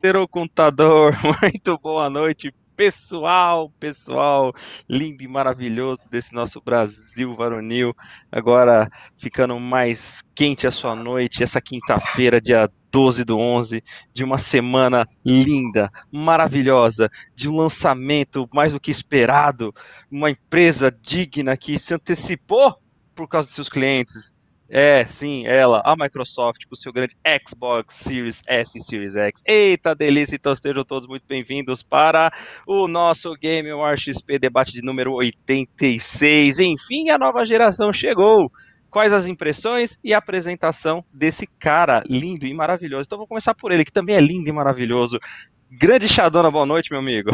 Zero Contador, muito boa noite, pessoal, pessoal lindo e maravilhoso desse nosso Brasil varonil. Agora ficando mais quente a sua noite, essa quinta-feira, dia 12 do 11, de uma semana linda, maravilhosa, de um lançamento mais do que esperado, uma empresa digna que se antecipou por causa dos seus clientes, é, sim, ela, a Microsoft, com o seu grande Xbox Series S e Series X. Eita delícia! Então sejam todos muito bem-vindos para o nosso Game War XP debate de número 86. Enfim, a nova geração chegou. Quais as impressões e a apresentação desse cara lindo e maravilhoso? Então vou começar por ele, que também é lindo e maravilhoso. Grande Shadona, boa noite, meu amigo.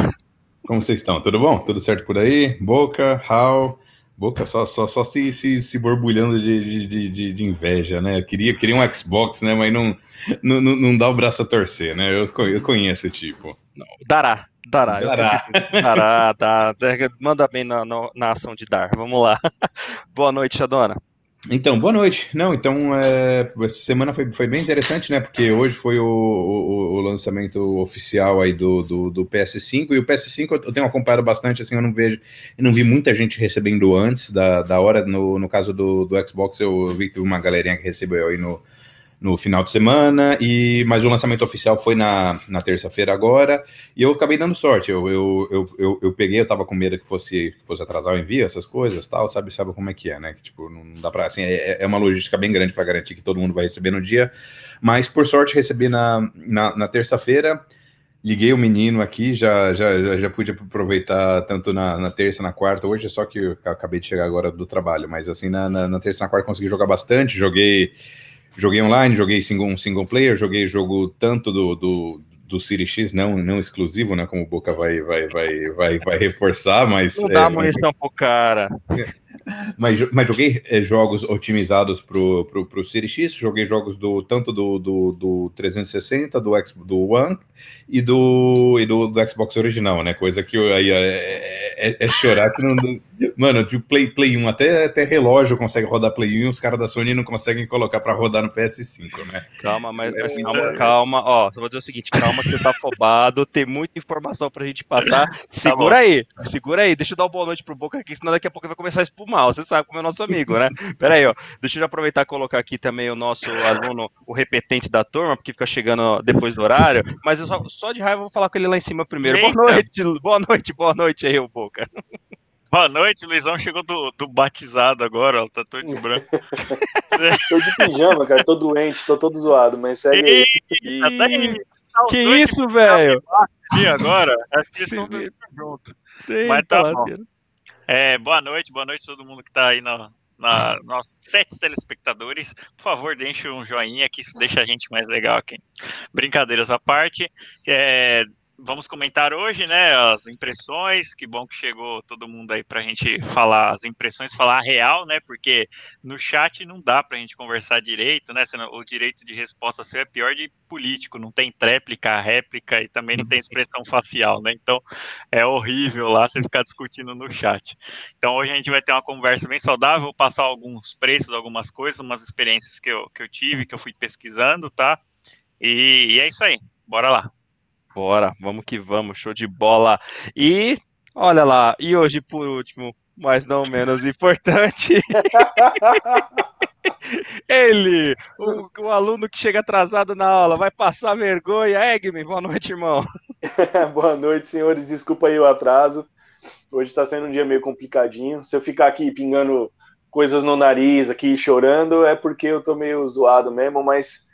Como vocês estão? Tudo bom? Tudo certo por aí? Boca, Hal, Boca só, só, só se, se, se borbulhando de, de, de, de, inveja, né? Eu queria, queria um Xbox, né? Mas não, não, não dá o braço a torcer, né? Eu, eu conheço o tipo. Não, dará, dará. Dará. dará, dá, manda bem na, na, na ação de dar. Vamos lá. Boa noite, Shadona. Então, boa noite. Não, então, é, essa semana foi, foi bem interessante, né? Porque hoje foi o, o, o lançamento oficial aí do, do, do, PS5, e o PS5 eu tenho acompanhado bastante, assim, eu não vejo, eu não vi muita gente recebendo antes da, da hora, no, no caso do, do Xbox eu vi que uma galerinha que recebeu aí no, no final de semana, e mas o lançamento oficial foi na, na terça-feira agora, e eu acabei dando sorte. Eu, eu, eu, eu, eu, peguei, eu tava com medo que fosse, que fosse atrasar o envio, essas coisas tal, sabe, sabe como é que é, né? Que tipo, não dá pra. Assim, é, é uma logística bem grande para garantir que todo mundo vai receber no dia. Mas por sorte recebi na, na, na terça-feira. Liguei o menino aqui, já, já, já pude aproveitar tanto na, na terça, na quarta. Hoje é só que eu acabei de chegar agora do trabalho, mas assim, na, na, na terça, na quarta consegui jogar bastante. Joguei Joguei online, joguei single, um single player, joguei jogo tanto do, do, do City X, não, não exclusivo, né? Como o Boca vai, vai, vai, vai, vai reforçar, mas. Não dá é, munição mas... pro cara. Mas, mas joguei é, jogos otimizados pro, pro, pro Series X, joguei jogos do tanto do, do, do 360, do, X, do One e do, e do, do Xbox original, né? Coisa que aí é, é, é chorar que não. Mano, de Play, Play 1, até, até relógio consegue rodar Play 1, os caras da Sony não conseguem colocar para rodar no PS5, né? Calma, mas, mas calma, calma, ó, só vou dizer o seguinte, calma que você tá afobado, tem muita informação pra gente passar, tá segura tá aí, segura aí, deixa eu dar uma boa noite pro Boca aqui, senão daqui a pouco vai começar a espumar, você sabe como é nosso amigo, né? Pera aí, ó, deixa eu aproveitar e colocar aqui também o nosso aluno, o repetente da turma, porque fica chegando depois do horário, mas eu só, só de raiva vou falar com ele lá em cima primeiro. Eita. Boa noite, boa noite, boa noite aí, o Boca. Boa noite, Luizão chegou do, do batizado agora, ó, tá todo de branco. tô de pijama, cara, tô doente, tô todo zoado, mas segue aí. Eita, aí. Tá que isso, velho? Agora, acho que eles estão juntos. Mas tá bom. É, boa noite, boa noite a todo mundo que tá aí na, na, nossos sete telespectadores. Por favor, deixe um joinha que isso deixa a gente mais legal aqui. Brincadeiras à parte. É, vamos comentar hoje, né, as impressões. Que bom que chegou todo mundo aí para a gente falar as impressões, falar a real, né? Porque no chat não dá para a gente conversar direito, né? O direito de resposta seu é pior de político, não tem tréplica, réplica e também não tem expressão facial, né? Então é horrível lá você ficar discutindo no chat. Então hoje a gente vai ter uma conversa bem saudável, vou passar alguns preços, algumas coisas, umas experiências que eu, que eu tive, que eu fui pesquisando, tá? E, e é isso aí, bora lá. Bora, vamos que vamos, show de bola. E olha lá, e hoje por último, mas não menos importante, ele, o, o, aluno que chega atrasado na aula, vai passar vergonha. Egme, boa noite, irmão. boa noite, senhores. Desculpa aí o atraso. Hoje está sendo um dia meio complicadinho. Se eu ficar aqui pingando coisas no nariz, aqui chorando, é porque eu tô meio zoado mesmo, mas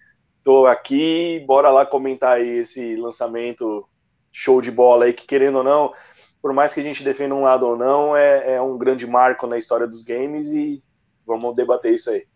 Tô aqui, bora lá comentar aí esse lançamento show de bola aí, que querendo ou não, por mais que a gente defenda um lado ou não, é, é um grande marco na história dos games e vamos debater isso aí.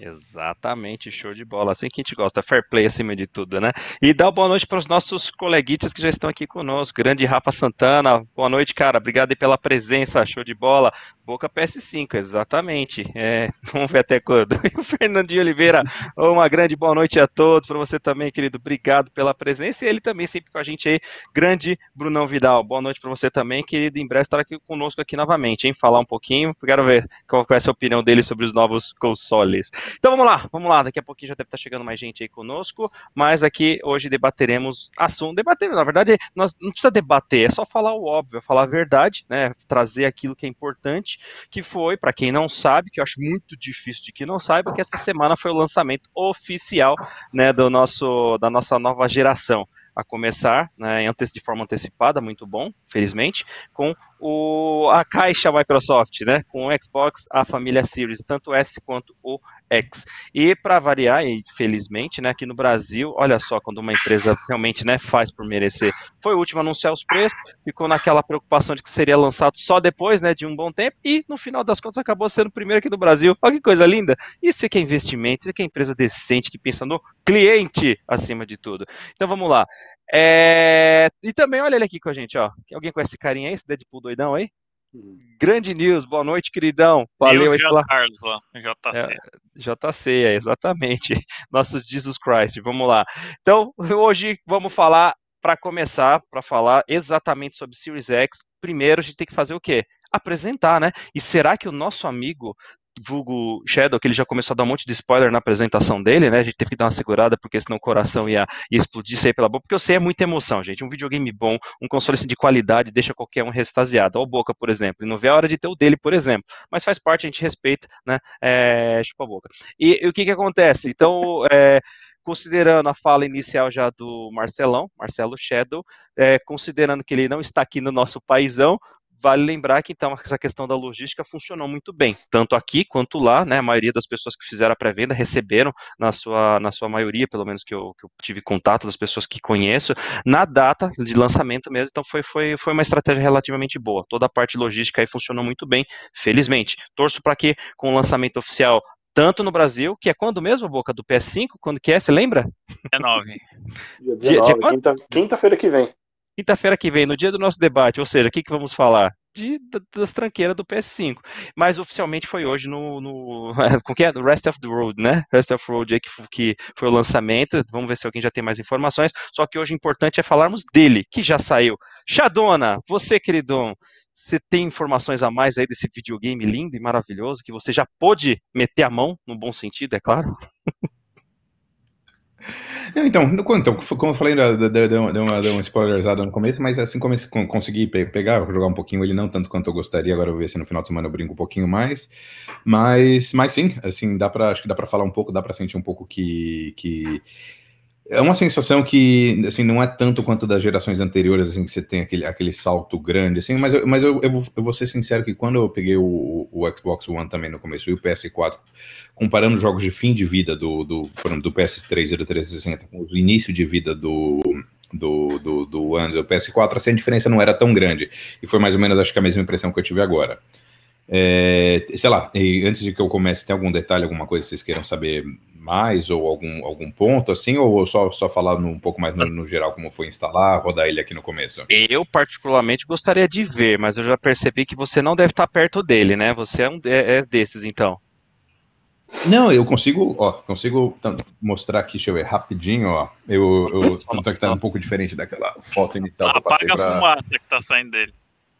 Exatamente, show de bola. Assim que a gente gosta, fair play acima de tudo, né? E dá uma boa noite para os nossos coleguitas que já estão aqui conosco. Grande Rafa Santana, boa noite, cara. Obrigado aí pela presença, show de bola. Boca PS5, exatamente. É, vamos ver até quando. E o Fernandinho Oliveira, uma grande boa noite a todos. Para você também, querido, obrigado pela presença. E ele também sempre com a gente aí, grande Brunão Vidal. Boa noite para você também, querido. Em breve estará aqui conosco aqui novamente, hein? Falar um pouquinho. Quero ver qual é a opinião dele sobre os novos consoles. Então vamos lá, vamos lá. Daqui a pouquinho já deve estar chegando mais gente aí conosco, mas aqui hoje debateremos assunto. Debater, na verdade, nós não precisa debater, é só falar o óbvio, falar a verdade, né? Trazer aquilo que é importante, que foi, para quem não sabe, que eu acho muito difícil de que não saiba, que essa semana foi o lançamento oficial, né, do nosso da nossa nova geração a começar né, de forma antecipada, muito bom, felizmente, com o, a caixa Microsoft, né, com o Xbox, a família Series, tanto S quanto o X. E para variar, e felizmente, né, aqui no Brasil, olha só, quando uma empresa realmente né, faz por merecer, foi o último a anunciar os preços, ficou naquela preocupação de que seria lançado só depois né, de um bom tempo, e no final das contas acabou sendo o primeiro aqui no Brasil. Olha que coisa linda! Isso aqui é investimento, isso aqui é empresa decente que pensa no cliente acima de tudo. Então vamos lá. É... E também, olha ele aqui com a gente, ó. Alguém conhece esse carinha aí, esse Deadpool doidão aí? Hum. Grande news, boa noite, queridão. Valeu aí pela... Carlos lá, JC. É, JC, é, exatamente. Nossos Jesus Christ, vamos lá. Então, hoje vamos falar, para começar, para falar exatamente sobre Series X. Primeiro, a gente tem que fazer o quê? Apresentar, né? E será que o nosso amigo vulgo Shadow, que ele já começou a dar um monte de spoiler na apresentação dele, né? A gente teve que dar uma segurada, porque senão o coração ia, ia explodir, sair pela boca, porque eu sei é muita emoção, gente. Um videogame bom, um console assim, de qualidade, deixa qualquer um restasiado. Olha o Boca, por exemplo. E não vê a hora de ter o dele, por exemplo. Mas faz parte, a gente respeita, né? É, chupa a boca. E, e o que que acontece? Então, é, considerando a fala inicial já do Marcelão, Marcelo Shadow, é, considerando que ele não está aqui no nosso paizão, Vale lembrar que então essa questão da logística funcionou muito bem, tanto aqui quanto lá, né? A maioria das pessoas que fizeram a pré-venda receberam, na sua, na sua maioria, pelo menos que eu, que eu tive contato das pessoas que conheço, na data de lançamento mesmo. Então foi, foi, foi uma estratégia relativamente boa. Toda a parte logística aí funcionou muito bem, felizmente. Torço para que com o lançamento oficial tanto no Brasil, que é quando mesmo, Boca, do PS5? Quando que é, você lembra? É 9. Dia 19, dia, quinta, quinta-feira que vem. Quinta-feira que vem, no dia do nosso debate, ou seja, o que, que vamos falar? De, das tranqueiras do PS5. Mas oficialmente foi hoje no. no com que é? No Rest of the Road, né? Rest of the Road que, que foi o lançamento. Vamos ver se alguém já tem mais informações. Só que hoje o importante é falarmos dele, que já saiu. Shadona, você, queridão, você tem informações a mais aí desse videogame lindo e maravilhoso que você já pôde meter a mão, no bom sentido, é claro? Então, então, como eu falei, deu, uma, deu uma no começo, mas assim como eu consegui pegar, jogar um pouquinho ele, não tanto quanto eu gostaria, agora eu vou ver se no final de semana eu brinco um pouquinho mais, mas, mas sim, assim, dá pra, acho que dá pra falar um pouco, dá pra sentir um pouco que, que é uma sensação que, assim, não é tanto quanto das gerações anteriores, assim, que você tem aquele, aquele salto grande, assim, mas, eu, mas eu, eu, eu vou ser sincero que quando eu peguei o, o Xbox One também no começo e o PS4, comparando jogos de fim de vida do, do, do PS3 e do 360 com o início de vida do, do, do, do One do PS4, assim, a diferença não era tão grande, e foi mais ou menos, acho que a mesma impressão que eu tive agora. É, sei lá, antes de que eu comece, tem algum detalhe, alguma coisa que vocês queiram saber mais, ou algum, algum ponto assim, ou só, só falar no, um pouco mais no, no, geral como foi instalar, rodar ele aqui no começo? Eu, particularmente, gostaria de ver, mas eu já percebi que você não deve estar perto dele, né? Você é, um, é, é desses, então. Não, eu consigo, ó, consigo mostrar aqui, deixa eu ver, rapidinho, ó. Eu, eu tanto que tá um pouco diferente daquela foto inicial. Apaga a fumaça que tá saindo dele.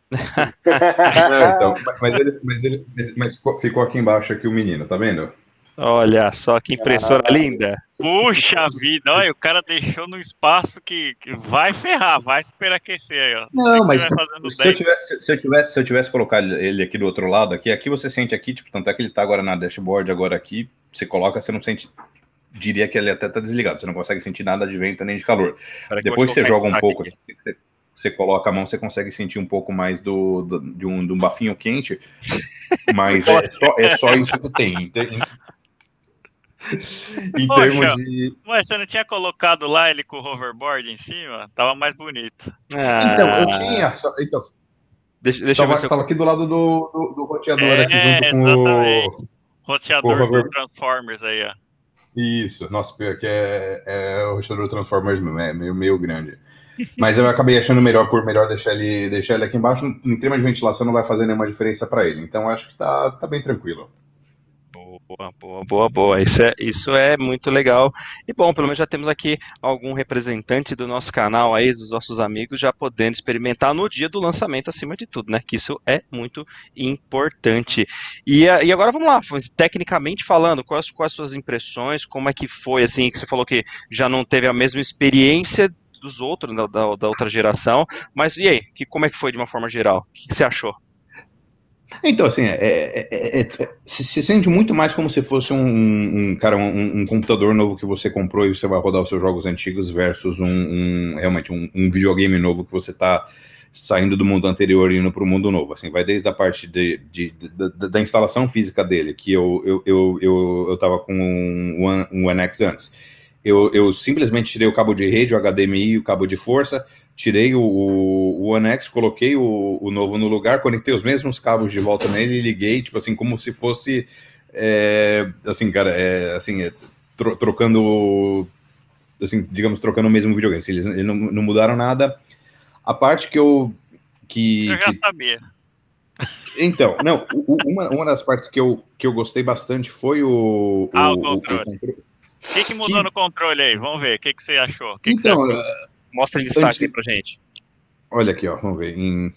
Não, então, mas, ele, mas, ele, mas ficou aqui embaixo aqui o menino, tá vendo? Olha só que impressora ah, linda. Puxa vida, olha, o cara deixou no espaço que, que vai ferrar, vai superaquecer aí, ó. Não, mas se eu, tivesse, se, eu tivesse, se eu tivesse colocado ele aqui do outro lado, aqui, aqui você sente aqui, tipo, tanto é que ele tá agora na dashboard, agora aqui, você coloca, você não sente diria que ele até tá desligado, você não consegue sentir nada de vento nem de calor. Depois que você joga um pouco, aqui. Você, você coloca a mão, você consegue sentir um pouco mais do, do de, um, de um bafinho quente, mas é só, é só isso que tem. em Poxa, termos de. Mas você não tinha colocado lá ele com o hoverboard em cima? Tava mais bonito. Ah. Então, eu tinha. Só, então, deixa, deixa tava, eu ver tava aqui do lado do, do, do roteador, é, aqui junto com exatamente. o. Roteador do Transformers aí, ó. Isso, nossa, pior que é, é o roteador Transformers mesmo, é meio, meio grande. Mas eu acabei achando melhor por melhor deixar ele, deixar ele aqui embaixo. Em termos de ventilação, não vai fazer nenhuma diferença para ele. Então acho que tá, tá bem tranquilo. Boa, boa, boa, boa. Isso é, isso é muito legal. E bom, pelo menos já temos aqui algum representante do nosso canal aí, dos nossos amigos, já podendo experimentar no dia do lançamento, acima de tudo, né? Que isso é muito importante. E, e agora vamos lá, tecnicamente falando, quais, quais as suas impressões, como é que foi, assim, que você falou que já não teve a mesma experiência dos outros, da, da, da outra geração, mas e aí, que, como é que foi de uma forma geral? O que você achou? Então, assim, é, é, é, é, se, se, sente muito mais como se fosse um, um cara, um, um, computador novo que você comprou e você vai rodar os seus jogos antigos versus um, realmente um, videogame novo que você está saindo do mundo anterior e indo para o mundo novo. Assim, vai desde a parte de, de, de, da instalação física dele, que eu eu, eu, eu, eu tava com um One, um One X antes. Eu, eu simplesmente tirei o cabo de rede, o HDMI o cabo de força, tirei o, o One X, coloquei o, o, novo no lugar, conectei os mesmos cabos de volta nele e liguei, tipo assim, como se fosse, é, assim, cara, é, assim, é, tro, trocando, assim, digamos, trocando o mesmo videogame. Assim, eles, eles não, não, mudaram nada. A parte que eu... Que, eu já que, sabia. Então, não, uma, uma das partes que eu, que eu gostei bastante foi o... Ah, o, o controle. O que, que mudou que... no controle aí? Vamos ver, o que, que você achou? Que então, que Mostra em destaque Antes... pra gente. Olha aqui, ó, vamos ver. Em...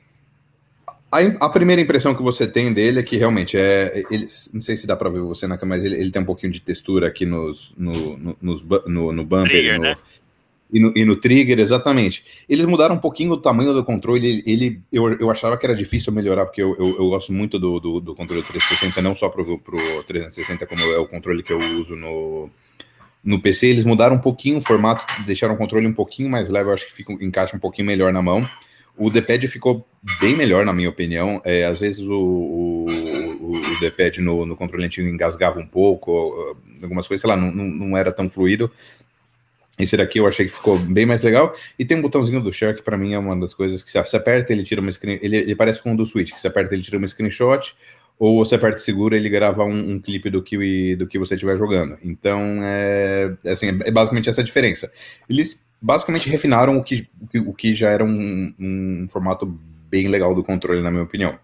A, a, primeira impressão que você tem dele é que realmente é. Ele, não sei se dá pra ver você na câmera, mas ele, ele tem um pouquinho de textura aqui nos, no, no, nos, no, no bumper. Trigger, no, né? E no, e no, trigger, exatamente. Eles mudaram um pouquinho o tamanho do controle. Ele, ele eu, eu achava que era difícil melhorar, porque eu, eu, eu gosto muito do, do, do, controle 360, não só pro, pro 360, como é o controle que eu uso no, no PC eles mudaram um pouquinho o formato, deixaram o controle um pouquinho mais leve, eu acho que fica, encaixa um pouquinho melhor na mão. O D-pad ficou bem melhor, na minha opinião. É, às vezes o, o, o D-pad no, no, controle antigo engasgava um pouco, algumas coisas, sei lá, não, não, era tão fluido. Esse daqui eu achei que ficou bem mais legal. E tem um botãozinho do share que para mim é uma das coisas que se aperta, ele tira uma screen. Ele, ele parece com o do Switch, que você aperta, ele tira uma screenshot, ou você aperta segura ele grava um, um, clipe do que, do que você estiver jogando. Então, é, é, assim, é basicamente essa a diferença. Eles basicamente refinaram o que, o que já era um, um formato bem legal do controle, na minha opinião.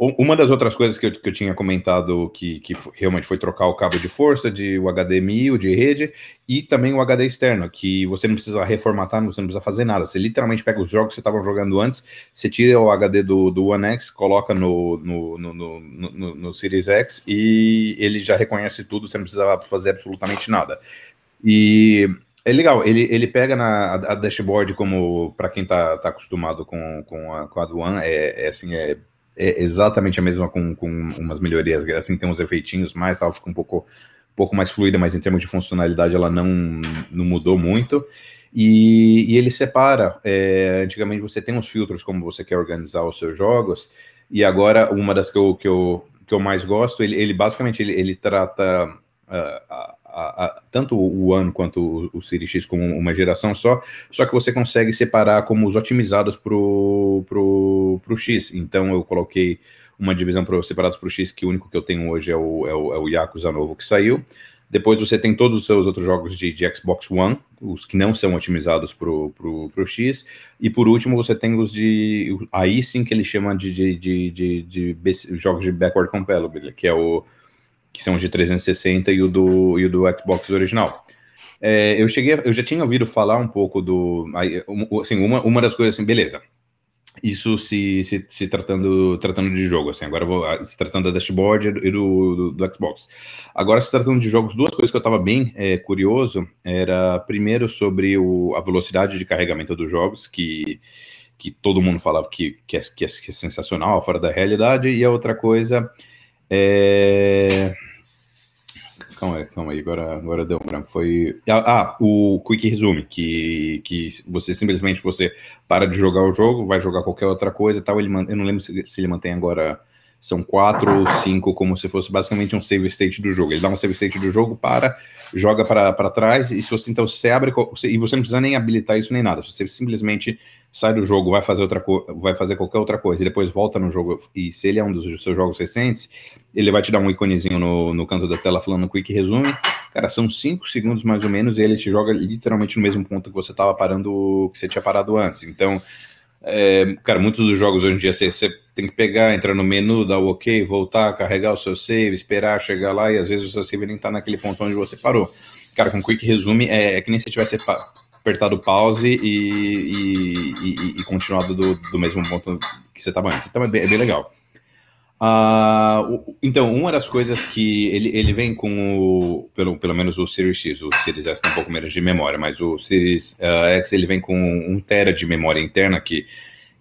Uma das outras coisas que eu, que eu tinha comentado que, que realmente foi trocar o cabo de força, de o HDMI, o de rede, e também o HD externo, que você não precisa reformatar, você não precisa fazer nada. Você literalmente pega os jogos que você estava jogando antes, você tira o HD do, do One X, coloca no, no, no, no, no, no Series X e ele já reconhece tudo, você não precisa fazer absolutamente nada. E é legal, ele, ele pega na a, dashboard como para quem tá, tá acostumado com, com, a, com a do One, é, é assim, é é exatamente a mesma com, com umas melhorias, assim, tem uns efeitinhos mais, tal, fica um pouco, um pouco mais fluida, mas em termos de funcionalidade ela não, não mudou muito. E, e ele separa, é, antigamente você tem uns filtros como você quer organizar os seus jogos, e agora uma das que eu, que eu, que eu mais gosto, ele, ele basicamente ele, ele trata uh, a, tanto o One quanto o, o Series X como uma geração só, só que você consegue separar como os otimizados pro, pro X. Então eu coloquei uma divisão pro, separados para o X, que o único que eu tenho hoje é o, é o, é o Yakuza novo que saiu. Depois você tem todos os seus outros jogos de, de Xbox One, os que não são otimizados para o X. E por último você tem os de. Aí sim que ele chama de, de, de, de, de, de jogos de backward compatibility, que é o que são os de 360 e o do, e o do Xbox original. É, eu cheguei, eu já tinha ouvido falar um pouco do, assim, uma, uma das coisas assim, beleza, isso se, se, se, tratando, tratando de jogo, assim, agora vou, ah, se tratando da dashboard e do, do, do, Xbox. Agora, se tratando de jogos, duas coisas que eu estava bem é, curioso, era primeiro sobre o, a velocidade de carregamento dos jogos, que, que todo mundo falava que, que, é, que, é, é sensacional, fora da realidade, e a outra coisa é... Calma aí, calma aí, agora, agora deu um branco. Foi. Ah, ah, o Quick Resume, que, que você simplesmente você para de jogar o jogo, vai jogar qualquer outra coisa e tal. Ele, eu não lembro se, se ele mantém agora são quatro ou cinco, como se fosse basicamente um save state do jogo. Ele dá um save state do jogo, para, joga para trás, e se você então você abre, e você não precisa nem habilitar isso nem nada, você simplesmente sai do jogo, vai fazer outra vai fazer qualquer outra coisa, e depois volta no jogo, e se ele é um dos seus jogos recentes, ele vai te dar um iconezinho no, no canto da tela falando quick resume. Cara, são cinco segundos mais ou menos, e ele te joga literalmente no mesmo ponto que você estava parando, que você tinha parado antes. Então, é, cara, muitos dos jogos hoje em dia você, você tem que pegar, entrar no menu, dar o OK, voltar, carregar o seu save, esperar chegar lá e às vezes o seu save nem está naquele ponto onde você parou. Cara, com Quick Resume é, é que nem se tivesse apertado pause e, e, e, e continuado do, do, mesmo ponto que você estava antes. Então é bem, é bem legal. Uh, então, uma das coisas que ele, ele vem com o, pelo, pelo menos o Series X, o Series S tem um pouco menos de memória, mas o Series uh, X ele vem com um tera de memória interna que,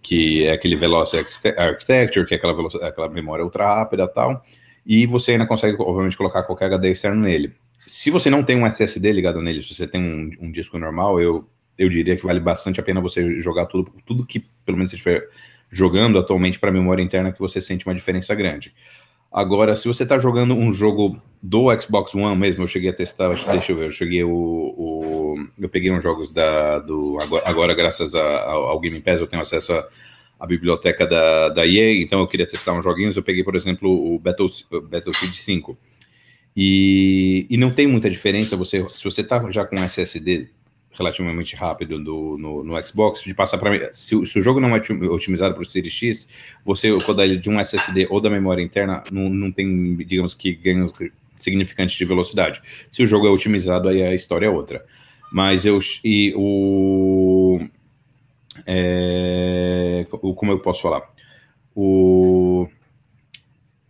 que é aquele Velocity Architecture, que é aquela, aquela memória ultra rápida e tal, e você ainda consegue, obviamente, colocar qualquer HD externo nele. Se você não tem um SSD ligado nele, se você tem um, um disco normal, eu, eu diria que vale bastante a pena você jogar tudo, tudo que, pelo menos, você tiver jogando atualmente para memória interna que você sente uma diferença grande. Agora, se você está jogando um jogo do Xbox One mesmo, eu cheguei a testar, deixa eu ver, eu cheguei o, o eu peguei uns jogos da do agora, agora graças a, ao, ao Game Pass eu tenho acesso a, à biblioteca da, da EA, então eu queria testar uns joguinhos, eu peguei, por exemplo, o Battle, Battlefield 5. E, e não tem muita diferença você se você está já com SSD relativamente rápido do, no, no Xbox, de passar para se, se, o jogo não é otimizado para o Series X, você rodar ele de um SSD ou da memória interna não, não tem, digamos que, ganhos significantes de velocidade. Se o jogo é otimizado, aí a história é outra. Mas eu e o, é, como eu posso falar o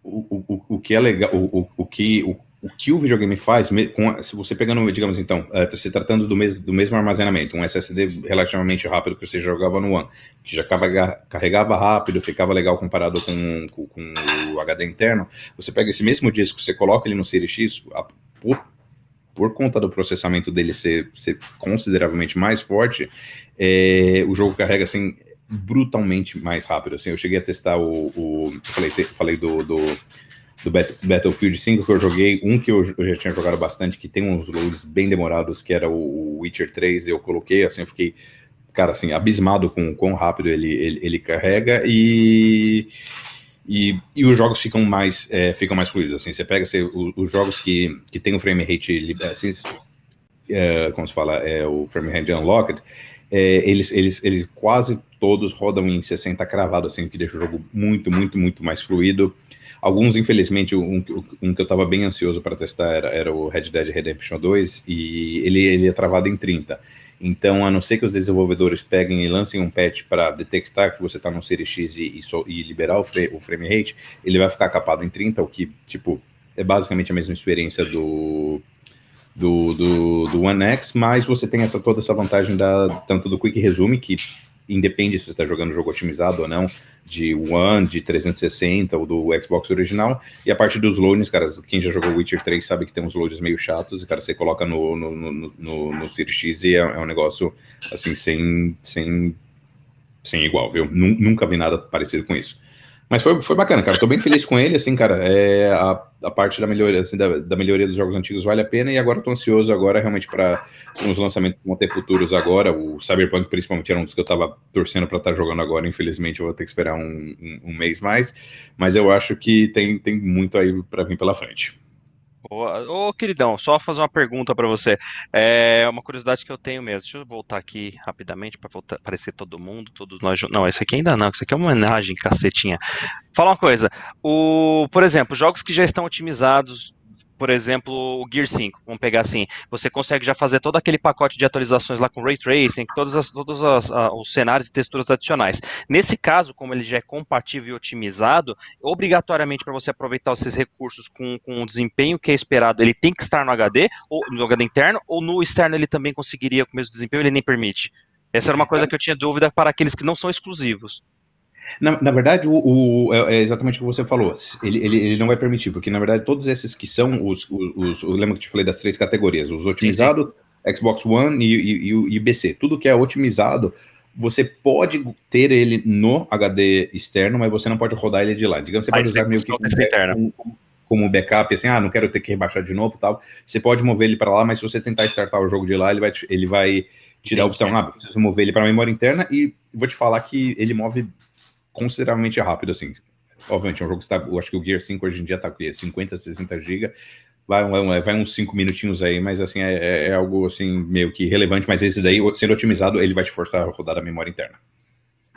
o, o, o que é legal o, o, o que o, o que o videogame faz, se você pegando, digamos então, uh, se tratando do, mes, do mesmo armazenamento, um SSD relativamente rápido que você jogava no One, que já carrega, carregava rápido, ficava legal comparado com, com, com, o HD interno, você pega esse mesmo disco, você coloca ele no Series X, a, por, por conta do processamento dele ser, ser consideravelmente mais forte, é, o jogo carrega assim brutalmente mais rápido. Assim, eu cheguei a testar o, o falei, falei do, do do Battlefield 5 que eu joguei, um que eu, já tinha jogado bastante, que tem uns loads bem demorados, que era o Witcher 3, eu coloquei, assim, eu fiquei, cara, assim, abismado com o quão rápido ele, ele, ele carrega e, e, e, os jogos ficam mais, é, ficam mais fluidos, assim, você pega você, os, os, jogos que, que tem o frame rate, assim, é, como se fala, é, o frame rate unlocked, é, eles, eles, eles quase todos rodam em 60 cravado, assim, o que deixa o jogo muito, muito, muito mais fluido, Alguns, infelizmente, um, um que eu estava bem ansioso para testar era, era, o Red Dead Redemption 2 e ele, ele é travado em 30. Então, a não ser que os desenvolvedores peguem e lancem um patch para detectar que você está no Series X e, e, so, e liberar o, fre, o, frame rate, ele vai ficar capado em 30, o que, tipo, é basicamente a mesma experiência do, do, do, do One X, mas você tem essa, toda essa vantagem da, tanto do Quick Resume, que independe se você está jogando jogo otimizado ou não, de One, de 360 ou do Xbox original. E a parte dos loadings, cara, quem já jogou Witcher 3 sabe que tem uns loads meio chatos, e cara, você coloca no, no, no, no, no Series X e é, é, um negócio assim, sem, sem, sem igual, viu? Nunca vi nada parecido com isso. Mas foi, foi bacana, cara. Tô bem feliz com ele, assim, cara. É, a, a parte da melhoria, assim, da, da melhoria dos jogos antigos vale a pena, e agora tô ansioso agora realmente para uns lançamentos que vão ter futuros agora. O Cyberpunk, principalmente, era um dos que eu tava torcendo para estar tá jogando agora. Infelizmente, eu vou ter que esperar um, um, um mês mais. Mas eu acho que tem, tem muito aí para vir pela frente. Ô, queridão, só fazer uma pergunta para você. É uma curiosidade que eu tenho mesmo. Deixa eu voltar aqui rapidamente para aparecer todo mundo, todos nós. Não, esse aqui ainda não, isso aqui é uma homenagem, cacetinha. Fala uma coisa. O, por exemplo, jogos que já estão otimizados por exemplo, o Gear 5, vamos pegar assim, você consegue já fazer todo aquele pacote de atualizações lá com Ray Tracing, todas as, todos as, os cenários e texturas adicionais. Nesse caso, como ele já é compatível e otimizado, obrigatoriamente para você aproveitar esses recursos com, com o desempenho que é esperado, ele tem que estar no HD, ou no HD interno, ou no externo ele também conseguiria com o mesmo desempenho, ele nem permite. Essa era uma coisa que eu tinha dúvida para aqueles que não são exclusivos. Na, na verdade, o, o, é, é exatamente o que você falou. Ele, ele, ele não vai permitir, porque na verdade todos esses que são os, os, os eu lembro que te falei das três categorias: os otimizados, sim, sim. Xbox One e, e, e, e BC. Tudo que é otimizado, você pode ter ele no HD externo, mas você não pode rodar ele de lá. Digamos, você pode usar meio que como, como, como backup, assim, ah, não quero ter que rebaixar de novo tal. Você pode mover ele para lá, mas se você tentar startar o jogo de lá, ele vai, ele vai tirar a opção, ah, preciso mover ele para a memória interna e vou te falar que ele move consideravelmente rápido, assim. Obviamente, é um jogo que está. Eu acho que o Gear 5 hoje em dia está com 50, 60 GB. Vai, vai, vai, uns 5 minutinhos aí, mas assim, é, é, é, algo assim, meio que relevante, mas esse daí, sendo otimizado, ele vai te forçar a rodar a memória interna.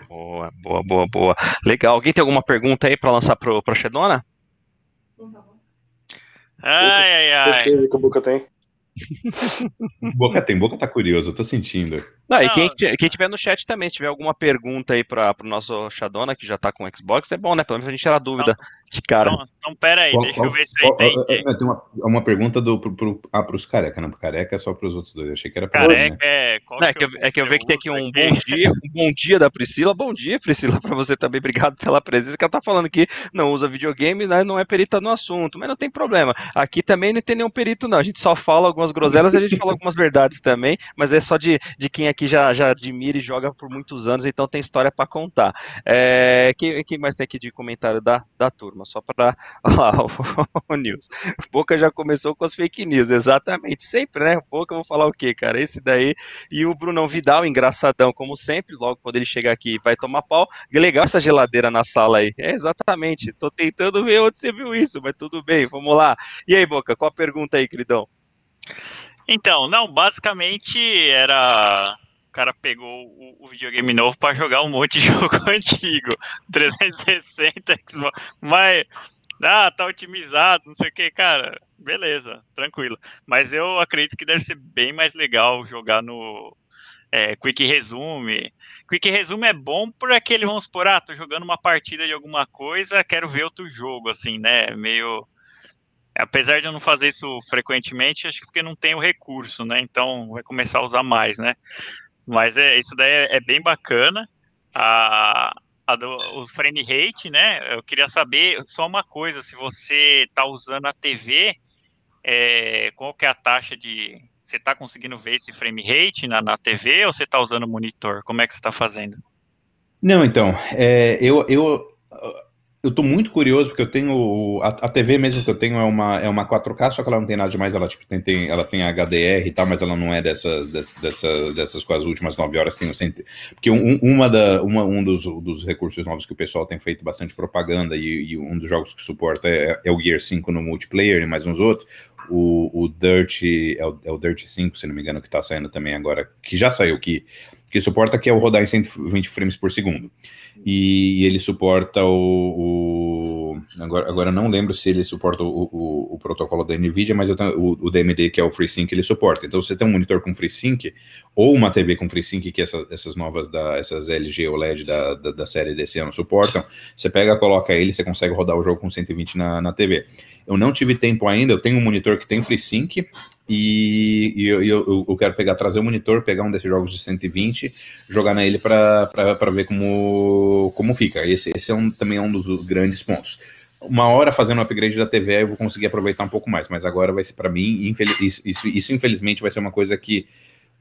Boa, boa, boa, boa. Legal. Alguém tem alguma pergunta aí para lançar pro, pro Shedona? Não tá bom. Ai, ai, ai. Certeza que o Boca tem. Boca tem, Boca tá curioso, eu tô sentindo. Não, e quem, quem tiver no chat também, se tiver alguma pergunta aí para o nosso Shadona, que já tá com Xbox, é bom, né? Pelo menos a gente tirar dúvida então, de cara. Então, então pera aí, qual, deixa qual, eu ver se aí tem. Tem uma, uma pergunta do, pro, pro, ah, pros careca, não, pro careca é só pros outros dois, eu achei que era pra careca, né? é, não, é, que eu, é que eu vejo que tem aqui um bom dia, um bom dia da Priscila, bom dia Priscila, para você também, obrigado pela presença, que ela tá falando que não usa videogame, né, não é perita no assunto, mas não tem problema, aqui também não tem nenhum perito não, a gente só fala algumas groselhas, a gente fala algumas verdades também, mas é só de, de quem aqui já, já admira e joga por muitos anos, então tem história para contar. É, quem, quem, mais tem aqui de comentário da, da turma? Só para o, o News. Boca já começou com as fake news, exatamente. Sempre, né? Boca, eu vou falar o quê, cara? Esse daí. E o Brunão Vidal, engraçadão, como sempre, logo quando ele chegar aqui vai tomar pau. Legal essa geladeira na sala aí. É, exatamente. Tô tentando ver onde você viu isso, mas tudo bem, vamos lá. E aí, Boca, qual a pergunta aí, queridão? Então, não, basicamente era o cara pegou o, o videogame novo para jogar um monte de jogo antigo, 360, Xbox, mas ah, tá otimizado, não sei o que, cara, beleza, tranquilo. Mas eu acredito que deve ser bem mais legal jogar no é, Quick Resume. Quick Resume é bom por aquele, vamos supor, ah, tô jogando uma partida de alguma coisa, quero ver outro jogo, assim, né, meio... Apesar de eu não fazer isso frequentemente, acho que porque não tenho recurso, né? Então vai começar a usar mais, né? Mas é, isso daí é, é bem bacana. A, a do, o frame rate, né? Eu queria saber só uma coisa: se você está usando a TV, é, qual que é a taxa de. Você está conseguindo ver esse frame rate na, na TV ou você está usando o monitor? Como é que você está fazendo? Não, então, é, eu, eu eu tô muito curioso, porque eu tenho. A, a, TV mesmo que eu tenho é uma, é uma 4K, só que ela não tem nada demais, ela, tipo, tem, tem, ela tem HDR e tal, mas ela não é dessa, dessa, dessas com as últimas nove horas. Tem, porque um, uma da, uma, um dos, dos recursos novos que o pessoal tem feito bastante propaganda e, e um dos jogos que suporta é, é, o Gear 5 no multiplayer e mais uns outros. O, o Dirt, é o, é o Dirt 5, se não me engano, que tá saindo também agora, que já saiu, que, que suporta que é o rodar em 120 frames por segundo e ele suporta o, o agora, agora não lembro se ele suporta o, o, o protocolo da NVIDIA, mas tenho, o, o, DMD, que é o FreeSync, ele suporta. Então, você tem um monitor com FreeSync, ou uma TV com FreeSync, que essa, essas novas, da, essas LG OLED da, da, da, série desse ano suportam, você pega, coloca ele, você consegue rodar o jogo com 120 na, na TV. Eu não tive tempo ainda, eu tenho um monitor que tem FreeSync, e, e eu, eu, eu, quero pegar, trazer o monitor, pegar um desses jogos de 120, jogar nele para ver como, como fica. Esse, esse é um, também é um dos grandes pontos. Uma hora fazendo o upgrade da TV eu vou conseguir aproveitar um pouco mais, mas agora vai ser para mim, isso, isso, isso infelizmente vai ser uma coisa que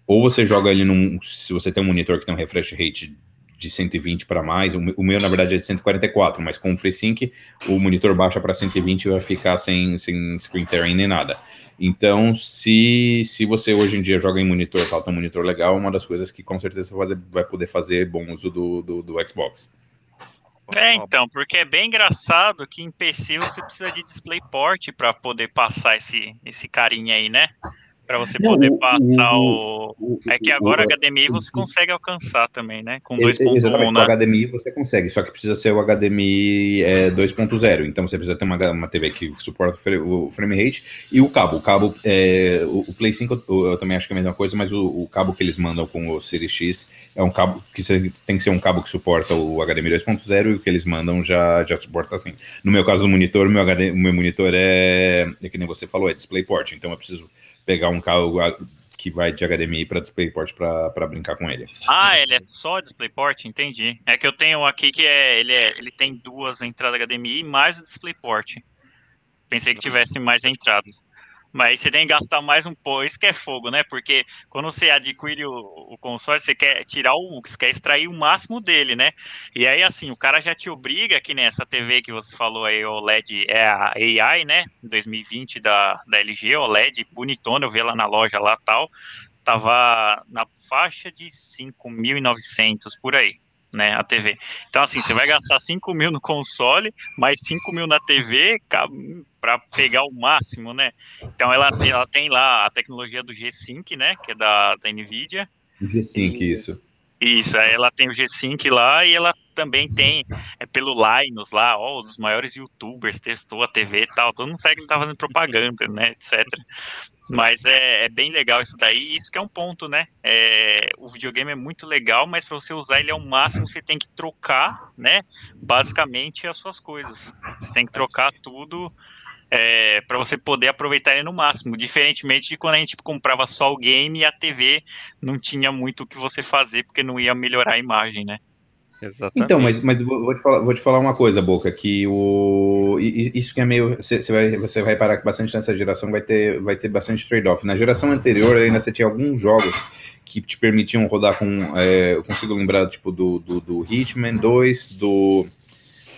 ou você joga ele num. Se você tem um monitor que tem um refresh rate de 120 para mais, o, meu na verdade é de 144, mas com o FreeSync o monitor baixa para 120 e vai ficar sem, sem screen tearing nem nada. Então, se, se você hoje em dia joga em monitor, falta um monitor legal, uma das coisas que com certeza você vai poder fazer bom uso do, do, do Xbox. É, então, porque é bem engraçado que em PC você precisa de DisplayPort para poder passar esse, esse carinha aí, né? Para você poder passar o, o, É que agora o, HDMI você consegue alcançar também, né? Com 2.1. Exatamente, né? com HDMI você consegue, só que precisa ser o HDMI é, 2.0. Então você precisa ter uma, uma TV que suporta o frame rate e o cabo. O cabo, é, o, Play 5 eu, eu, também acho que é a mesma coisa, mas o, cabo que eles mandam com o Series X é um cabo que tem que ser um cabo que suporta o HDMI 2.0 e o que eles mandam já, já suporta assim. No meu caso do monitor, meu, HD, meu monitor é, é que nem você falou, é DisplayPort, então eu preciso pegar um carro que vai de HDMI para DisplayPort para brincar com ele. Ah, ele é só DisplayPort, entendi. É que eu tenho aqui que é ele, é, ele tem duas entradas HDMI mais o DisplayPort. Pensei que tivesse mais entradas. Mas você tem que gastar mais um pouco. Isso que é fogo, né? Porque quando você adquire o, o, console, você quer tirar o. Você quer extrair o máximo dele, né? E aí, assim, o cara já te obriga, que nessa TV que você falou aí, o LED é a AI, né? 2020 da, da LG, o LED, bonitona, eu vi lá na loja lá tal. Tava na faixa de 5.900 por aí né, a TV. Então, assim, você vai gastar 5 mil no console, mais 5 mil na TV para pegar o máximo, né? Então, ela, ela tem lá a tecnologia do G-Sync, né, que é da, da NVIDIA. G-Sync, isso. Isso, ela tem o G-Sync lá e ela também tem é, pelo Linus lá, ó, um dos maiores youtubers, testou a TV e tal. Todo mundo sabe que ele tá fazendo propaganda, né, etc. Mas é, é, bem legal isso daí, isso que é um ponto, né? É, o videogame é muito legal, mas para você usar ele ao máximo, você tem que trocar, né? Basicamente as suas coisas. Você tem que trocar tudo é, para você poder aproveitar ele no máximo. Diferentemente de quando a gente comprava só o game e a TV não tinha muito o que você fazer, porque não ia melhorar a imagem, né? Exatamente. Então, mas, mas vou, te falar, vou te falar uma coisa, Boca, que o, isso que é meio. Você vai, você vai parar que bastante nessa geração vai ter, vai ter bastante trade-off. Na geração anterior, ainda você tinha alguns jogos que te permitiam rodar com. É, eu consigo lembrar, tipo, do, do, do Hitman 2, do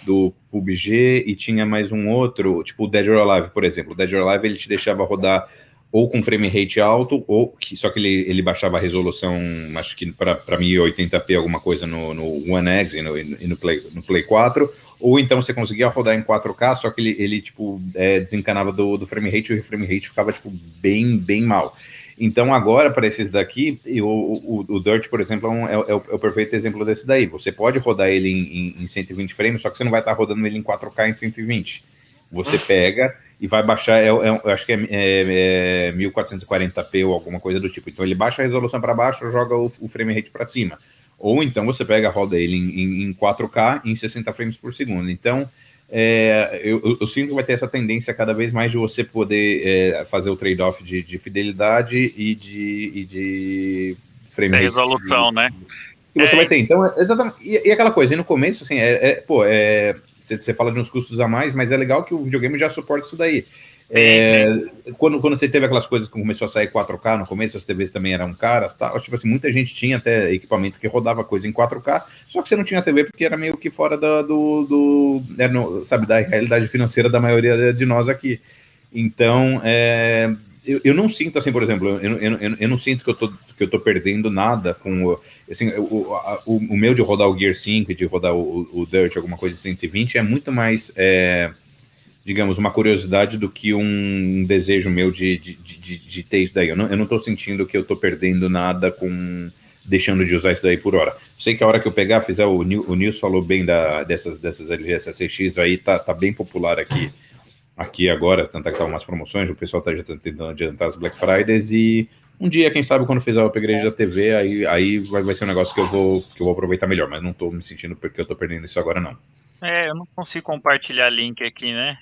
do PUBG e tinha mais um outro, tipo o Dead or Alive, por exemplo. O Dead or Alive ele te deixava rodar ou com frame rate alto, ou que, só que ele, ele baixava a resolução, acho que para 1080p, alguma coisa no, no One X e no, e no, Play, no Play 4, ou então você conseguia rodar em 4K, só que ele, ele tipo, é, desencanava do, do frame rate e o frame rate ficava tipo, bem, bem mal. Então, agora, para esses daqui, o, o, o, Dirt, por exemplo, é, um, é, é, o, é, o, perfeito exemplo desse daí. Você pode rodar ele em, em, em 120 frames, só que você não vai estar tá rodando ele em 4K em 120. Você pega e vai baixar, é, é, acho que é, é, 1440p ou alguma coisa do tipo. Então, ele baixa a resolução para baixo, joga o, o frame rate para cima. Ou então você pega, roda ele em, em, em 4K em 60 frames por segundo. Então, é, eu, eu, sinto que vai ter essa tendência cada vez mais de você poder é, fazer o trade-off de, de, fidelidade e de, e de frame rate. resolução, né? Que você é. vai ter. Então, é exatamente. E, e, aquela coisa, e no começo, assim, é, é pô, é, você fala de uns custos a mais, mas é legal que o videogame já suporta isso daí. É, quando, quando você teve aquelas coisas que começou a sair 4K no começo, as TVs também eram caras, tá? tipo assim, muita gente tinha até equipamento que rodava coisa em 4K, só que você não tinha TV porque era meio que fora da, do, do era no, sabe, da realidade financeira da maioria de nós aqui. Então, é, eu, eu, não sinto assim, por exemplo, eu, eu, eu, não sinto que eu, tô, que eu tô perdendo nada com assim, o, o, o meu de rodar o Gear 5 e de rodar o, o Dirt, alguma coisa de 120, é muito mais. É, digamos, uma curiosidade do que um desejo meu de, de, de, de ter isso daí. Eu não, tô sentindo que eu tô perdendo nada com deixando de usar isso daí por hora. Sei que a hora que eu pegar, fizer o, o Nils falou bem da, dessas, dessas LGS SX aí, tá, tá bem popular aqui aqui agora, tanto é que tá umas promoções, o pessoal tá tentando adiantar as Black Fridays e um dia, quem sabe, quando fizer o upgrade da TV, aí, aí vai, vai ser um negócio que eu, vou, que eu vou aproveitar melhor, mas não tô me sentindo porque eu tô perdendo isso agora, não. É, eu não consigo compartilhar link aqui, né?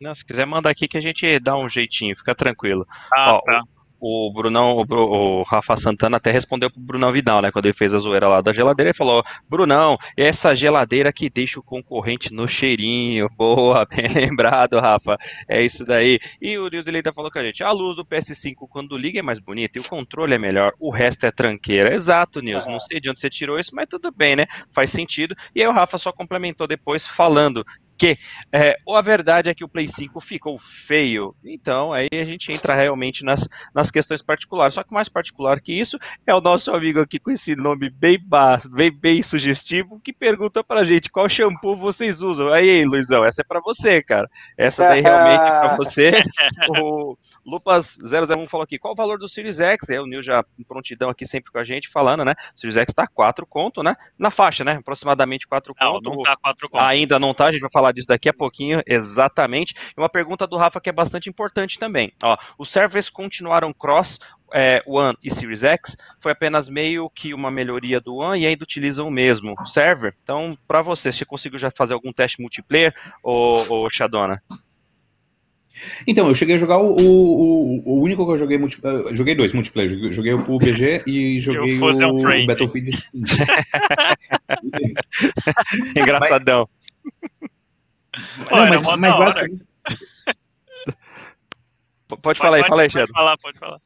Não, se quiser, manda aqui que a gente dá um jeitinho, fica tranquilo. Ah, Ó, tá. O, Brunão, o, o, Rafa Santana até respondeu pro Brunão Vidal, né? Quando ele fez a zoeira lá da geladeira, ele falou: Brunão, essa geladeira que deixa o concorrente no cheirinho. Boa, bem lembrado, Rafa. É isso daí. E o Nils ele ainda falou com a gente: a luz do PS5 quando liga é mais bonita e o controle é melhor, o resto é tranqueira. Exato, Nils. Não sei de onde você tirou isso, mas tudo bem, né? Faz sentido. E aí o Rafa só complementou depois falando que é, a verdade é que o Play 5 ficou feio. Então, aí a gente entra realmente nas, nas questões particulares. Só que mais particular que isso é o nosso amigo aqui com esse nome bem, bem, bem sugestivo, que pergunta pra gente qual shampoo vocês usam. Aí, Luizão, essa é para você, cara. Essa daí realmente é pra você. O Lupas001 falou aqui, qual o valor do Series X? É, o Nil já em prontidão aqui sempre com a gente falando, né? O Series X tá 4 conto, né? Na faixa, né? Aproximadamente 4 conto. Não, não tá 4 conto. Ainda não tá, a gente vai falar falar disso daqui a pouquinho, exatamente. E uma pergunta do Rafa que é bastante importante também. Ó, os servers continuaram cross é, One e Series X, foi apenas meio que uma melhoria do One e ainda utilizam o mesmo server. Então, para você, você conseguiu já fazer algum teste multiplayer, ou, ou Shadona? Então, eu cheguei a jogar o, o, o único que eu joguei, multi, joguei dois multiplayer, joguei, joguei o PUBG e joguei o, o Battlefield. Engraçadão. Mas, não, mas, mas basicamente... Pode falar aí, fala aí, Shadow. Pode falar, pode falar.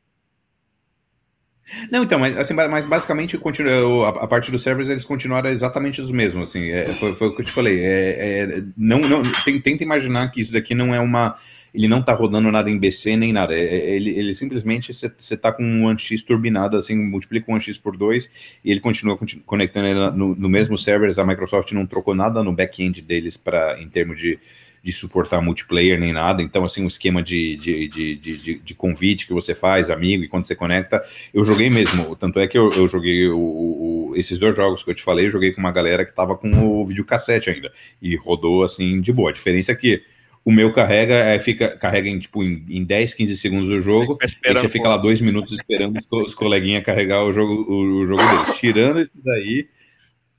Não, então, mas, assim, mas basicamente continua, a, parte dos servers eles continuaram exatamente os mesmos, assim, é, foi, foi, o que eu te falei, é, é, não, não, tenta imaginar que isso daqui não é uma, ele não tá rodando nada em BC nem nada, é, é ele, ele simplesmente, você tá com um 1x turbinado, assim, multiplica um 1x por 2 e ele continua conectando no, no mesmo server, a Microsoft não trocou nada no back-end deles para em termos de de suportar multiplayer nem nada. Então, assim, um esquema de, de, de, de, de convite que você faz, amigo, e quando você conecta, eu joguei mesmo. Tanto é que eu, eu joguei o, o esses dois jogos que eu te falei, eu joguei com uma galera que tava com o videocassete ainda. E rodou assim de boa. A diferença é que o meu carrega, é, fica, carrega em, tipo, em, em 10, 15 segundos o jogo, e você fica lá dois minutos esperando os, os coleguinhas carregar o jogo, o, o jogo deles. Tirando isso daí,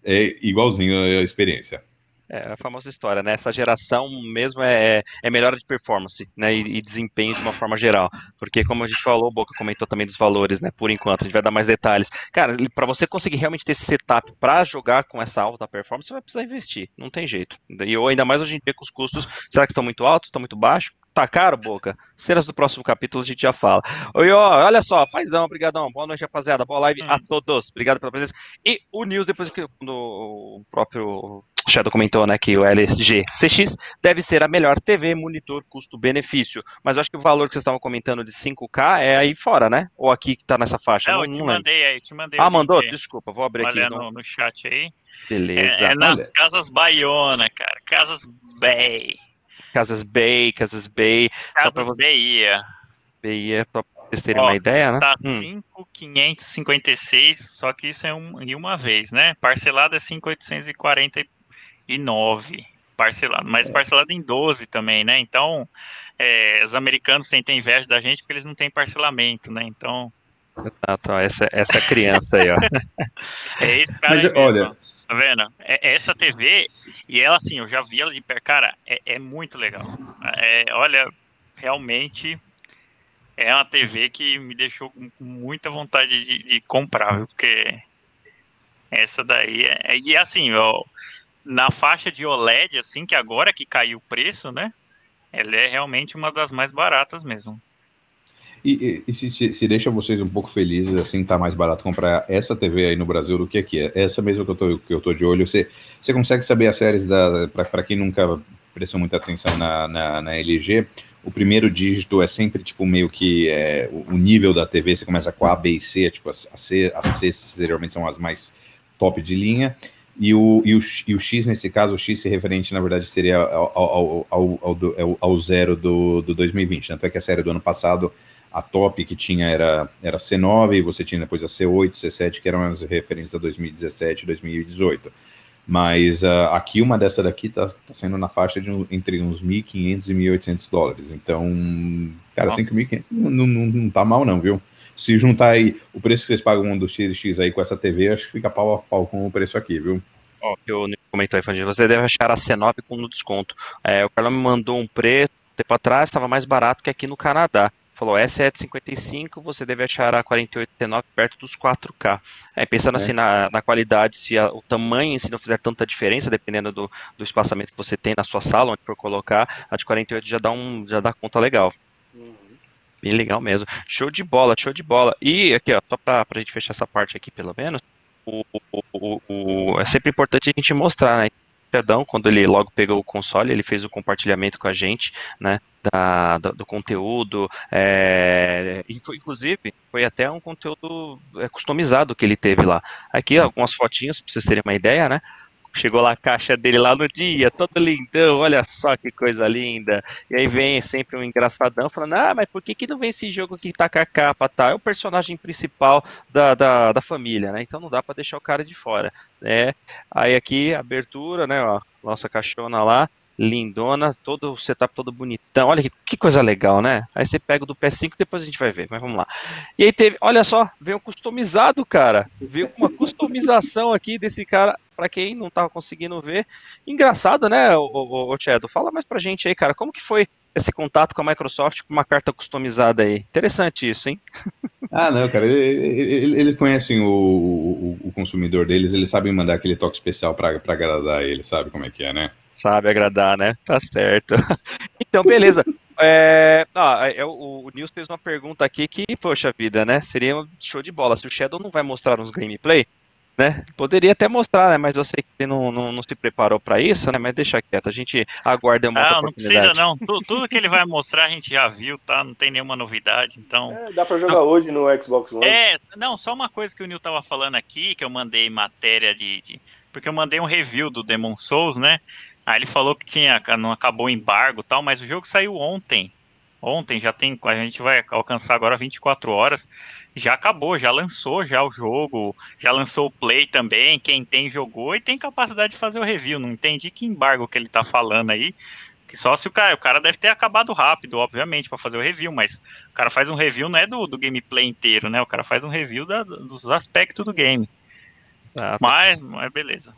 é igualzinho a experiência. É a famosa história, né? Essa geração mesmo é, é melhor de performance, né? E, e, desempenho de uma forma geral. Porque, como a gente falou, o Boca comentou também dos valores, né? Por enquanto, a gente vai dar mais detalhes. Cara, para você conseguir realmente ter esse setup para jogar com essa alta performance, você vai precisar investir. Não tem jeito. E ou ainda mais hoje em dia com os custos, será que estão muito altos, estão muito baixos? Tá caro, Boca? Cenas do próximo capítulo a gente já fala. Oi, ó, olha só, paizão, obrigadão. Boa noite, rapaziada. Boa live hum. a todos. Obrigado pela presença. E o News, depois que o próprio Shadow comentou, né, que o LG CX deve ser a melhor TV monitor custo-benefício. Mas eu acho que o valor que vocês estavam comentando de 5K é aí fora, né? Ou aqui que tá nessa faixa? Não, não eu te mandei aí, te mandei. Ah, mandou? Desculpa, vou abrir Olha aqui. No, no chat aí. Beleza. É, é nas Olha. Casas Baiona, cara. Casas Bay. Casas Bay, Casas Bay. Casas você... Bahia. Bahia, pra vocês terem Ó, uma ideia, né? Tá hum. 5,556, só que isso é um, em uma vez, né? Parcelado é 5,849 parcelado, mas é. parcelado em 12 também, né? Então, é, os americanos sentem inveja da gente porque eles não têm parcelamento, né? Então, Exato, essa, essa criança aí, ó. É esse cara Mas, aí olha, tá vendo? É, é, essa TV, e ela assim, eu já vi ela de perto, cara, é, é muito legal. É, olha, realmente é uma TV que me deixou com muita vontade de, de comprar, viu? porque essa daí é, é, e assim, ó, na faixa de OLED, assim, que agora que caiu o preço, né? Ela é realmente uma das mais baratas mesmo. E, e, se, se, deixa vocês um pouco felizes, assim, tá mais barato comprar essa TV aí no Brasil do que aqui. É essa mesmo que eu tô, que eu tô de olho. Você, você consegue saber as séries da. para quem nunca prestou muita atenção na, na, na, LG, o primeiro dígito é sempre, tipo, meio que é, o, o, nível da TV, você começa com A, B e C, tipo, a C, a C geralmente são as mais top de linha, e o, e o, e o X, nesse caso, o X se referente, na verdade, seria ao, ao, ao, ao, ao zero do, do 2020. Tanto é que a série do ano passado, a top que tinha era, era C9, e você tinha depois a C8, C7, que eram as referências a 2017 e 2018. Mas uh, aqui, uma dessa daqui tá, tá sendo na faixa de um, entre uns 1.500 e 1.800 dólares. Então, cara, 5.500 não, não, não tá mal não, viu? Se juntar aí o preço que vocês pagam do XX aí com essa TV, acho que fica pau a pau com o preço aqui, viu? Ó, que o Nico comentou aí, Fandinho, você deve achar a C9 com no desconto. É, o Carlão me mandou um preço, tempo atrás, estava mais barato que aqui no Canadá falou, essa é de 55, você deve achar a 48,9 perto dos 4K. É, pensando é. assim na, na qualidade, se a, o tamanho se não fizer tanta diferença, dependendo do, do espaçamento que você tem na sua sala, onde for colocar, a de 48 já dá, um, já dá conta legal. Uhum. Bem legal mesmo. Show de bola, show de bola. E aqui, ó, só para a gente fechar essa parte aqui, pelo menos, o, o, o, é sempre importante a gente mostrar, né? Quando ele logo pegou o console, ele fez o compartilhamento com a gente, né? Da, do, do conteúdo, é, inclusive foi até um conteúdo é, customizado que ele teve lá. Aqui algumas fotinhas para vocês terem uma ideia, né? Chegou lá a caixa dele lá no dia, todo lindão, olha só que coisa linda. E aí vem sempre um engraçadão falando, ah, mas por que, que não vem esse jogo que tá com a capa, tá? É o personagem principal da, da, da família, né? Então não dá para deixar o cara de fora, né? Aí aqui, abertura, né, ó, nossa caixona lá, lindona, todo o setup todo bonitão. Olha que, que, coisa legal, né? Aí você pega o do PS5, depois a gente vai ver, mas vamos lá. E aí teve, olha só, veio um customizado, cara. Veio uma customização aqui desse cara, para quem não tava conseguindo ver. Engraçado, né, o, o, o Shadow? Fala mais pra gente aí, cara, como que foi esse contato com a Microsoft com uma carta customizada aí? Interessante isso, hein? Ah, não, cara, eles, eles conhecem o, o, o, consumidor deles, eles sabem mandar aquele toque especial para agradar ele, sabe como é que é, né? Sabe agradar, né? Tá certo. Então, beleza. É, ah, é, o, o Nils fez uma pergunta aqui que, poxa vida, né? Seria um show de bola. Se o Shadow não vai mostrar uns gameplay, né? Poderia até mostrar, né? Mas eu sei que ele não, não, não se preparou para isso, né? Mas deixa quieto, a gente aguarda uma não, Não, precisa não. Tudo, tudo, que ele vai mostrar a gente já viu, tá? Não tem nenhuma novidade, então... É, dá para jogar não. hoje no Xbox One. É, não, só uma coisa que o Nil tava falando aqui, que eu mandei matéria de... de... Porque eu mandei um review do Demon Souls, né? Aí ele falou que tinha, não acabou o embargo e tal, mas o jogo saiu ontem. Ontem já tem, a gente vai alcançar agora 24 horas. Já acabou, já lançou já o jogo, já lançou o play também. Quem tem jogou e tem capacidade de fazer o review. Não entendi que embargo que ele tá falando aí. Que só se o cara, o cara deve ter acabado rápido, obviamente, para fazer o review, mas o cara faz um review não é do, do gameplay inteiro, né? O cara faz um review da, dos aspectos do game. Ah, tá. mas, mas beleza.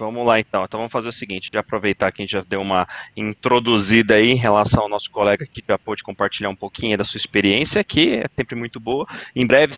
Vamos lá então. Então vamos fazer o seguinte, de aproveitar que a gente já deu uma introduzida aí em relação ao nosso colega que já pôde compartilhar um pouquinho da sua experiência, que é sempre muito boa. Em breve,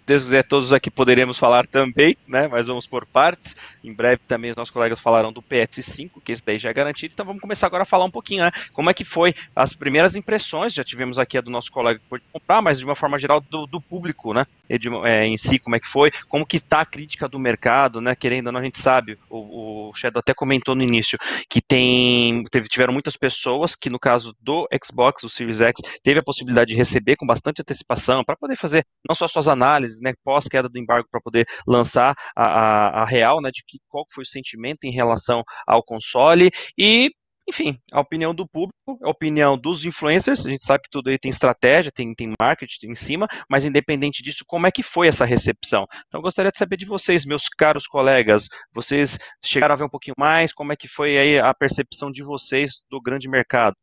todos aqui poderemos falar também, né? Mas vamos por partes. Em breve também os nossos colegas falarão do PS5, que esse daí já é garantido. Então vamos começar agora a falar um pouquinho, né? Como é que foi as primeiras impressões? Já tivemos aqui a do nosso colega que pôde comprar, mas de uma forma geral do, do público, né? De, é, em si, como é que foi? Como que está a crítica do mercado, né? Querendo ou não, a gente sabe, o, o Até comentou no início que tem teve, tiveram muitas pessoas que no caso do Xbox, o Series X, teve a possibilidade de receber com bastante antecipação para poder fazer não só suas análises, né, pós queda do embargo para poder lançar a, a, a, real, né, de que qual foi o sentimento em relação ao console e enfim, a opinião do público, a opinião dos influencers, a gente sabe que tudo aí tem estratégia, tem, tem marketing em cima, mas independente disso, como é que foi essa recepção? Então gostaria de saber de vocês, meus caros colegas, vocês chegaram a ver um pouquinho mais, como é que foi aí a percepção de vocês do grande mercado?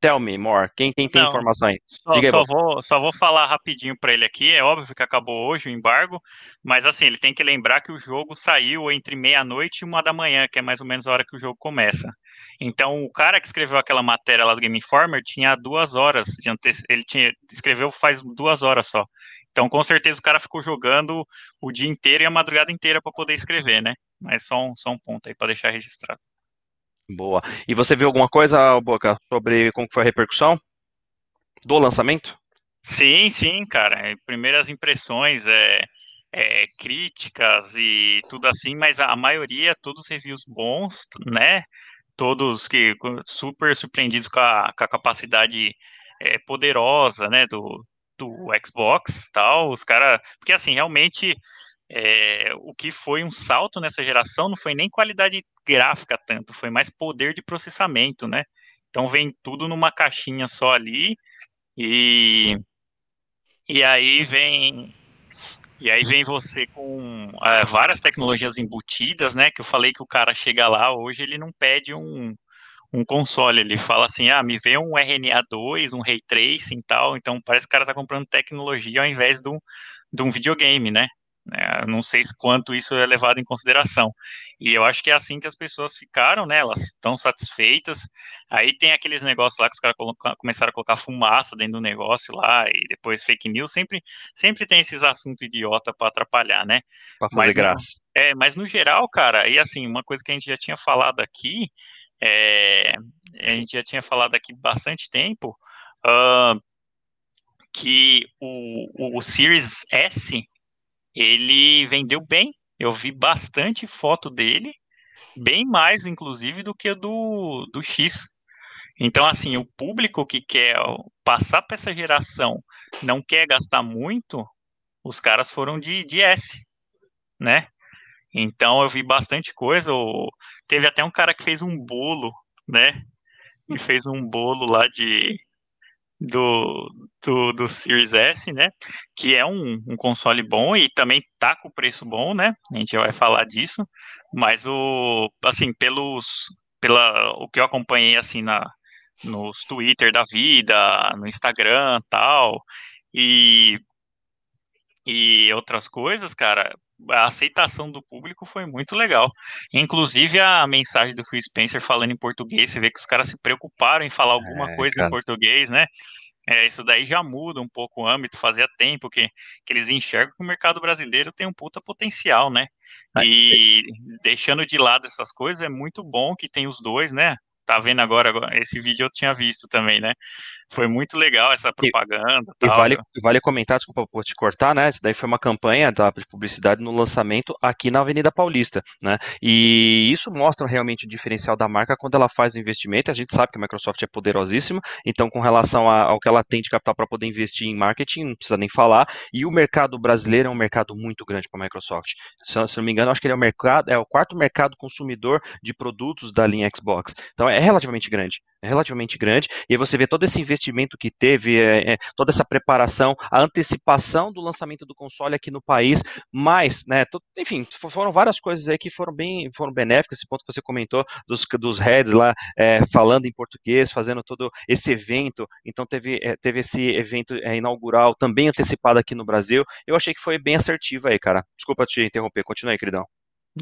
Tell me more. Quem, quem tem Não, informação aí? Só, Diga aí só, vou, só vou falar rapidinho para ele aqui. É óbvio que acabou hoje o embargo, mas assim, ele tem que lembrar que o jogo saiu entre meia-noite e uma da manhã, que é mais ou menos a hora que o jogo começa. Então, o cara que escreveu aquela matéria lá do Game Informer tinha duas horas de. Ele tinha, escreveu faz duas horas só. Então, com certeza, o cara ficou jogando o dia inteiro e a madrugada inteira para poder escrever, né? Mas só um, só um ponto aí para deixar registrado. Boa. E você viu alguma coisa, Boca, sobre como foi a repercussão do lançamento? Sim, sim, cara. Primeiras impressões, é, é, críticas e tudo assim, mas a, maioria, todos reviews bons, né? Todos que super surpreendidos com a, com a capacidade é, poderosa, né, do, do Xbox, tal. Os caras, porque assim, realmente é, o que foi um salto nessa geração não foi nem qualidade gráfica tanto, foi mais poder de processamento, né? Então vem tudo numa caixinha só ali e e aí vem e aí vem você com é, várias tecnologias embutidas, né? Que eu falei que o cara chega lá hoje ele não pede um, um console, ele fala assim, ah, me vê um RNA2, um Ray Tracing e tal, então parece que o cara tá comprando tecnologia ao invés de um, de um videogame, né? Né? Não sei quanto isso é levado em consideração. E eu acho que é assim que as pessoas ficaram, né? Elas estão satisfeitas. Aí tem aqueles negócios lá que os caras começaram a colocar fumaça dentro do negócio lá e depois fake news. Sempre, sempre tem esses assuntos idiota para atrapalhar, né? Para fazer mas, graça. É, mas no geral, cara, e assim, uma coisa que a gente já tinha falado aqui, é, a gente já tinha falado aqui bastante tempo, uh, que o, o Series S ele vendeu bem. Eu vi bastante foto dele, bem mais, inclusive, do que do, do X. Então, assim, o público que quer passar para essa geração não quer gastar muito, os caras foram de, de S, né? Então, eu vi bastante coisa. Teve até um cara que fez um bolo, né? E fez um bolo lá de, do, do, do Series S, né? Que é um, um console bom e também tá com preço bom, né? A gente vai falar disso. Mas o assim, pelos pela o que eu acompanhei assim na nos Twitter da vida, no Instagram, tal, e e outras coisas, cara, a aceitação do público foi muito legal. Inclusive a mensagem do Phil Spencer falando em português, você vê que os caras se preocuparam em falar alguma é, coisa cara. em português, né? É, isso daí já muda um pouco o âmbito, fazia tempo que, que eles enxergam que o mercado brasileiro tem um puta potencial, né? E deixando de lado essas coisas, é muito bom que tem os dois, né? Tá vendo agora, esse vídeo eu tinha visto também, né? Foi muito legal essa propaganda. E, tal, e vale, vale comentar, desculpa por te cortar, né? Isso daí foi uma campanha da, de publicidade no lançamento aqui na Avenida Paulista, né? E isso mostra realmente o diferencial da marca quando ela faz o investimento. A gente sabe que a Microsoft é poderosíssima, então com relação a, ao que ela tem de capital para poder investir em marketing, não precisa nem falar. E o mercado brasileiro é um mercado muito grande para a Microsoft. Se, se não me engano, acho que ele é o mercado, é o quarto mercado consumidor de produtos da linha Xbox. Então é relativamente grande. Relativamente grande, e aí você vê todo esse investimento que teve, é, é, toda essa preparação, a antecipação do lançamento do console aqui no país, mas, né, enfim, foram várias coisas aí que foram bem, foram benéficas, esse ponto que você comentou, dos, dos heads lá, é, falando em português, fazendo todo esse evento, então teve, é, teve esse evento é, inaugural também antecipado aqui no Brasil, eu achei que foi bem assertivo aí, cara. Desculpa te interromper, continua aí, queridão.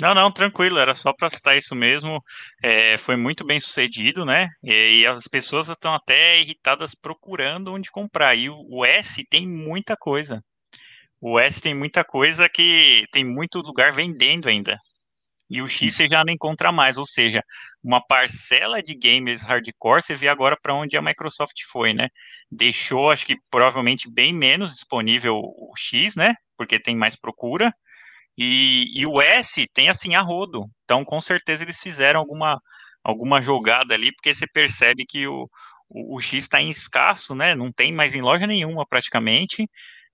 Não, não, tranquilo, era só para citar isso mesmo. É, foi muito bem sucedido, né? E, e, as pessoas estão até irritadas procurando onde comprar. E o, o, S tem muita coisa. O S tem muita coisa que tem muito lugar vendendo ainda. E o X você já não encontra mais, ou seja, uma parcela de gamers hardcore, você vê agora para onde a Microsoft foi, né? Deixou, acho que provavelmente bem menos disponível o X, né? Porque tem mais procura e, e o S tem assim a rodo. Então, com certeza, eles fizeram alguma, alguma jogada ali, porque você percebe que o, o, o X está em escasso, né? Não tem mais em loja nenhuma praticamente.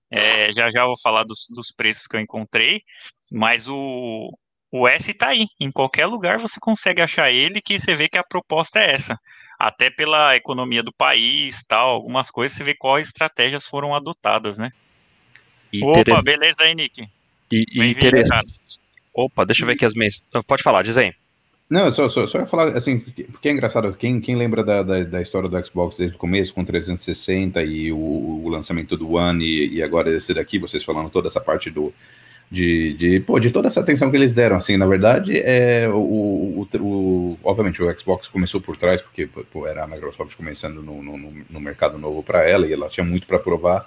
É, já já vou falar dos, dos preços que eu encontrei, mas o, o S está aí. Em qualquer lugar você consegue achar ele, que você vê que a proposta é essa. Até pela economia do país, tal, algumas coisas, você vê quais estratégias foram adotadas, né? Opa, beleza aí, Nick? E, e interessante. Opa, deixa eu ver aqui as minhas. Pode falar, diz aí. Não, só, só, só ia falar, assim, porque é engraçado, quem, quem lembra da, da, da, história do Xbox desde o começo, com 360 e o, o lançamento do One, e, e, agora esse daqui, vocês falando toda essa parte do, de, de, pô, de toda essa atenção que eles deram, assim, na verdade, é, o, o, o obviamente o Xbox começou por trás, porque pô, era a Microsoft começando no, no, no mercado novo para ela, e ela tinha muito para provar,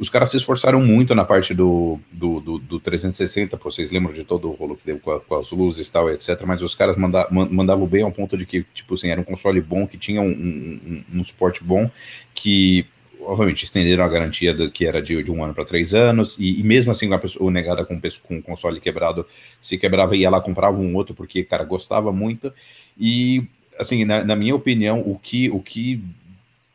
os caras se esforçaram muito na parte do, do, do, do 360, vocês lembram de todo o rolo que deu com, a, com as luzes e tal, etc. Mas os caras manda, mandavam bem ao ponto de que, tipo assim, era um console bom, que tinha um, um, um suporte bom, que obviamente estenderam a garantia que era de, de um ano para três anos, e, e, mesmo assim a pessoa negada com, com um console quebrado, se quebrava ia lá comprava um outro porque, cara, gostava muito. E assim, na, na minha opinião, o que, o que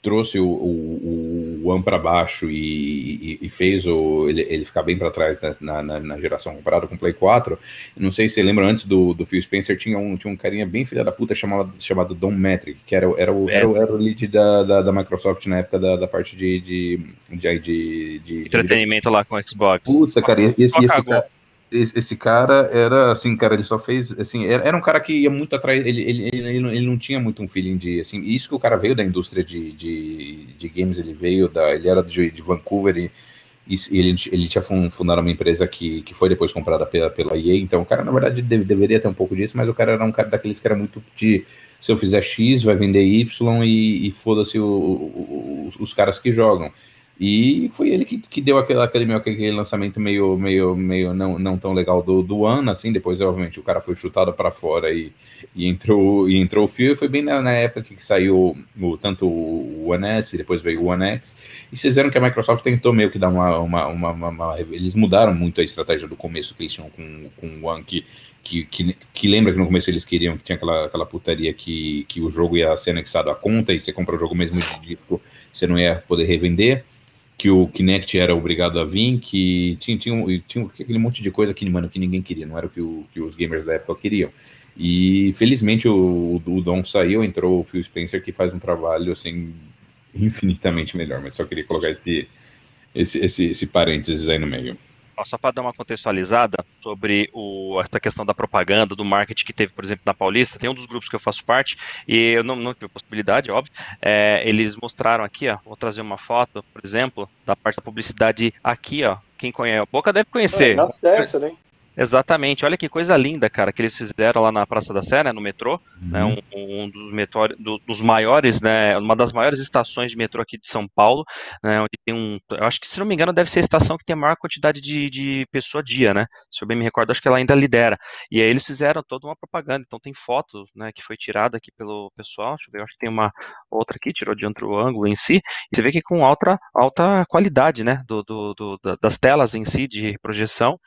trouxe o, o, o One para baixo e, e, e, fez o, ele, ele ficar bem para trás na, na, na, geração comparado com o Play 4. Não sei se você lembra, antes do, do Phil Spencer tinha um, tinha um carinha bem filha da puta chamado, chamado Don Metric, que era, era, o, é. era, o, era o lead da, da, da, Microsoft na época da, da parte de, de, de, de, de entretenimento de... lá com o Xbox. Puta, cara, esse, esse, cara, esse cara era assim, cara, ele só fez assim, era, era um cara que ia muito atrás, ele, ele, ele, ele, não tinha muito um feeling de assim, isso que o cara veio da indústria de, de, de games, ele veio da, ele era de, de Vancouver e, e ele, ele tinha fundado uma empresa que, que foi depois comprada pela, pela EA, então o cara na verdade deve, deveria ter um pouco disso, mas o cara era um cara daqueles que era muito de se eu fizer X vai vender Y e, e foda-se os, os caras que jogam. E foi ele que, que deu aquele, aquele, meio, aquele lançamento meio, meio, meio não, não tão legal do, do ano, assim, depois, obviamente, o cara foi chutado para fora e, e, entrou, e entrou o fio, e foi bem na, na época que saiu o, tanto o One S, depois veio o One X, e vocês viram que a Microsoft tentou meio que dar uma, uma, uma, uma, uma eles mudaram muito a estratégia do começo que eles tinham com, com o One, que, que, que, que, lembra que no começo eles queriam que tinha aquela, aquela putaria que, que o jogo ia ser anexado à conta, e você compra o jogo mesmo de disco, você não ia poder revender, que o Kinect era obrigado a vir, que tinha, tinha, tinha aquele monte de coisa que, mano, que ninguém queria, não era o que, o que os gamers da época queriam. E felizmente o, o Dom saiu, entrou o Phil Spencer, que faz um trabalho assim infinitamente melhor, mas só queria colocar esse, esse, esse, esse parênteses aí no meio só para dar uma contextualizada sobre o, essa questão da propaganda, do marketing que teve, por exemplo, na Paulista, tem um dos grupos que eu faço parte, e eu não, não tive possibilidade, óbvio, é, eles mostraram aqui, ó, vou trazer uma foto, por exemplo, da parte da publicidade aqui, ó, quem conhece, a Boca deve conhecer. É, nossa, dessa, né? Exatamente, olha que coisa linda, cara, que eles fizeram lá na Praça da Sé, né, no metrô, né, uhum. né, um, um, dos, metrô, do, dos maiores, né, uma das maiores estações de metrô aqui de São Paulo, né, onde tem um, eu acho que se não me engano deve ser a estação que tem a maior quantidade de, de pessoa dia, né, se eu bem me recordo, acho que ela ainda lidera, e aí eles fizeram toda uma propaganda, então tem foto, né, que foi tirada aqui pelo pessoal, deixa eu ver, eu acho que tem uma outra aqui, tirou de outro ângulo em si, e você vê que com alta, alta qualidade, né, do, do, do das telas em si de projeção,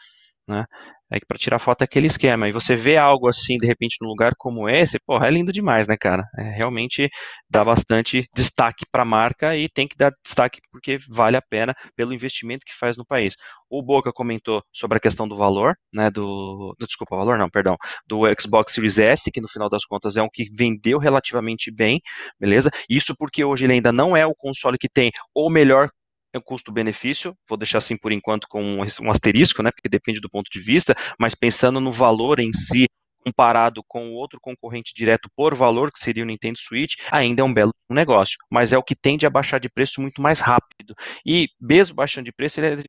né? É que para tirar foto é aquele esquema. E você vê algo assim, de repente, num lugar como esse, porra, é lindo demais, né, cara? É, realmente dá bastante destaque para a marca e tem que dar destaque porque vale a pena pelo investimento que faz no país. O Boca comentou sobre a questão do valor, né, do, do desculpa, valor não, perdão, do Xbox Series S, que no final das contas é um que vendeu relativamente bem, beleza? Isso porque hoje ele ainda não é o console que tem o melhor é custo-benefício, vou deixar assim por enquanto com um asterisco, né, porque depende do ponto de vista, mas pensando no valor em si, comparado com o outro concorrente direto por valor, que seria o Nintendo Switch, ainda é um belo negócio, mas é o que tende a baixar de preço muito mais rápido. E mesmo baixando de preço, ele é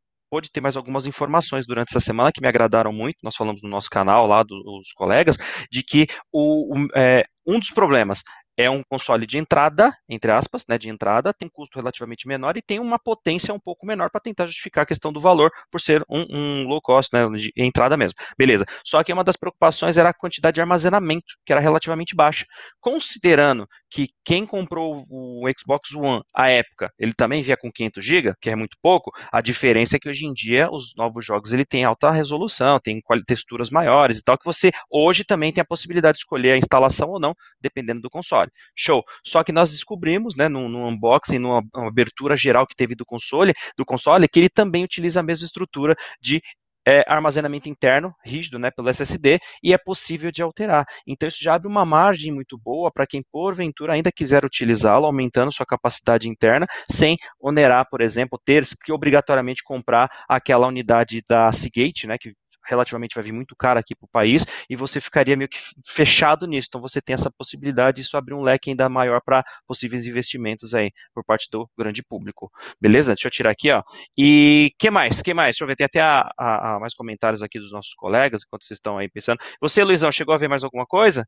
ter mais algumas informações durante essa semana que me agradaram muito. Nós falamos no nosso canal lá dos colegas de que o, o é, um dos problemas é um console de entrada, entre aspas, né, de entrada, tem custo relativamente menor e tem uma potência um pouco menor para tentar justificar a questão do valor por ser um, um, low cost, né, de entrada mesmo. Beleza. Só que uma das preocupações era a quantidade de armazenamento, que era relativamente baixa. Considerando que quem comprou o Xbox One à época, ele também via com 500 GB, que é muito pouco, a diferença é que hoje em dia os novos jogos ele tem alta resolução, tem texturas maiores e tal, que você hoje também tem a possibilidade de escolher a instalação ou não, dependendo do console console. Show. Só que nós descobrimos, né, no, no unboxing, numa abertura geral que teve do console, do console, que ele também utiliza a mesma estrutura de é, armazenamento interno, rígido, né, pelo SSD, e é possível de alterar. Então isso já abre uma margem muito boa para quem porventura ainda quiser utilizá-lo, aumentando sua capacidade interna, sem onerar, por exemplo, ter que obrigatoriamente comprar aquela unidade da Seagate, né, que relativamente vai vir muito caro aqui para o país, e você ficaria meio que fechado nisso. Então você tem essa possibilidade, isso abrir um leque ainda maior para possíveis investimentos aí por parte do grande público. Beleza? Deixa eu tirar aqui, ó. E que mais? Que mais? Deixa eu ver, tem até a, a, a mais comentários aqui dos nossos colegas, enquanto vocês estão aí pensando. Você, Luizão, chegou a ver mais alguma coisa?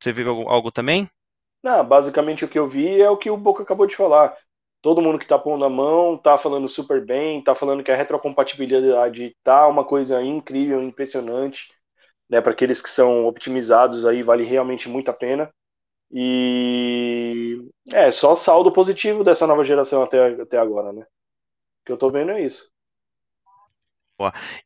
Você viu algo, algo também? Não, basicamente o que eu vi é o que o Boca acabou de falar todo mundo que tá pondo a mão tá falando super bem, tá falando que a retrocompatibilidade tá uma coisa incrível, impressionante, né? Para aqueles que são optimizados aí vale realmente muito a pena. E é só saldo positivo dessa nova geração até, até agora, né? O que eu tô vendo é isso.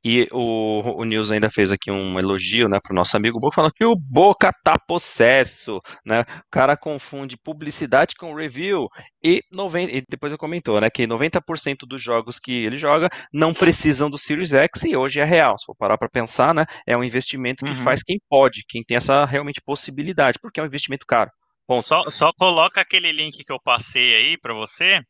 E o, o News ainda fez aqui um elogio, né, para o nosso amigo Boca, falando que o Boca tá possesso, né? O cara confunde publicidade com review e, 90, e depois ele comentou, né, que 90% dos jogos que ele joga não precisam do Series X e hoje é real. Se for parar para pensar, né, é um investimento que uhum. faz quem pode, quem tem essa realmente possibilidade, porque é um investimento caro. Só, só coloca aquele link que eu passei aí para você,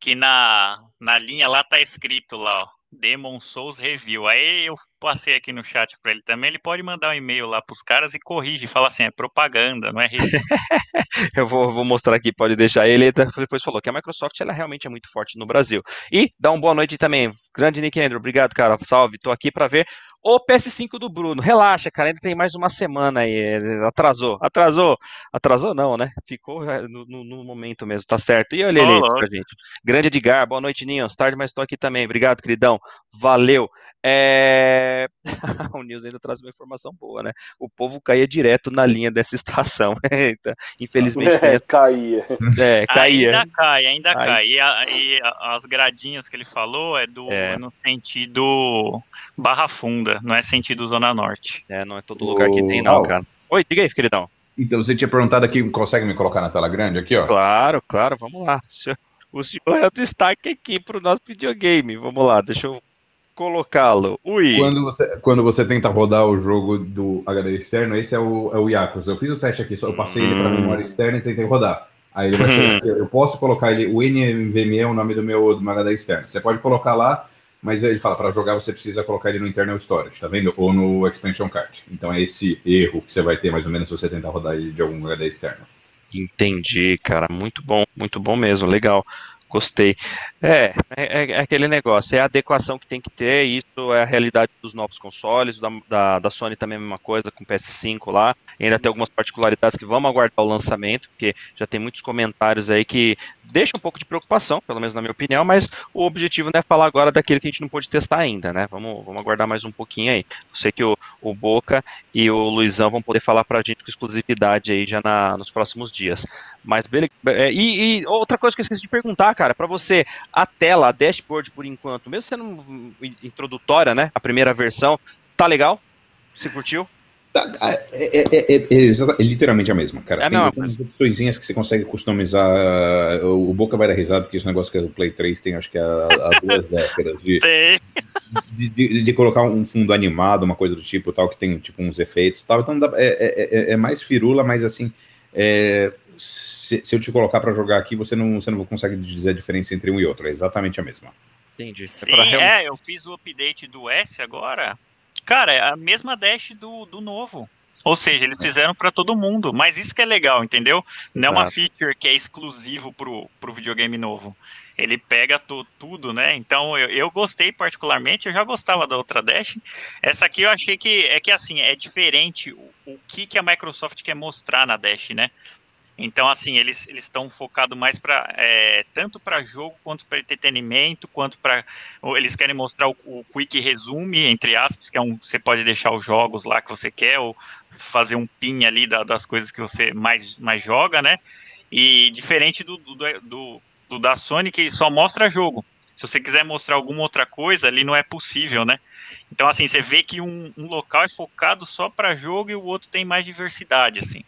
que na, na linha lá tá escrito lá, ó Demon Souls Review. Aí eu passei aqui no chat para ele também. Ele pode mandar um e-mail lá para os caras e corrige, fala assim: é propaganda, não é review. eu vou, vou, mostrar aqui, pode deixar. Ele depois falou que a Microsoft ela realmente é muito forte no Brasil. E dá uma boa noite também. Grande Nick Andrew, obrigado, cara. Salve, tô aqui para ver o PS5 do Bruno. Relaxa, cara, ainda tem mais uma semana aí. Atrasou, atrasou, atrasou não, né? Ficou é, no, no, no momento mesmo, tá certo. E olha ele pra gente. Grande Edgar, boa noite, Ninhos. Tarde, mas estou aqui também. Obrigado, queridão. Valeu. É... o News ainda traz uma informação boa, né? O povo caía direto na linha dessa estação. Infelizmente. É, caía. É, caía. Ainda cai, ainda Aí... cai. E, a, e, as gradinhas que ele falou é do é. no sentido Barra Funda, não é sentido Zona Norte. É, não é todo lugar que tem, não, cara. Oi, diga aí, queridão. Então, você tinha perguntado aqui, consegue me colocar na tela grande aqui, ó? Claro, claro, vamos lá. O senhor é o destaque aqui para o nosso videogame. Vamos lá, deixa eu colocá-lo. Ui. Quando você, quando você tenta rodar o jogo do HD externo, esse é o, é o Yakuza. Eu fiz o teste aqui, só eu passei hum. ele para memória externa e tentei rodar. Aí ele vai hum. chegar, eu posso colocar ele, o NVMe é o nome do meu, do meu HD externo. Você pode colocar lá, mas ele fala, para jogar você precisa colocar ele no internal storage, tá vendo? Ou no expansion card. Então é esse erro que você vai ter mais ou menos se você tentar rodar ele de algum HD externo. Entendi, cara, muito bom, muito bom mesmo, legal. Gostei. É, é, é, aquele negócio, é a adequação que tem que ter, isso é a realidade dos novos consoles, da, da, da Sony também é a mesma coisa, com o PS5 lá, ainda tem algumas particularidades que vamos aguardar o lançamento, porque já tem muitos comentários aí que deixa um pouco de preocupação, pelo menos na minha opinião, mas o objetivo não é falar agora daquilo que a gente não pôde testar ainda, né? Vamos, vamos aguardar mais um pouquinho aí. Eu sei que o, o Boca e o Luizão vão poder falar pra gente com exclusividade aí já na, nos próximos dias. Mas beleza. É, e, e, outra coisa que eu esqueci de perguntar, cara, para você, a tela, a dashboard por enquanto, mesmo sendo introdutória, né? A primeira versão, Tá legal? Você curtiu? Tá, é, é, é, é, literalmente a mesma, cara. É tem, tem opções que você consegue customizar. O Boca vai dar risada, porque esse negócio que é do Play 3 tem acho que há, duas décadas. De, de, de, de, colocar um fundo animado, uma coisa do tipo, tal, que tem tipo uns efeitos tal. Então é, é, mais firula, mas assim. Se, se, eu te colocar para jogar aqui, você não, você não consegue dizer a diferença entre um e outro. É exatamente a mesma. Entendi. Sim, é, eu fiz o update do S agora. Cara, é a mesma dash do, do novo. Ou seja, eles fizeram para todo mundo. Mas isso que é legal, entendeu? Não é uma feature que é exclusivo pro, pro videogame novo. Ele pega to, tudo, né? Então eu, eu gostei particularmente, eu já gostava da outra Dash. Essa aqui eu achei que é que assim, é diferente o, o que, que a Microsoft quer mostrar na Dash, né? Então, assim, eles estão focados mais para é, tanto para jogo quanto para entretenimento, quanto para eles querem mostrar o, o, quick resume entre aspas, que é um você pode deixar os jogos lá que você quer ou fazer um pin ali da, das coisas que você mais, mais joga, né? E diferente do, do, do, do da Sony que só mostra jogo. Se você quiser mostrar alguma outra coisa, ali não é possível, né? Então, assim, você vê que um, um local é focado só para jogo e o outro tem mais diversidade, assim.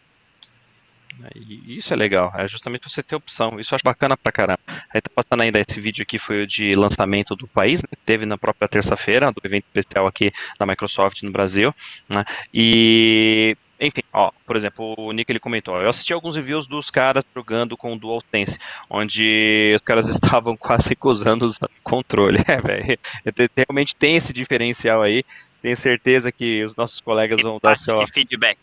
E isso é legal, é justamente você ter opção. Isso eu acho bacana pra caramba. Aí tá passando ainda esse vídeo aqui, foi o de lançamento do país, né? Teve na própria terça-feira, do evento especial aqui da Microsoft no Brasil, né? E enfim, ó, por exemplo, o Nick ele comentou, eu assisti alguns reviews dos caras jogando com o DualSense, onde os caras estavam quase recusando usar o controle. É, velho, realmente tem esse diferencial aí. Tenho certeza que os nossos colegas vão dar seu feedback.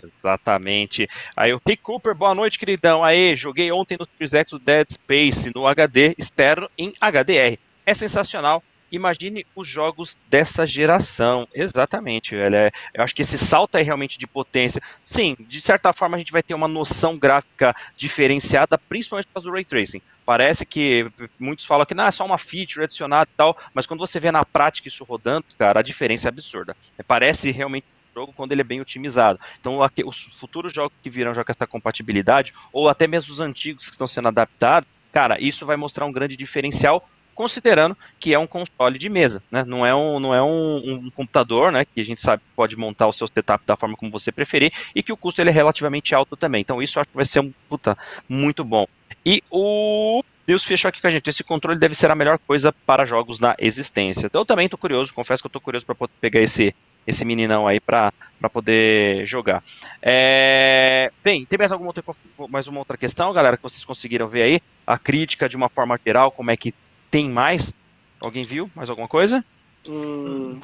Exatamente. Aí o Rick Cooper, boa noite, queridão. Aí, joguei ontem no Series X do Dead Space no HD externo em HDR. É sensacional. Imagine os jogos dessa geração. Exatamente, velho. É, eu acho que esse salto é realmente de potência. Sim, de certa forma a gente vai ter uma noção gráfica diferenciada, principalmente por causa do Ray Tracing. Parece que muitos falam que não, é só uma feature adicionada e tal, mas quando você vê na prática isso rodando, cara, a diferença é absurda. Parece realmente jogo quando ele é bem otimizado. Então, os futuros jogos que virão já com essa compatibilidade, ou até mesmo os antigos que estão sendo adaptados, cara, isso vai mostrar um grande diferencial considerando que é um console de mesa, né? Não é um, não é um, um, computador, né? Que a gente sabe que pode montar o seu setup da forma como você preferir e que o custo ele é relativamente alto também. Então isso acho que vai ser um puta muito bom. E o Deus fechou aqui com a gente. Esse controle deve ser a melhor coisa para jogos na existência. Então eu também estou curioso, confesso que eu estou curioso para poder pegar esse esse meninão aí para poder jogar. É... Bem, tem mais alguma outra, mais uma outra questão, galera, que vocês conseguiram ver aí? A crítica de uma forma geral, como é que tem mais? Alguém viu mais alguma coisa? Hum,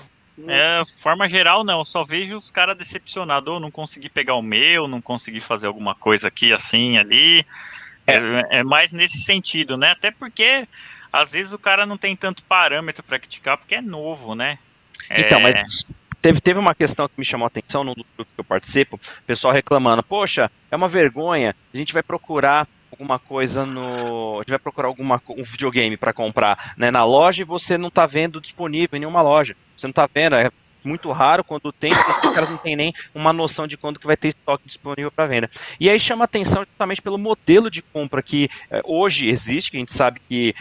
é, forma geral, não. Só vejo os caras decepcionados. Ou não consegui pegar o meu, não consegui fazer alguma coisa aqui, assim, ali. É. é, é mais nesse sentido, né? Até porque às vezes o cara não tem tanto parâmetro para criticar porque é novo, né? Então, é... mas teve, teve uma questão que me chamou a atenção no grupo que eu participo, o pessoal reclamando, poxa, é uma vergonha, a gente vai procurar alguma coisa no. A vai procurar alguma, um videogame para comprar né, na loja e você não está vendo disponível em nenhuma loja. Você não está vendo, é muito raro quando tem, os caras não tem nem uma noção de quando que vai ter estoque disponível para venda. E aí chama atenção justamente pelo modelo de compra que é, hoje existe, que a gente sabe que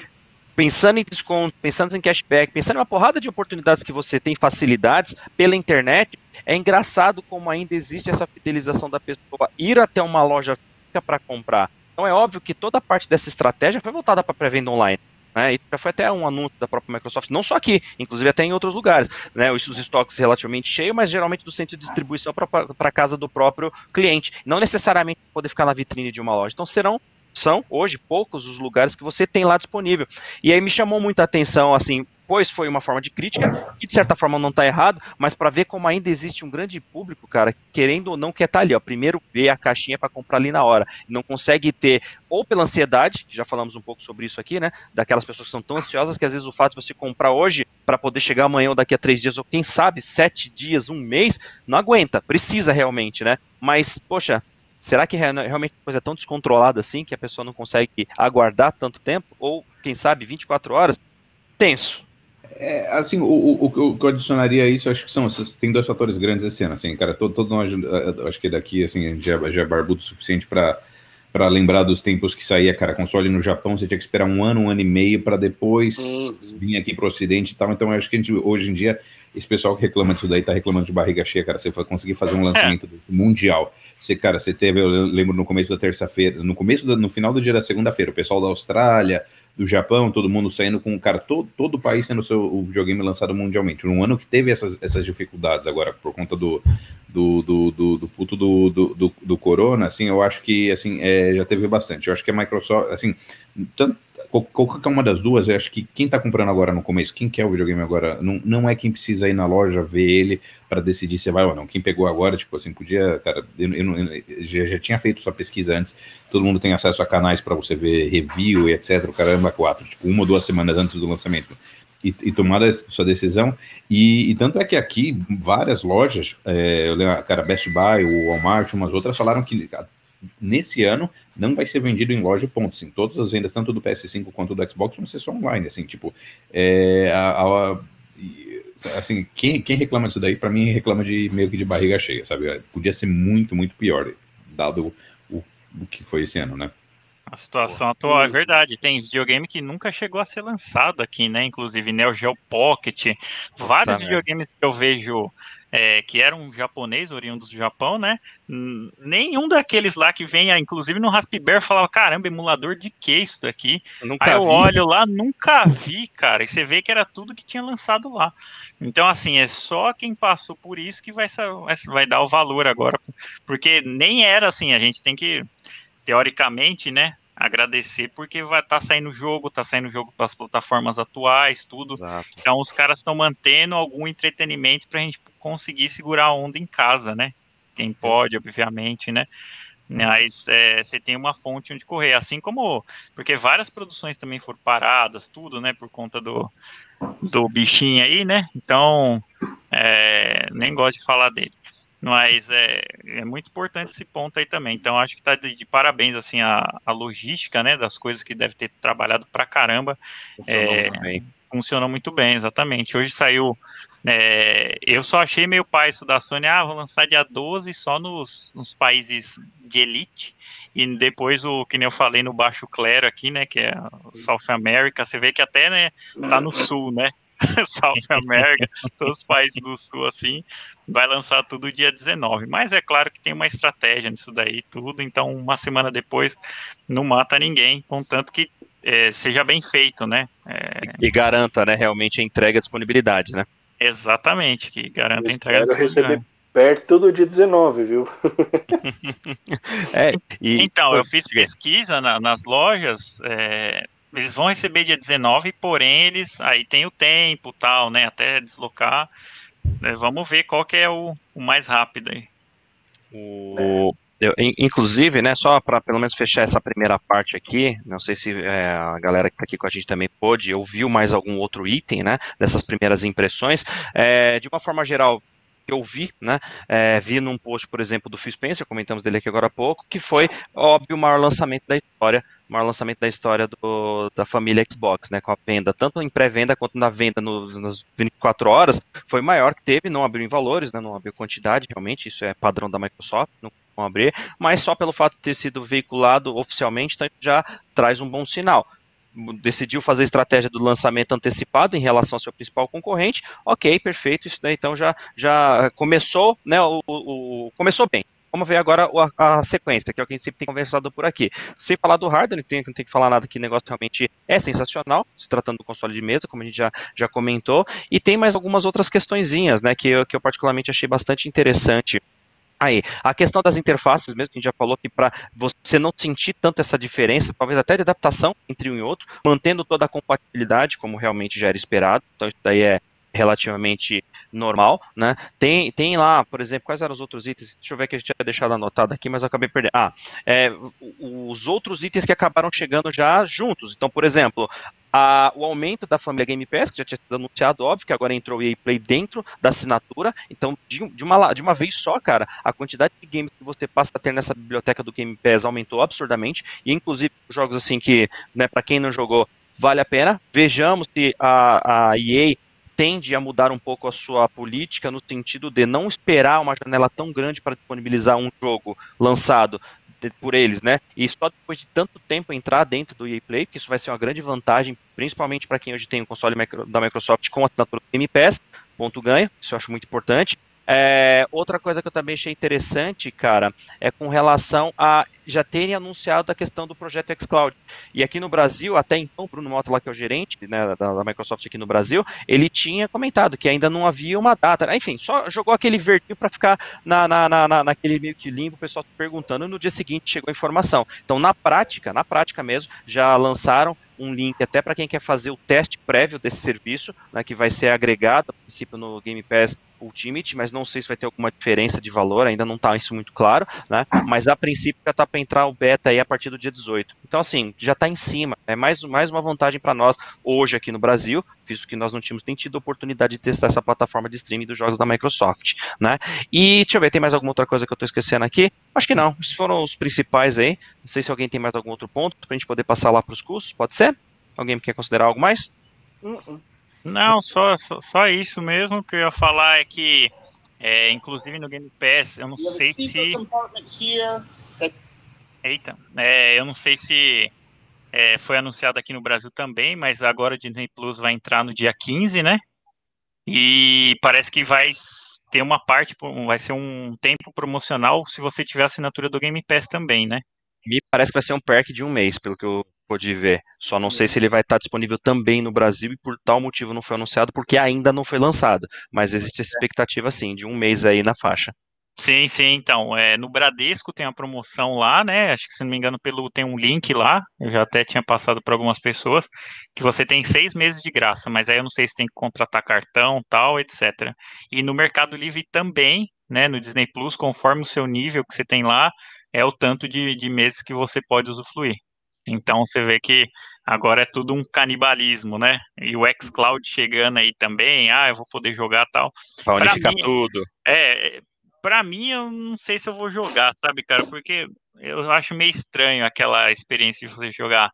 pensando em desconto, pensando em cashback, pensando em uma porrada de oportunidades que você tem, facilidades pela internet, é engraçado como ainda existe essa fidelização da pessoa ir até uma loja para comprar. Então é óbvio que toda parte dessa estratégia foi voltada para pré-venda online. Né, já foi até um anúncio da própria Microsoft, não só aqui, inclusive até em outros lugares. Né, os, estoques relativamente cheios, mas geralmente do centro de distribuição para casa do próprio cliente. Não necessariamente poder ficar na vitrine de uma loja. Então serão são hoje poucos os lugares que você tem lá disponível. E aí me chamou muita atenção, assim, pois foi uma forma de crítica, que de certa forma não está errado, mas para ver como ainda existe um grande público, cara, querendo ou não quer estar tá ali, ó, primeiro ver a caixinha para comprar ali na hora, não consegue ter, ou pela ansiedade, que já falamos um pouco sobre isso aqui, né, daquelas pessoas que são tão ansiosas que às vezes o fato de você comprar hoje para poder chegar amanhã ou daqui a três dias, ou quem sabe, sete dias, um mês, não aguenta, precisa realmente, né, mas, poxa, Será que realmente a coisa é tão descontrolada assim que a pessoa não consegue aguardar tanto tempo? Ou, quem sabe, 24 horas? Tenso. É, assim, o, o, o, que eu adicionaria a isso, acho que são, tem dois fatores grandes esse ano, assim, cara, todo, todo nós, acho que daqui, assim, a gente já, já é barbudo o suficiente para para lembrar dos tempos que saía, cara, console no Japão, você tinha que esperar um ano, um ano e meio para depois uhum. vir aqui para o Ocidente e tal. Então, acho que a gente, hoje em dia, esse pessoal que reclama disso daí tá reclamando de barriga cheia, cara. Você vai conseguir fazer um lançamento é. mundial. Você, cara, você teve, eu lembro no começo da terça-feira, no começo, da, no final do dia da segunda-feira, o pessoal da Austrália, do Japão, todo mundo saindo com, cara, todo, todo o país tendo seu o videogame lançado mundialmente. Um ano que teve essas, essas dificuldades agora, por conta do, do, do, do, do puto do, do, do, do, Corona, assim, eu acho que, assim, é, já teve bastante. Eu acho que a Microsoft, assim, tanto, qualquer uma das duas, eu acho que quem está comprando agora no começo, quem quer o videogame agora, não, não é quem precisa ir na loja ver ele para decidir se vai ou não. Quem pegou agora, tipo assim, podia, cara, eu, eu, eu já, já, tinha feito sua pesquisa antes, todo mundo tem acesso a canais para você ver review e etc, o caramba, quatro, tipo, uma ou duas semanas antes do lançamento. E, e tomar sua decisão, e, e, tanto é que aqui várias lojas, é, cara, Best Buy, o Walmart, umas outras falaram que nesse ano não vai ser vendido em loja, ponto. Assim, todas as vendas, tanto do PS5 quanto do Xbox, vão ser só online. Assim, tipo, é, a, a, assim, quem, quem reclama disso daí, para mim, reclama de meio que de barriga cheia, sabe? Podia ser muito, muito pior, dado o, o que foi esse ano, né? A situação atual é verdade. Tem videogame que nunca chegou a ser lançado aqui, né? Inclusive Neo Geo Pocket. Vários tá, videogames que eu vejo é, que eram japonês, oriundos do Japão, né? Nenhum daqueles lá que vem, inclusive no Raspberry, falava: caramba, emulador de que isso daqui? Nunca Aí eu vi. olho lá, nunca vi, cara. E você vê que era tudo que tinha lançado lá. Então, assim, é só quem passou por isso que vai, vai dar o valor agora. Porque nem era assim, a gente tem que, teoricamente, né? Agradecer porque vai estar tá saindo jogo, tá saindo jogo para as plataformas atuais, tudo. Exato. Então os caras estão mantendo algum entretenimento para a gente conseguir segurar a onda em casa, né? Quem pode, obviamente, né? Mas é, você tem uma fonte onde correr, assim como porque várias produções também foram paradas, tudo, né? Por conta do, do bichinho aí, né? Então é, nem gosto de falar dele. Mas é, é muito importante esse ponto aí também. Então, acho que está de, de, parabéns, assim, a, a logística, né, das coisas que deve ter trabalhado pra caramba. Funcionou é, bem. Funcionou muito bem, exatamente. Hoje saiu. É, eu só achei meio pai isso da Sony. Ah, vou lançar dia 12 só nos, nos países de elite. E depois o que nem eu falei no Baixo Clero aqui, né? Que é South America. Você vê que até, né, tá no sul, né? South America, todos os países do sul, assim, vai lançar tudo dia 19. Mas é claro que tem uma estratégia nisso daí, tudo, então uma semana depois não mata ninguém, contanto que é, seja bem feito, né? É... E garanta, né, realmente a entrega e a disponibilidade, né? Exatamente, que garanta a entrega e disponibilidade perto do dia 19, viu? é, e... Então, eu fiz pesquisa na, nas lojas, é, eles vão receber dia 19, porém eles aí tem o tempo tal, né? Até deslocar. Né, vamos ver qual que é o, o mais rápido aí. O, eu, inclusive, né, só para pelo menos fechar essa primeira parte aqui, não sei se é, a galera que está aqui com a gente também pôde, ouviu mais algum outro item, né, dessas primeiras impressões. É, de uma forma geral, que eu vi, né? É, vi num post, por exemplo, do Phil Spencer, comentamos dele aqui agora há pouco, que foi, óbvio, o maior lançamento da história, o maior lançamento da história do, da família Xbox, né? Com a venda, tanto em pré-venda quanto na venda nos, nas 24 horas, foi maior que teve, não abriu em valores, né? Não abriu quantidade, realmente, isso é padrão da Microsoft, não vão abrir, mas só pelo fato de ter sido veiculado oficialmente, então já traz um bom sinal decidiu fazer a estratégia do lançamento antecipado em relação ao seu principal concorrente, ok, perfeito, isso daí então já, já começou, né, o, o começou bem. Vamos ver agora a, a, sequência, que é o que a gente sempre tem conversado por aqui. Sem falar do hardware, não tem, não tem que falar nada que o negócio realmente é sensacional, se tratando do console de mesa, como a gente já, já comentou, e tem mais algumas outras questõezinhas, né, que eu, que eu particularmente achei bastante interessante Aí, a questão das interfaces mesmo, que a gente já falou que para você não sentir tanto essa diferença, talvez até de adaptação entre um e outro, mantendo toda a compatibilidade, como realmente já era esperado. Então, isso daí é relativamente normal, né? Tem, tem lá, por exemplo, quais eram os outros itens? Deixa eu ver que a gente tinha deixado anotado aqui, mas eu acabei perdendo. Ah, é, os outros itens que acabaram chegando já juntos. Então, por exemplo, a, o aumento da família Game Pass, que já tinha sido anunciado, óbvio, que agora entrou o EA Play dentro da assinatura. Então, de, de, uma, de uma vez só, cara, a quantidade de games que você passa a ter nessa biblioteca do Game Pass aumentou absurdamente. E, inclusive, jogos assim que, né, para quem não jogou, vale a pena. Vejamos se a, a EA tende a mudar um pouco a sua política no sentido de não esperar uma janela tão grande para disponibilizar um jogo lançado por eles, né? E só depois de tanto tempo entrar dentro do EA Play, que isso vai ser uma grande vantagem, principalmente para quem hoje tem um console da Microsoft com a assinatura do Game Pass, ponto ganho, isso eu acho muito importante. É, outra coisa que eu também achei interessante, cara, é com relação a já terem anunciado a questão do projeto xCloud. E aqui no Brasil, até então, Bruno Mota, lá que é o gerente né, da, da, Microsoft aqui no Brasil, ele tinha comentado que ainda não havia uma data. Enfim, só jogou aquele verdinho para ficar na, na, na, naquele meio que limbo, o pessoal perguntando. No dia seguinte chegou a informação. Então, na prática, na prática mesmo, já lançaram um link até para quem quer fazer o teste prévio desse serviço, né, que vai ser agregado, a princípio, no Game Pass Ultimate, mas não sei se vai ter alguma diferença de valor, ainda não está isso muito claro, né? Mas a princípio já está para entrar o beta aí a partir do dia 18. Então, assim, já está em cima. É mais, mais uma vantagem para nós hoje aqui no Brasil, visto que nós não tínhamos nem tido oportunidade de testar essa plataforma de streaming dos jogos da Microsoft, né? E deixa eu ver, tem mais alguma outra coisa que eu estou esquecendo aqui? Acho que não. Esses foram os principais aí. Não sei se alguém tem mais algum outro ponto para a gente poder passar lá para os custos. Pode ser? Alguém quer considerar algo mais? Uh -uh. Não, só, só, só, isso mesmo que eu ia falar é que, é, inclusive no Game Pass, eu não sei se. Eita, é, eu não sei se é, foi anunciado aqui no Brasil também, mas agora o Disney Plus vai entrar no dia 15, né? E parece que vai ter uma parte, vai ser um tempo promocional se você tiver assinatura do Game Pass também, né? Me parece que vai ser um perk de um mês, pelo que eu pude ver. Só não sei se ele vai estar disponível também no Brasil e por tal motivo não foi anunciado, porque ainda não foi lançado. Mas existe essa expectativa, sim, de um mês aí na faixa. Sim, sim, então, é, no Bradesco tem uma promoção lá, né, acho que se não me engano pelo, tem um link lá, eu já até tinha passado para algumas pessoas, que você tem seis meses de graça, mas aí eu não sei se tem que contratar cartão, tal, etc. E no Mercado Livre também, né, no Disney Plus, conforme o seu nível que você tem lá, é o tanto de, de meses que você pode usufruir. Então você vê que agora é tudo um canibalismo, né? E o xCloud chegando aí também, ah, eu vou poder jogar tal. Pra unificar mim, tudo. É, pra mim eu não sei se eu vou jogar, sabe, cara? Porque eu acho meio estranho aquela experiência de você jogar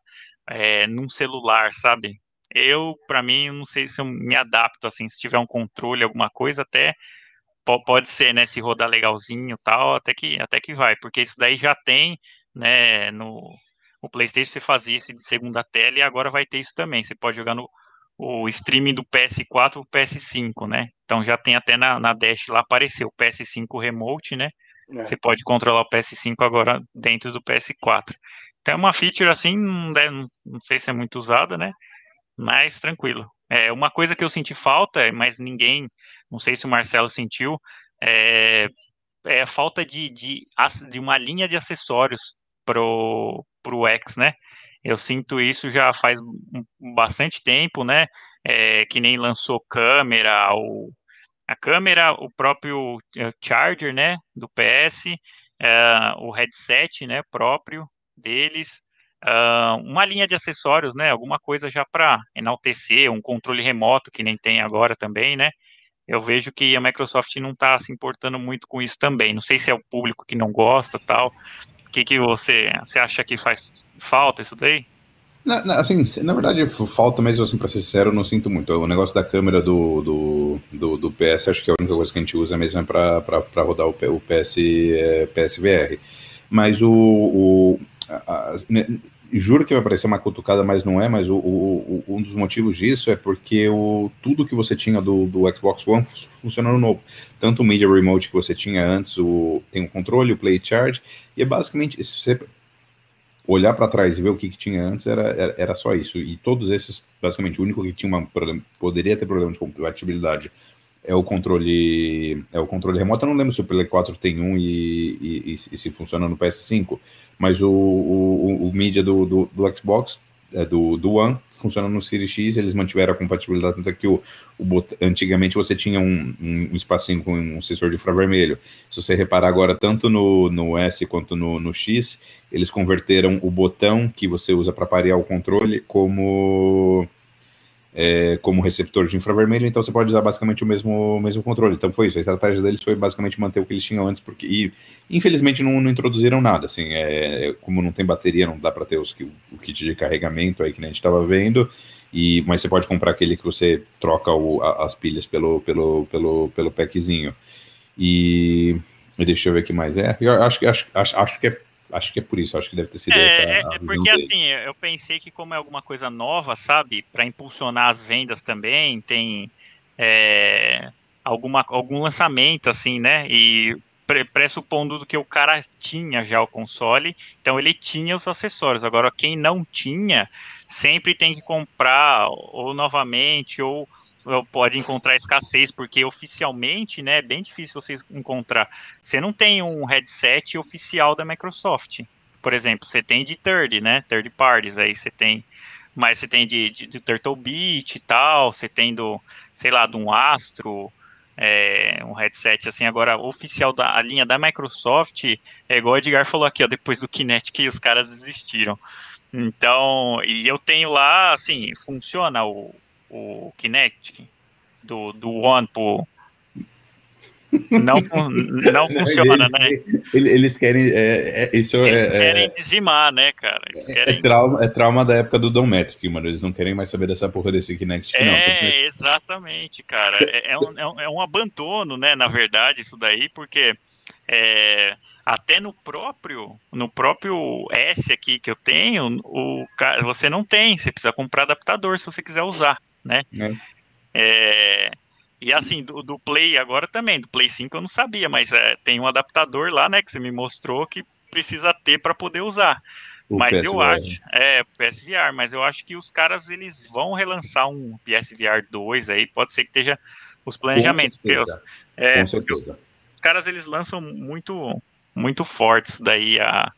é, num celular, sabe? Eu, para mim, não sei se eu me adapto assim, se tiver um controle, alguma coisa, até pode ser, né? Se rodar legalzinho tal, até que, até que vai, porque isso daí já tem, né, no, o PlayStation você fazia isso de segunda tela e agora vai ter isso também. Você pode jogar no o streaming do PS4 ou PS5, né? Então já tem até na, na Dash lá apareceu o PS5 Remote, né? É. Você pode controlar o PS5 agora dentro do PS4. Então é uma feature assim, não, deve, não sei se é muito usada, né? Mas tranquilo. É, uma coisa que eu senti falta, mas ninguém, não sei se o Marcelo sentiu, é, é a falta de, de, de uma linha de acessórios pro, pro X, né? Eu sinto isso já faz bastante tempo, né? É, que nem lançou câmera, o, a câmera, o próprio é, charger, né? Do PS, é, o headset, né? Próprio deles, uh, uma linha de acessórios, né? Alguma coisa já para enaltecer, um controle remoto que nem tem agora também, né? Eu vejo que a Microsoft não está se importando muito com isso também. Não sei se é o público que não gosta, tal. O que, que você, você acha que faz falta isso daí? Na, na, assim, na verdade, falta mesmo, assim, pra ser sincero, eu não sinto muito. O negócio da câmera do, do, do, do PS, acho que é a única coisa que a gente usa mesmo é pra rodar o, o PS, é, PSVR. Mas o. o a, a, juro que vai parecer uma cutucada, mas não é, mas o, o, o, um dos motivos disso é porque o, tudo que você tinha do, do Xbox One funciona no novo. Tanto o Media Remote que você tinha antes, o, tem o controle, o Play Charge, e é basicamente, se você olhar para trás e ver o que, que tinha antes, era, era, era, só isso. E todos esses, basicamente, o único que tinha um problema, poderia ter problema de compatibilidade é o controle é o controle remoto. Eu não lembro se o Play 4 tem um e, e, e se funciona no PS5, mas o, o, o mídia do, do, do Xbox, é, do, do One, funciona no Series X, eles mantiveram a compatibilidade, tanto que o, o bot... antigamente você tinha um, um, espacinho com um sensor de infravermelho. Se você reparar agora, tanto no, no S quanto no, no X, eles converteram o botão que você usa para parear o controle como é, como receptor de infravermelho, então você pode usar basicamente o mesmo, o mesmo controle. Então foi isso, a estratégia deles foi basicamente manter o que eles tinham antes, porque e, infelizmente não, não introduziram nada, assim, é, como não tem bateria, não dá para ter os, o, o kit de carregamento aí que a gente estava vendo, e, mas você pode comprar aquele que você troca o, a, as pilhas pelo, pelo, pelo, pelo packzinho. E, e deixa eu ver o que mais é. Eu acho, acho, acho, acho que é acho que é por isso, acho que deve ter sido é, essa. É, é porque dele. assim, eu pensei que como é alguma coisa nova, sabe, para impulsionar as vendas também, tem é, alguma, algum lançamento, assim, né? E pressupondo que o cara tinha já o console, então ele tinha os acessórios. Agora, quem não tinha, sempre tem que comprar ou novamente, ou, ou pode encontrar escassez, porque oficialmente, né, é bem difícil você encontrar. Você não tem um headset oficial da Microsoft. Por exemplo, você tem de third, né, third parties, aí você tem mas você tem de, de, de e tal, você tem do, sei lá, de um Astro, é, um headset assim, agora oficial da a linha da Microsoft, é igual o Edgar falou aqui, ó, depois do Kinect que os caras desistiram. Então, e eu tenho lá, assim, funciona o, o Kinect do, do One pro, não, não funciona, né? Eles querem. É, é, isso eles é, é querem dizimar, né, cara? É, querem... É, trauma, é trauma da época do Dom Metric, mano. Eles não querem mais saber dessa porra desse Kinect. É, não, porque... exatamente, cara. É, um, é, um, é um abandono, né, na verdade, isso daí, porque. É, até no próprio no próprio S aqui que eu tenho, o você não tem, você precisa comprar adaptador se você quiser usar, né? É. É, e assim, do, do, Play agora também, do Play 5 eu não sabia, mas é, tem um adaptador lá, né, que você me mostrou que precisa ter para poder usar. O mas PSVR. eu acho, é, PSVR, mas eu acho que os caras eles vão relançar um PSVR 2 aí, pode ser que esteja os planejamentos. Com certeza. Porque os, é, Com certeza. Os, os, caras eles lançam muito muito fortes daí a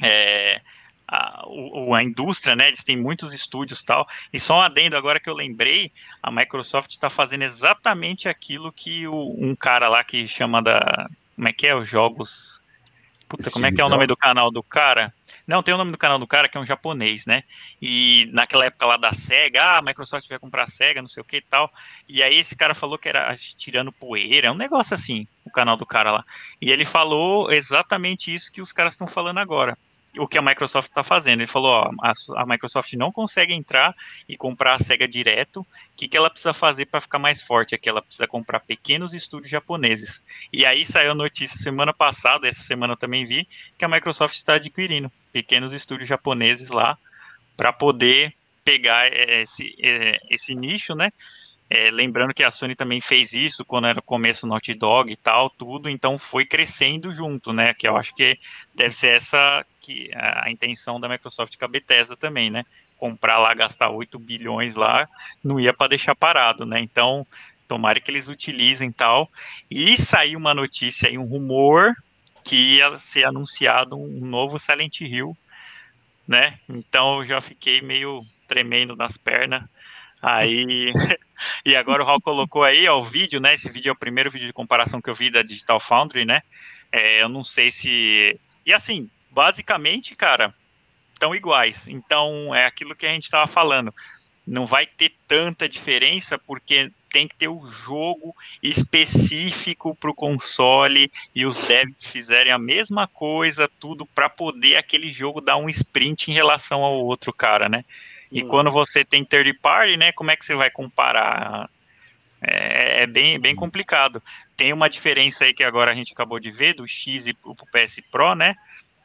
é, a, a indústria, né? Eles têm muitos estúdios tal. E só um adendo agora que eu lembrei, a Microsoft está fazendo exatamente aquilo que o, um cara lá que chama da. Como é que é? Os jogos. Puta, como é que é o nome do canal do cara? Não, tem o nome do canal do cara que é um japonês, né? E naquela época lá da SEGA, ah, a Microsoft vai comprar a SEGA, não sei o que e tal. E aí esse cara falou que era tirando poeira, é um negócio assim, o canal do cara lá. E ele falou exatamente isso que os caras estão falando agora o que a Microsoft está fazendo. Ele falou: ó, a, a, Microsoft não consegue entrar e comprar a SEGA direto. O que, que ela precisa fazer para ficar mais forte? É que ela precisa comprar pequenos estúdios japoneses. E aí saiu a notícia semana passada, essa semana eu também vi, que a Microsoft está adquirindo pequenos estúdios japoneses lá para poder pegar esse, esse nicho, né? É, lembrando que a Sony também fez isso quando era começo do Naughty Dog e tal, tudo, então foi crescendo junto, né? Que eu acho que deve ser essa que a, intenção da Microsoft com a Bethesda também, né? Comprar lá, gastar 8 bilhões lá, não ia para deixar parado, né? Então, tomara que eles utilizem tal. E saiu uma notícia aí, um rumor que ia ser anunciado um novo Silent Hill, né? Então eu já fiquei meio tremendo nas pernas. Aí, e agora o Raul colocou aí ó, o vídeo, né? Esse vídeo é o primeiro vídeo de comparação que eu vi da Digital Foundry, né? É, eu não sei se. E assim, basicamente, cara, estão iguais. Então, é aquilo que a gente estava falando. Não vai ter tanta diferença porque tem que ter o um jogo específico para o console e os devs fizerem a mesma coisa, tudo para poder aquele jogo dar um sprint em relação ao outro cara, né? E hum. quando você tem third party, né? Como é que você vai comparar? É, é, bem, bem uhum. complicado. Tem uma diferença aí que agora a gente acabou de ver do X e o PS Pro, né?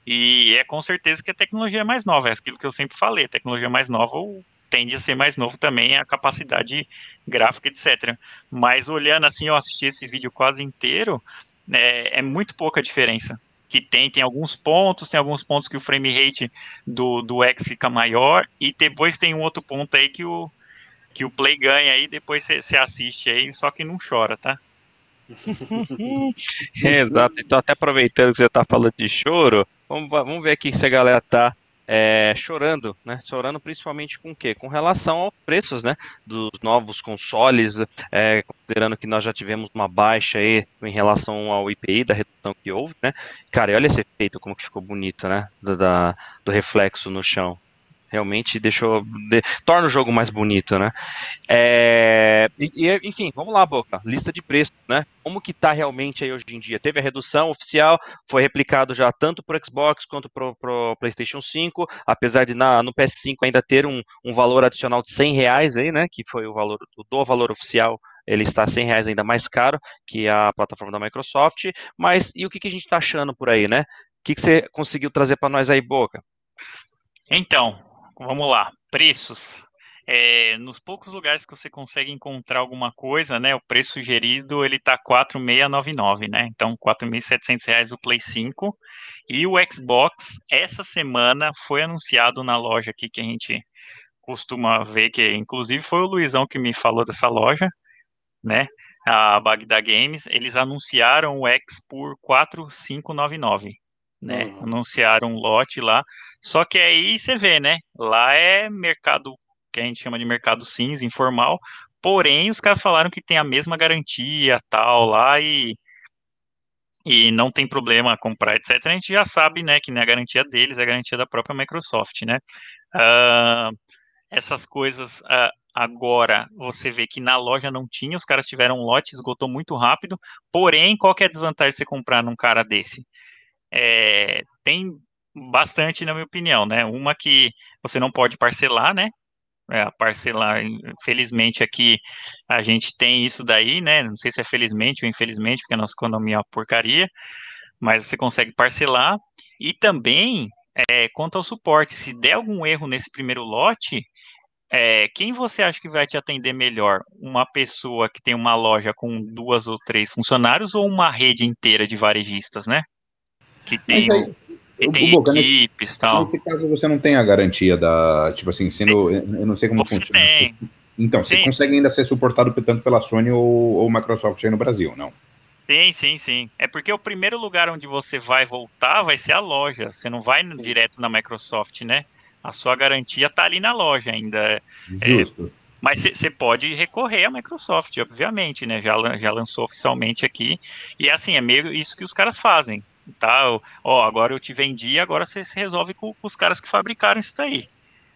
E é com certeza que a tecnologia é mais nova, é aquilo que eu sempre falei, a tecnologia mais nova tende a ser mais novo também a capacidade gráfica, etc. Mas olhando assim, eu assisti esse vídeo quase inteiro, é, é muito pouca diferença que tem, tem alguns pontos, tem alguns pontos que o frame rate do, do X fica maior, e depois tem um outro ponto aí que o, que o Play ganha aí, depois você assiste aí, só que não chora, tá? Exato, então até aproveitando que você está falando de choro, vamos, vamos ver aqui se a galera tá é, chorando, né? Chorando principalmente com o quê? Com relação aos preços, né? Dos novos consoles, é, considerando que nós já tivemos uma baixa aí em relação ao IPI, da redução que houve, né? Cara, e olha esse efeito como que ficou bonito, né? Do, da, do reflexo no chão realmente deixou de, torna o jogo mais bonito, né? É, e, enfim, vamos lá, Boca, lista de preços, né? Como que tá realmente aí hoje em dia? Teve a redução oficial, foi replicado já tanto para o Xbox quanto para o PlayStation 5, apesar de na, no PS5 ainda ter um, um valor adicional de 100 reais aí, né? Que foi o valor do valor oficial ele está 100 reais ainda mais caro que a plataforma da Microsoft, mas e o que, que a gente está achando por aí, né? que, que você conseguiu trazer para nós aí, Boca? Então, vamos lá. Preços. É, nos poucos lugares que você consegue encontrar alguma coisa, né, o preço sugerido ele tá 4.699, né? Então 4.700 reais o Play 5 e o Xbox essa semana foi anunciado na loja aqui que a gente costuma ver que inclusive foi o Luizão que me falou dessa loja, né? A Bagda Games, eles anunciaram o X por 4.599 né? Uhum. Anunciaram um lote lá. Só que aí você vê, né? Lá é mercado que a gente chama de mercado cinza, informal. Porém, os caras falaram que tem a mesma garantia, tal, lá e e não tem problema comprar, etc. A gente já sabe, né, que não é a garantia deles, é a garantia da própria Microsoft, né? Uh, essas coisas uh, agora você vê que na loja não tinha, os caras tiveram um lote, esgotou muito rápido. Porém, qual que é a desvantagem de você comprar num cara desse? É, tem bastante, na minha opinião, né? Uma que você não pode parcelar, né? É, parcelar, felizmente aqui a gente tem isso daí, né? Não sei se é felizmente ou infelizmente, porque a nossa economia é uma porcaria, mas você consegue parcelar. E também, é, quanto ao suporte, se der algum erro nesse primeiro lote, é, quem você acha que vai te atender melhor? Uma pessoa que tem uma loja com duas ou três funcionários ou uma rede inteira de varejistas, né? Que tem, aí, que tem o, equipes e tal. Nesse caso você não tem a garantia da, tipo assim, sendo, eu não sei como você funciona. Tem. Então, você consegue ainda ser suportado tanto pela Sony ou, ou Microsoft aí no Brasil, não? Sim, sim, sim. É porque o primeiro lugar onde você vai voltar vai ser a loja. Você não vai direto na Microsoft, né? A sua garantia tá ali na loja ainda. É, Justo. É, mas você pode recorrer à Microsoft, obviamente, né? Já, já lançou oficialmente aqui. E assim, é meio isso que os caras fazem tá? Ó, agora eu te vendi, agora você se resolve com, com, os caras que fabricaram isso daí,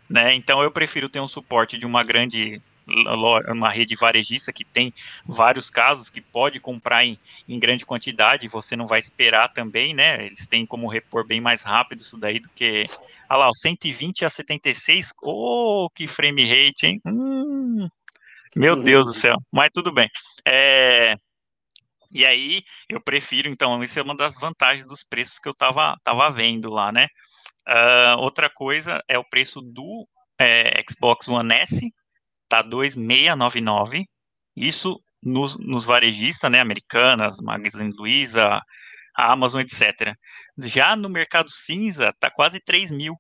né? Então eu prefiro ter um suporte de uma grande uma rede varejista que tem vários casos que pode comprar em, em grande quantidade, você não vai esperar também, né? Eles têm como repor bem mais rápido isso daí do que ah lá, o 120 a 76, oh, que frame rate, hein? Hum, meu Deus do céu, mas tudo bem. É, e aí eu prefiro, então, isso é uma das vantagens dos preços que eu estava tava vendo lá, né? Uh, outra coisa é o preço do é, Xbox One S, tá 2,699. Isso nos, nos varejistas, né? Americanas, Magazine Luiza, Amazon, etc. Já no mercado cinza, tá quase 3 mil.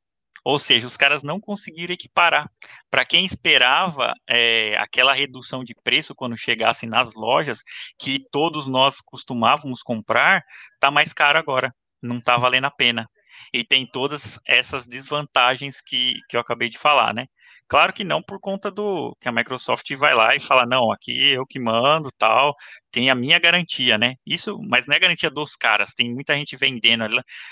Ou seja, os caras não conseguiram equiparar. Para quem esperava é, aquela redução de preço quando chegassem nas lojas, que todos nós costumávamos comprar, tá mais caro agora. Não está valendo a pena. E tem todas essas desvantagens que, que eu acabei de falar, né? Claro que não por conta do que a Microsoft vai lá e fala, não, aqui eu que mando, tal, tem a minha garantia, né? Isso, mas não é garantia dos caras, tem muita gente vendendo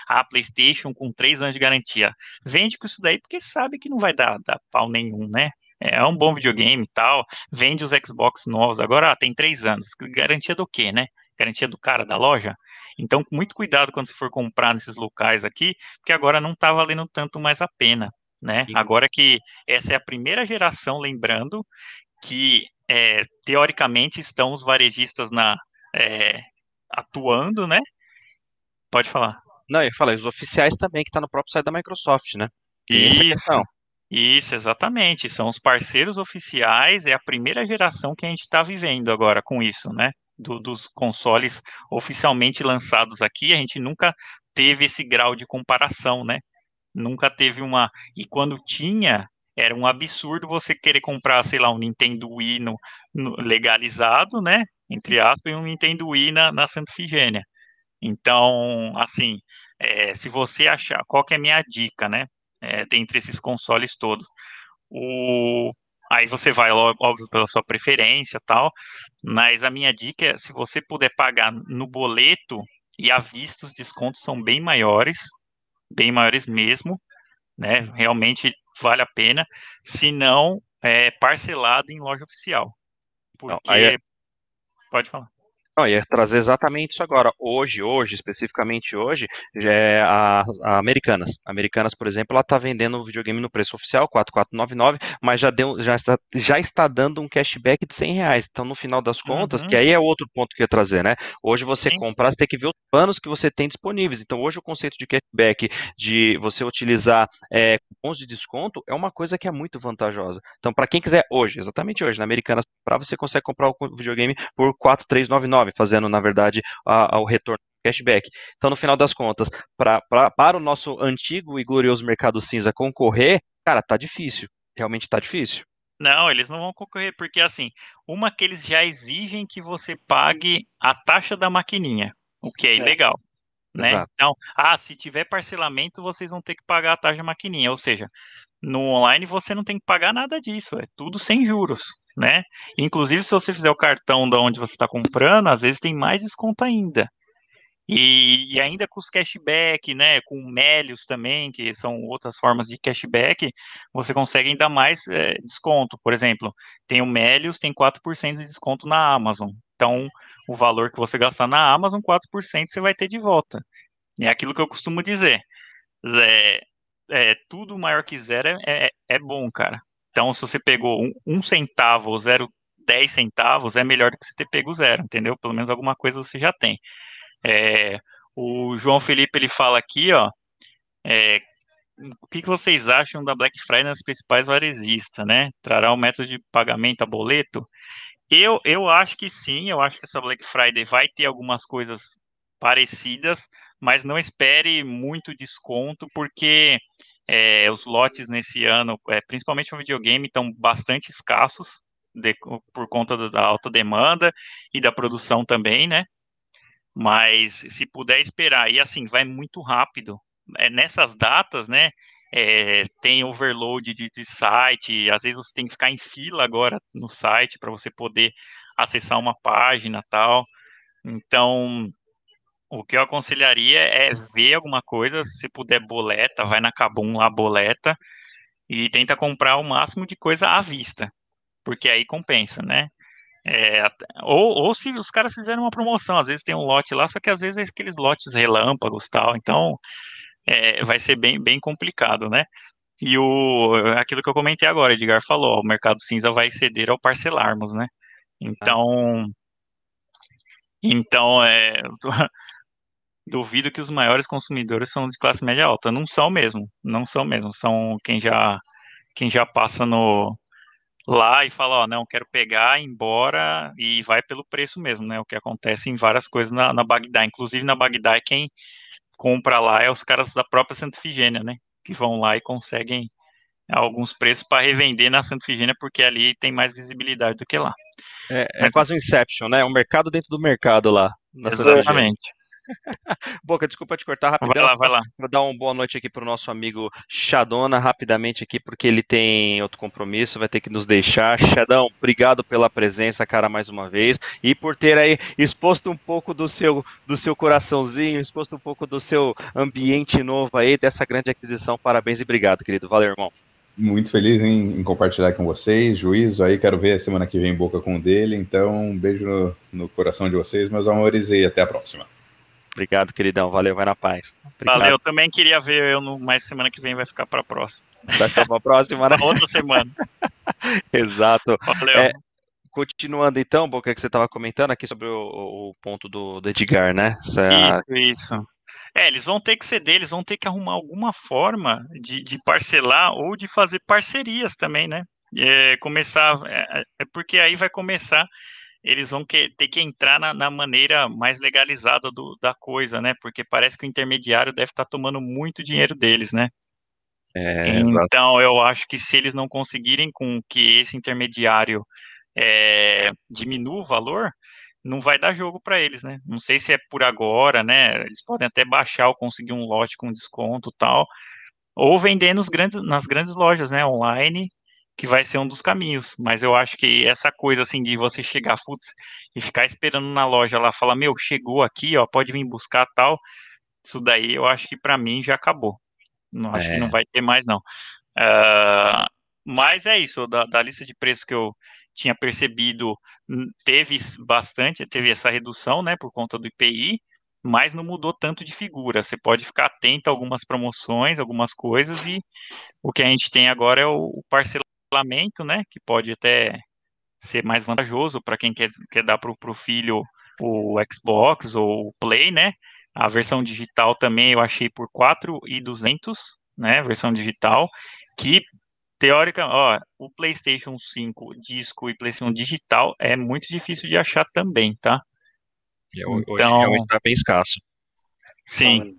a PlayStation com três anos de garantia. Vende com isso daí porque sabe que não vai dar, dar pau nenhum, né? É um bom videogame e tal, vende os Xbox novos, agora ah, tem três anos, garantia do quê, né? Garantia do cara da loja? Então, muito cuidado quando você for comprar nesses locais aqui, porque agora não está valendo tanto mais a pena né? Agora que essa é a primeira geração, lembrando que é, teoricamente estão os varejistas na é, atuando, né? Pode falar. Não, eu falei, os oficiais também, que está no próprio site da Microsoft, né? Tem isso, isso, exatamente. São os parceiros oficiais, é a primeira geração que a gente está vivendo agora com isso, né? Do, dos consoles oficialmente lançados aqui, a gente nunca teve esse grau de comparação, né? Nunca teve uma. E quando tinha, era um absurdo você querer comprar, sei lá, um Nintendo Wii no, no, legalizado, né? Entre aspas, e um Nintendo Wii na, na Santa Figênia. Então, assim, é, se você achar, qual que é a minha dica, né? É, dentre esses consoles todos. O, aí você vai, óbvio, pela sua preferência tal, mas a minha dica é, se você puder pagar no boleto e à vista, os descontos são bem maiores, bem maiores mesmo, né? Realmente vale a pena, se não é parcelado em loja oficial. Porque não, é... pode falar. Não, ia trazer exatamente isso agora. Hoje, hoje, especificamente hoje, já é a, a Americanas. A Americanas, por exemplo, ela está vendendo o videogame no preço oficial, 4,499, mas já, deu, já, está, já está dando um cashback de 100 reais. Então, no final das contas, uhum. que aí é outro ponto que eu ia trazer, né? Hoje você Sim. comprar, você tem que ver os planos que você tem disponíveis. Então, hoje o conceito de cashback, de você utilizar é, cupons de desconto, é uma coisa que é muito vantajosa. Então, para quem quiser hoje, exatamente hoje, na Americanas, para você consegue comprar o videogame por 4,399 fazendo, na verdade, a, a, o retorno cashback. Então, no final das contas, pra, pra, para o nosso antigo e glorioso mercado cinza concorrer, cara, tá difícil. Realmente tá difícil. Não, eles não vão concorrer, porque assim, uma que eles já exigem que você pague a taxa da maquininha, o que é, é. ilegal. Né? Então, ah, se tiver parcelamento, vocês vão ter que pagar a taxa da maquininha. Ou seja, no online você não tem que pagar nada disso, é tudo sem juros né? Inclusive, se você fizer o cartão da onde você está comprando, às vezes tem mais desconto ainda. E, e, ainda com os cashback, né, com Melios também, que são outras formas de cashback, você consegue ainda mais é, desconto. Por exemplo, tem o Melios, tem 4% de desconto na Amazon. Então, o valor que você gastar na Amazon, 4% você vai ter de volta. É aquilo que eu costumo dizer. É, é tudo maior que zero é, é, é bom, cara. Então, se você pegou um, um centavo ou zero, dez centavos, é melhor do que você ter pego zero, entendeu? Pelo menos alguma coisa você já tem. É, o João Felipe ele fala aqui, ó, é, o que, vocês acham da Black Friday nas principais varejistas, né? Trará o um método de pagamento a boleto? Eu, eu acho que sim, eu acho que essa Black Friday vai ter algumas coisas parecidas, mas não espere muito desconto, porque é, os lotes nesse ano, é, principalmente no videogame, estão bastante escassos de, por conta da alta demanda e da produção também, né? Mas se puder esperar, e assim, vai muito rápido. É, nessas datas, né? É, tem overload de, de, site, às vezes você tem que ficar em fila agora no site para você poder acessar uma página tal. Então, o que eu aconselharia é ver alguma coisa, se puder boleta, vai na Cabum lá, boleta, e tenta comprar o máximo de coisa à vista, porque aí compensa, né? É, ou, ou se os caras fizerem uma promoção, às vezes tem um lote lá, só que às vezes é aqueles lotes relâmpagos tal, então é, vai ser bem, bem complicado, né? E o, aquilo que eu comentei agora, Edgar falou, o mercado cinza vai ceder ao parcelarmos, né? Então, então é, duvido que os maiores consumidores são de classe média alta. Não são mesmo, não são mesmo. São quem já quem já passa no lá e fala, ó, não, quero pegar, ir embora e vai pelo preço mesmo, né? O que acontece em várias coisas na, na Bagdá. Inclusive na Bagdá, quem compra lá é os caras da própria Santa Figênia, né? Que vão lá e conseguem alguns preços para revender na Santa Figênia, porque ali tem mais visibilidade do que lá. É, é Mas, quase um Inception, né? Um mercado dentro do mercado lá. Exatamente. Boca, desculpa te cortar rapidão. Vai lá, vai lá. Vou dar uma boa noite aqui para o nosso amigo Shadona, rapidamente aqui, porque ele tem outro compromisso, vai ter que nos deixar. Shadão, obrigado pela presença, cara, mais uma vez, e por ter aí exposto um pouco do seu, do seu coraçãozinho, exposto um pouco do seu ambiente novo aí, dessa grande aquisição. Parabéns e obrigado, querido. Valeu, irmão. Muito feliz em, em, compartilhar com vocês, juízo aí, quero ver a semana que vem boca com o dele, então um beijo no, no coração de vocês, meus amores, e até a próxima. Obrigado, queridão. Valeu, vai na paz. Obrigado. Valeu, também queria ver eu no mais semana que vem vai ficar para a próxima. Vai ficar para a próxima, né? Outra semana. Exato. Valeu. É, continuando então, Boca, que você estava comentando aqui sobre o, o ponto do, do, Edgar, né? Isso, é isso. É, eles vão ter que ceder, eles vão ter que arrumar alguma forma de, de parcelar ou de fazer parcerias também, né? É, começar, é, é porque aí vai começar eles vão que, ter que entrar na, na maneira mais legalizada do, da coisa, né? Porque parece que o intermediário deve estar tá tomando muito dinheiro deles, né? É, então, eu acho que se eles não conseguirem com que esse intermediário é, diminua o valor, não vai dar jogo para eles, né? Não sei se é por agora, né? Eles podem até baixar ou conseguir um lote com desconto tal, ou vender nos grandes, nas grandes lojas, né? Online que vai ser um dos caminhos. Mas eu acho que essa coisa assim de você chegar putz, e ficar esperando na loja lá, falar, meu, chegou aqui, ó, pode vir buscar tal. Isso daí eu acho que para mim já acabou. Não acho é. que não vai ter mais, não. Uh, mas é isso, da, da, lista de preços que eu, tinha percebido, teve bastante, teve essa redução, né, por conta do IPI, mas não mudou tanto de figura. Você pode ficar atento a algumas promoções, algumas coisas, e o que a gente tem agora é o parcelamento, né, que pode até ser mais vantajoso para quem quer, quer dar para o filho o Xbox ou o Play, né? A versão digital também eu achei por 4,200, né? Versão digital, que teórica, ó, o PlayStation 5 disco e PlayStation digital é muito difícil de achar também, tá? Então, hoje realmente tá bem escasso. Sim.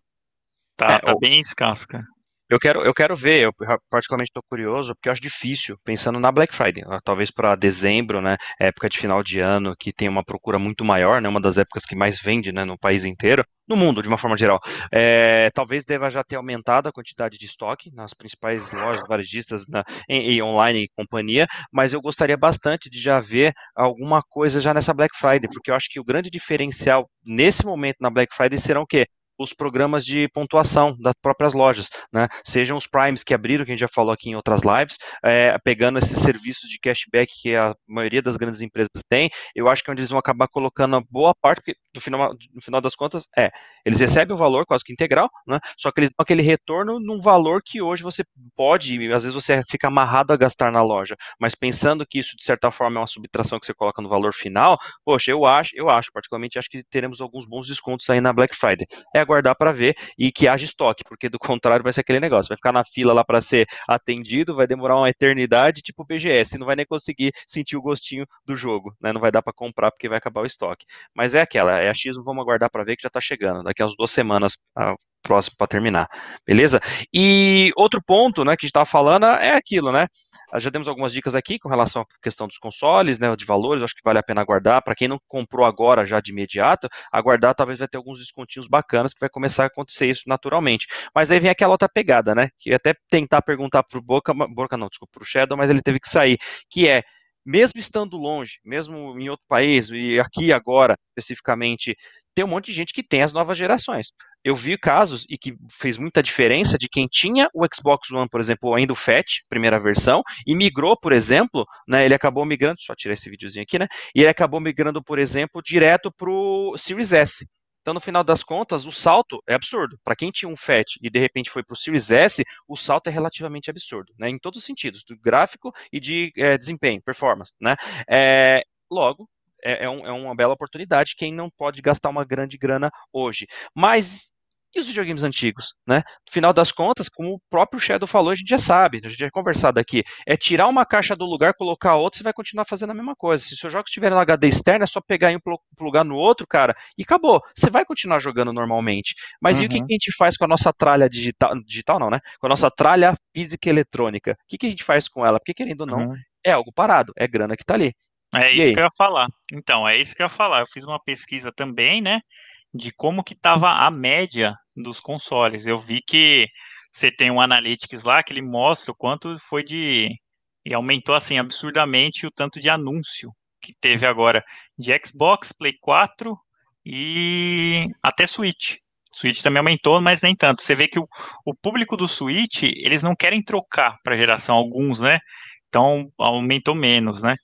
Tá, é, tá o... bem escasso, cara. Eu quero, eu quero ver, eu particularmente estou curioso, porque eu acho difícil, pensando na Black Friday, talvez para dezembro, né, época de final de ano, que tem uma procura muito maior, né, uma das épocas que mais vende, né, no país inteiro, no mundo, de uma forma geral. É, talvez deva já ter aumentado a quantidade de estoque nas principais lojas varejistas na, em, em, online e companhia, mas eu gostaria bastante de já ver alguma coisa já nessa Black Friday, porque eu acho que o grande diferencial nesse momento na Black Friday serão o quê? Os programas de pontuação das próprias lojas, né? Sejam os primes que abriram, que a gente já falou aqui em outras lives, é, pegando esses serviços de cashback que a maioria das grandes empresas tem, eu acho que é onde eles vão acabar colocando boa parte, porque no final, no final das contas, é, eles recebem o valor quase que integral, né? Só que eles dão aquele retorno num valor que hoje você pode, às vezes você fica amarrado a gastar na loja, mas pensando que isso de certa forma é uma subtração que você coloca no valor final, poxa, eu acho, eu acho, particularmente acho que teremos alguns bons descontos aí na Black Friday. É aguardar para ver e que haja estoque, porque do contrário vai ser aquele negócio, vai ficar na fila lá para ser atendido, vai demorar uma eternidade, tipo BGS, não vai nem conseguir sentir o gostinho do jogo, né? Não vai dar para comprar porque vai acabar o estoque. Mas é aquela, é a X, vamos aguardar para ver que já está chegando, daqui a umas duas semanas a próximo para terminar, beleza? E outro ponto, né, que a gente estava falando é aquilo, né? Já demos algumas dicas aqui com relação à questão dos consoles, né, de valores, acho que vale a pena aguardar. Para quem não comprou agora já de imediato, aguardar talvez vai ter alguns descontinhos bacanas que vai começar a acontecer isso naturalmente. Mas aí vem aquela outra pegada, né, que até tentar perguntar pro Boca, Boca não, desculpa, pro Shadow, mas ele teve que sair, que é mesmo estando longe, mesmo em outro país, e aqui agora, especificamente, tem um monte de gente que tem as novas gerações. Eu vi casos e que fez muita diferença de quem tinha o Xbox One, por exemplo, ainda o Fat, primeira versão, e migrou, por exemplo, né, ele acabou migrando, só tirar esse videozinho aqui, né, e ele acabou migrando, por exemplo, direto para o Series S. Então, no final das contas, o salto é absurdo. Para quem tinha um FAT e de repente foi para o Series S, o salto é relativamente absurdo, né? Em todos os sentidos, do gráfico e de é, desempenho, performance, né? É, logo, é, é, um, é, uma bela oportunidade quem não pode gastar uma grande grana hoje. Mas e os videogames antigos, né? No final das contas, como o próprio Shadow falou, a gente já sabe, a gente já conversado aqui, é tirar uma caixa do lugar, colocar outra, você vai continuar fazendo a mesma coisa. Se o seu jogo estiver no HD externo, é só pegar e plugar no outro, cara, e acabou. Você vai continuar jogando normalmente. Mas uhum. e o que, uhum. que, a gente faz com a nossa tralha digital, digital não, né? Com a nossa tralha física e eletrônica? O que, que a gente faz com ela? Porque querendo ou não, uhum. é algo parado, é grana que tá ali. É e isso aí? que eu ia falar. Então, é isso que eu ia falar. Eu fiz uma pesquisa também, né? De como que estava a média dos consoles. Eu vi que você tem um Analytics lá que ele mostra o quanto foi de e aumentou assim absurdamente o tanto de anúncio que teve agora de Xbox, Play 4 e até Switch. Switch também aumentou, mas nem tanto. Você vê que o, o público do Switch, eles não querem trocar para geração alguns, né? Então aumentou menos, né?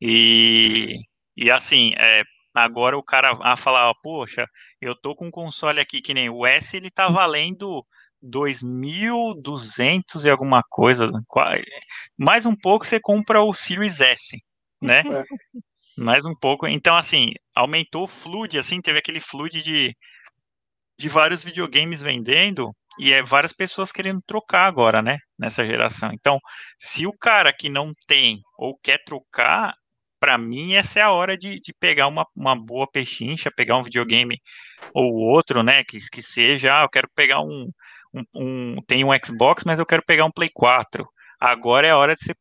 E, e assim, é, Agora o cara a falar, poxa, eu tô com um console aqui que nem o S, ele tá valendo 2.200 e alguma coisa. Mais um pouco você compra o Series S, né? É. Mais um pouco. Então, assim, aumentou o flood, assim, teve aquele flood de, de vários videogames vendendo e é várias pessoas querendo trocar agora, né? Nessa geração. Então, se o cara que não tem ou quer trocar, para mim, essa é a hora de, de pegar uma, uma boa pechincha, pegar um videogame ou outro, né? Que, que seja, ah, eu quero pegar um, um, um. Tem um Xbox, mas eu quero pegar um Play 4. Agora é a hora de você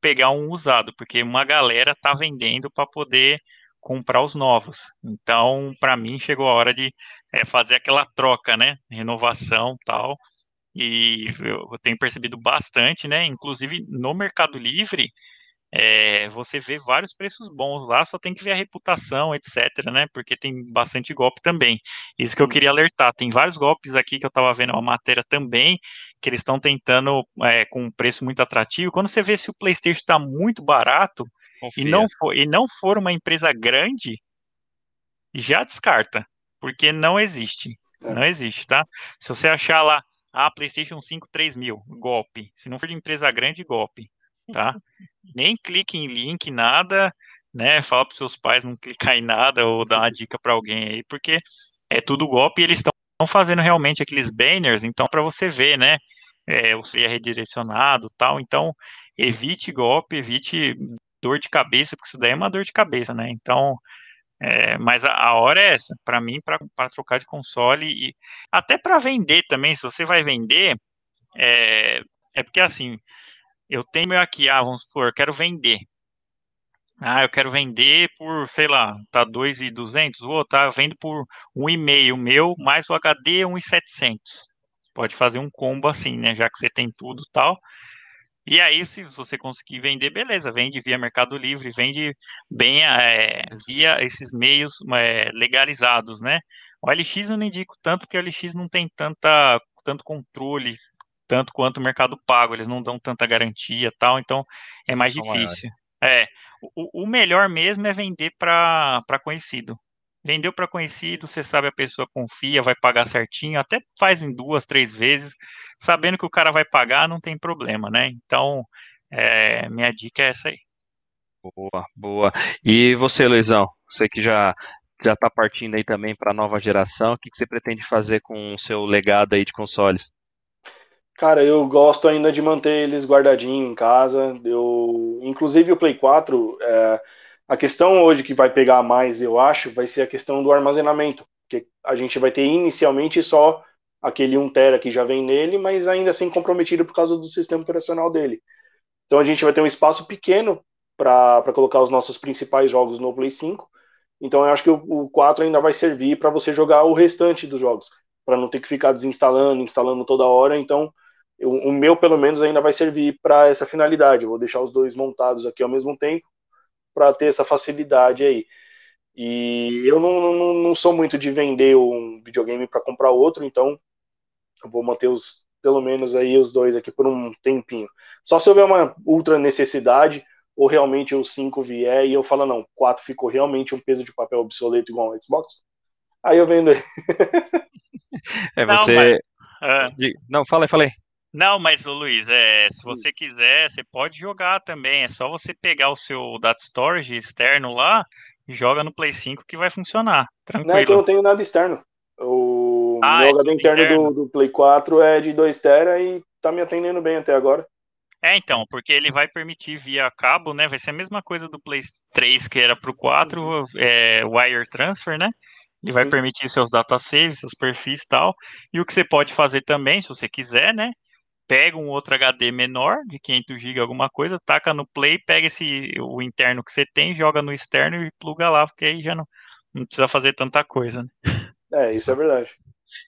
pegar um usado, porque uma galera tá vendendo para poder comprar os novos. Então, para mim, chegou a hora de é, fazer aquela troca, né? Renovação tal. E eu tenho percebido bastante, né? Inclusive no Mercado Livre, é, você vê vários preços bons lá, só tem que ver a reputação, etc, né? Porque tem bastante golpe também. Isso que eu queria alertar. Tem vários golpes aqui que eu estava vendo uma matéria também, que eles estão tentando é, com um preço muito atrativo. Quando você vê se o PlayStation está muito barato, e não, for, e não for uma empresa grande, já descarta, porque não existe. É. Não existe, tá? Se você achar lá, ah, PlayStation 5 3 mil, golpe. Se não for de empresa grande, golpe, tá? Nem clique em link, nada, né? Fala para seus pais não clicar em nada ou dar uma dica para alguém aí, porque é tudo golpe e eles estão fazendo realmente aqueles banners, então para você ver, né? É, você é redirecionado tal, então evite golpe, evite dor de cabeça, porque isso daí é uma dor de cabeça, né? Então, é, mas a, a, hora é essa, para mim, para trocar de console e até para vender também, se você vai vender, é, é porque assim, eu tenho meu aqui, ah, vamos supor, eu quero vender. Ah, eu quero vender por, sei lá, tá 2,200, o outro tá vendo por 1,5 meu, mais o HD 1,700. Pode fazer um combo assim, né, já que você tem tudo tal. E aí, se você conseguir vender, beleza, vende via Mercado Livre, vende bem é, via esses meios é, legalizados, né? O LX eu não indico tanto, porque o LX não tem tanta, tanto controle, tanto quanto o Mercado Pago, eles não dão tanta garantia tal, então é mais difícil. É, o, o melhor mesmo é vender para conhecido. Vendeu para conhecido, você sabe a pessoa confia, vai pagar certinho, até faz em duas, três vezes, sabendo que o cara vai pagar, não tem problema, né? Então, é, minha dica é essa aí. Boa, boa. E você, Luizão? Você que já já está partindo aí também para a nova geração, o que, que você pretende fazer com o seu legado aí de consoles? Cara, eu gosto ainda de manter eles guardadinhos em casa. Eu, inclusive o Play 4, é, a questão hoje que vai pegar mais, eu acho, vai ser a questão do armazenamento, porque a gente vai ter inicialmente só aquele 1 tera que já vem nele, mas ainda assim comprometido por causa do sistema operacional dele. Então a gente vai ter um espaço pequeno para colocar os nossos principais jogos no Play 5. Então eu acho que o, o 4 ainda vai servir para você jogar o restante dos jogos, para não ter que ficar desinstalando, instalando toda hora. Então o meu pelo menos ainda vai servir para essa finalidade. Eu vou deixar os dois montados aqui ao mesmo tempo para ter essa facilidade aí. E eu não, não, não sou muito de vender um videogame para comprar outro, então eu vou manter os pelo menos aí os dois aqui por um tempinho. Só se houver uma ultra necessidade ou realmente o 5 vier e eu falo não, 4 ficou realmente um peso de papel obsoleto igual ao Xbox. Aí eu vendo aí. É você. Não, mas... uh... não fala aí, fala aí. Não, mas o Luiz, é, se hum. você quiser, você pode jogar também. É só você pegar o seu data storage externo lá e joga no Play 5 que vai funcionar. Tranquilo. Não, é que eu não tenho nada externo. O ah, meu é HD interno, interno. Do, do, Play 4 é de 2 tera e tá me atendendo bem até agora. É, então, porque ele vai permitir via cabo, né? Vai ser a mesma coisa do Play 3 que era pro 4, uhum. é, Wire Transfer, né? Ele vai uhum. permitir seus data saves, seus perfis e tal. E o que você pode fazer também, se você quiser, né? Pega um outro HD menor, de 500 GB alguma coisa, taca no play, pega esse o interno que você tem, joga no externo e pluga lá, porque aí já não, não precisa fazer tanta coisa, né? É, isso é verdade.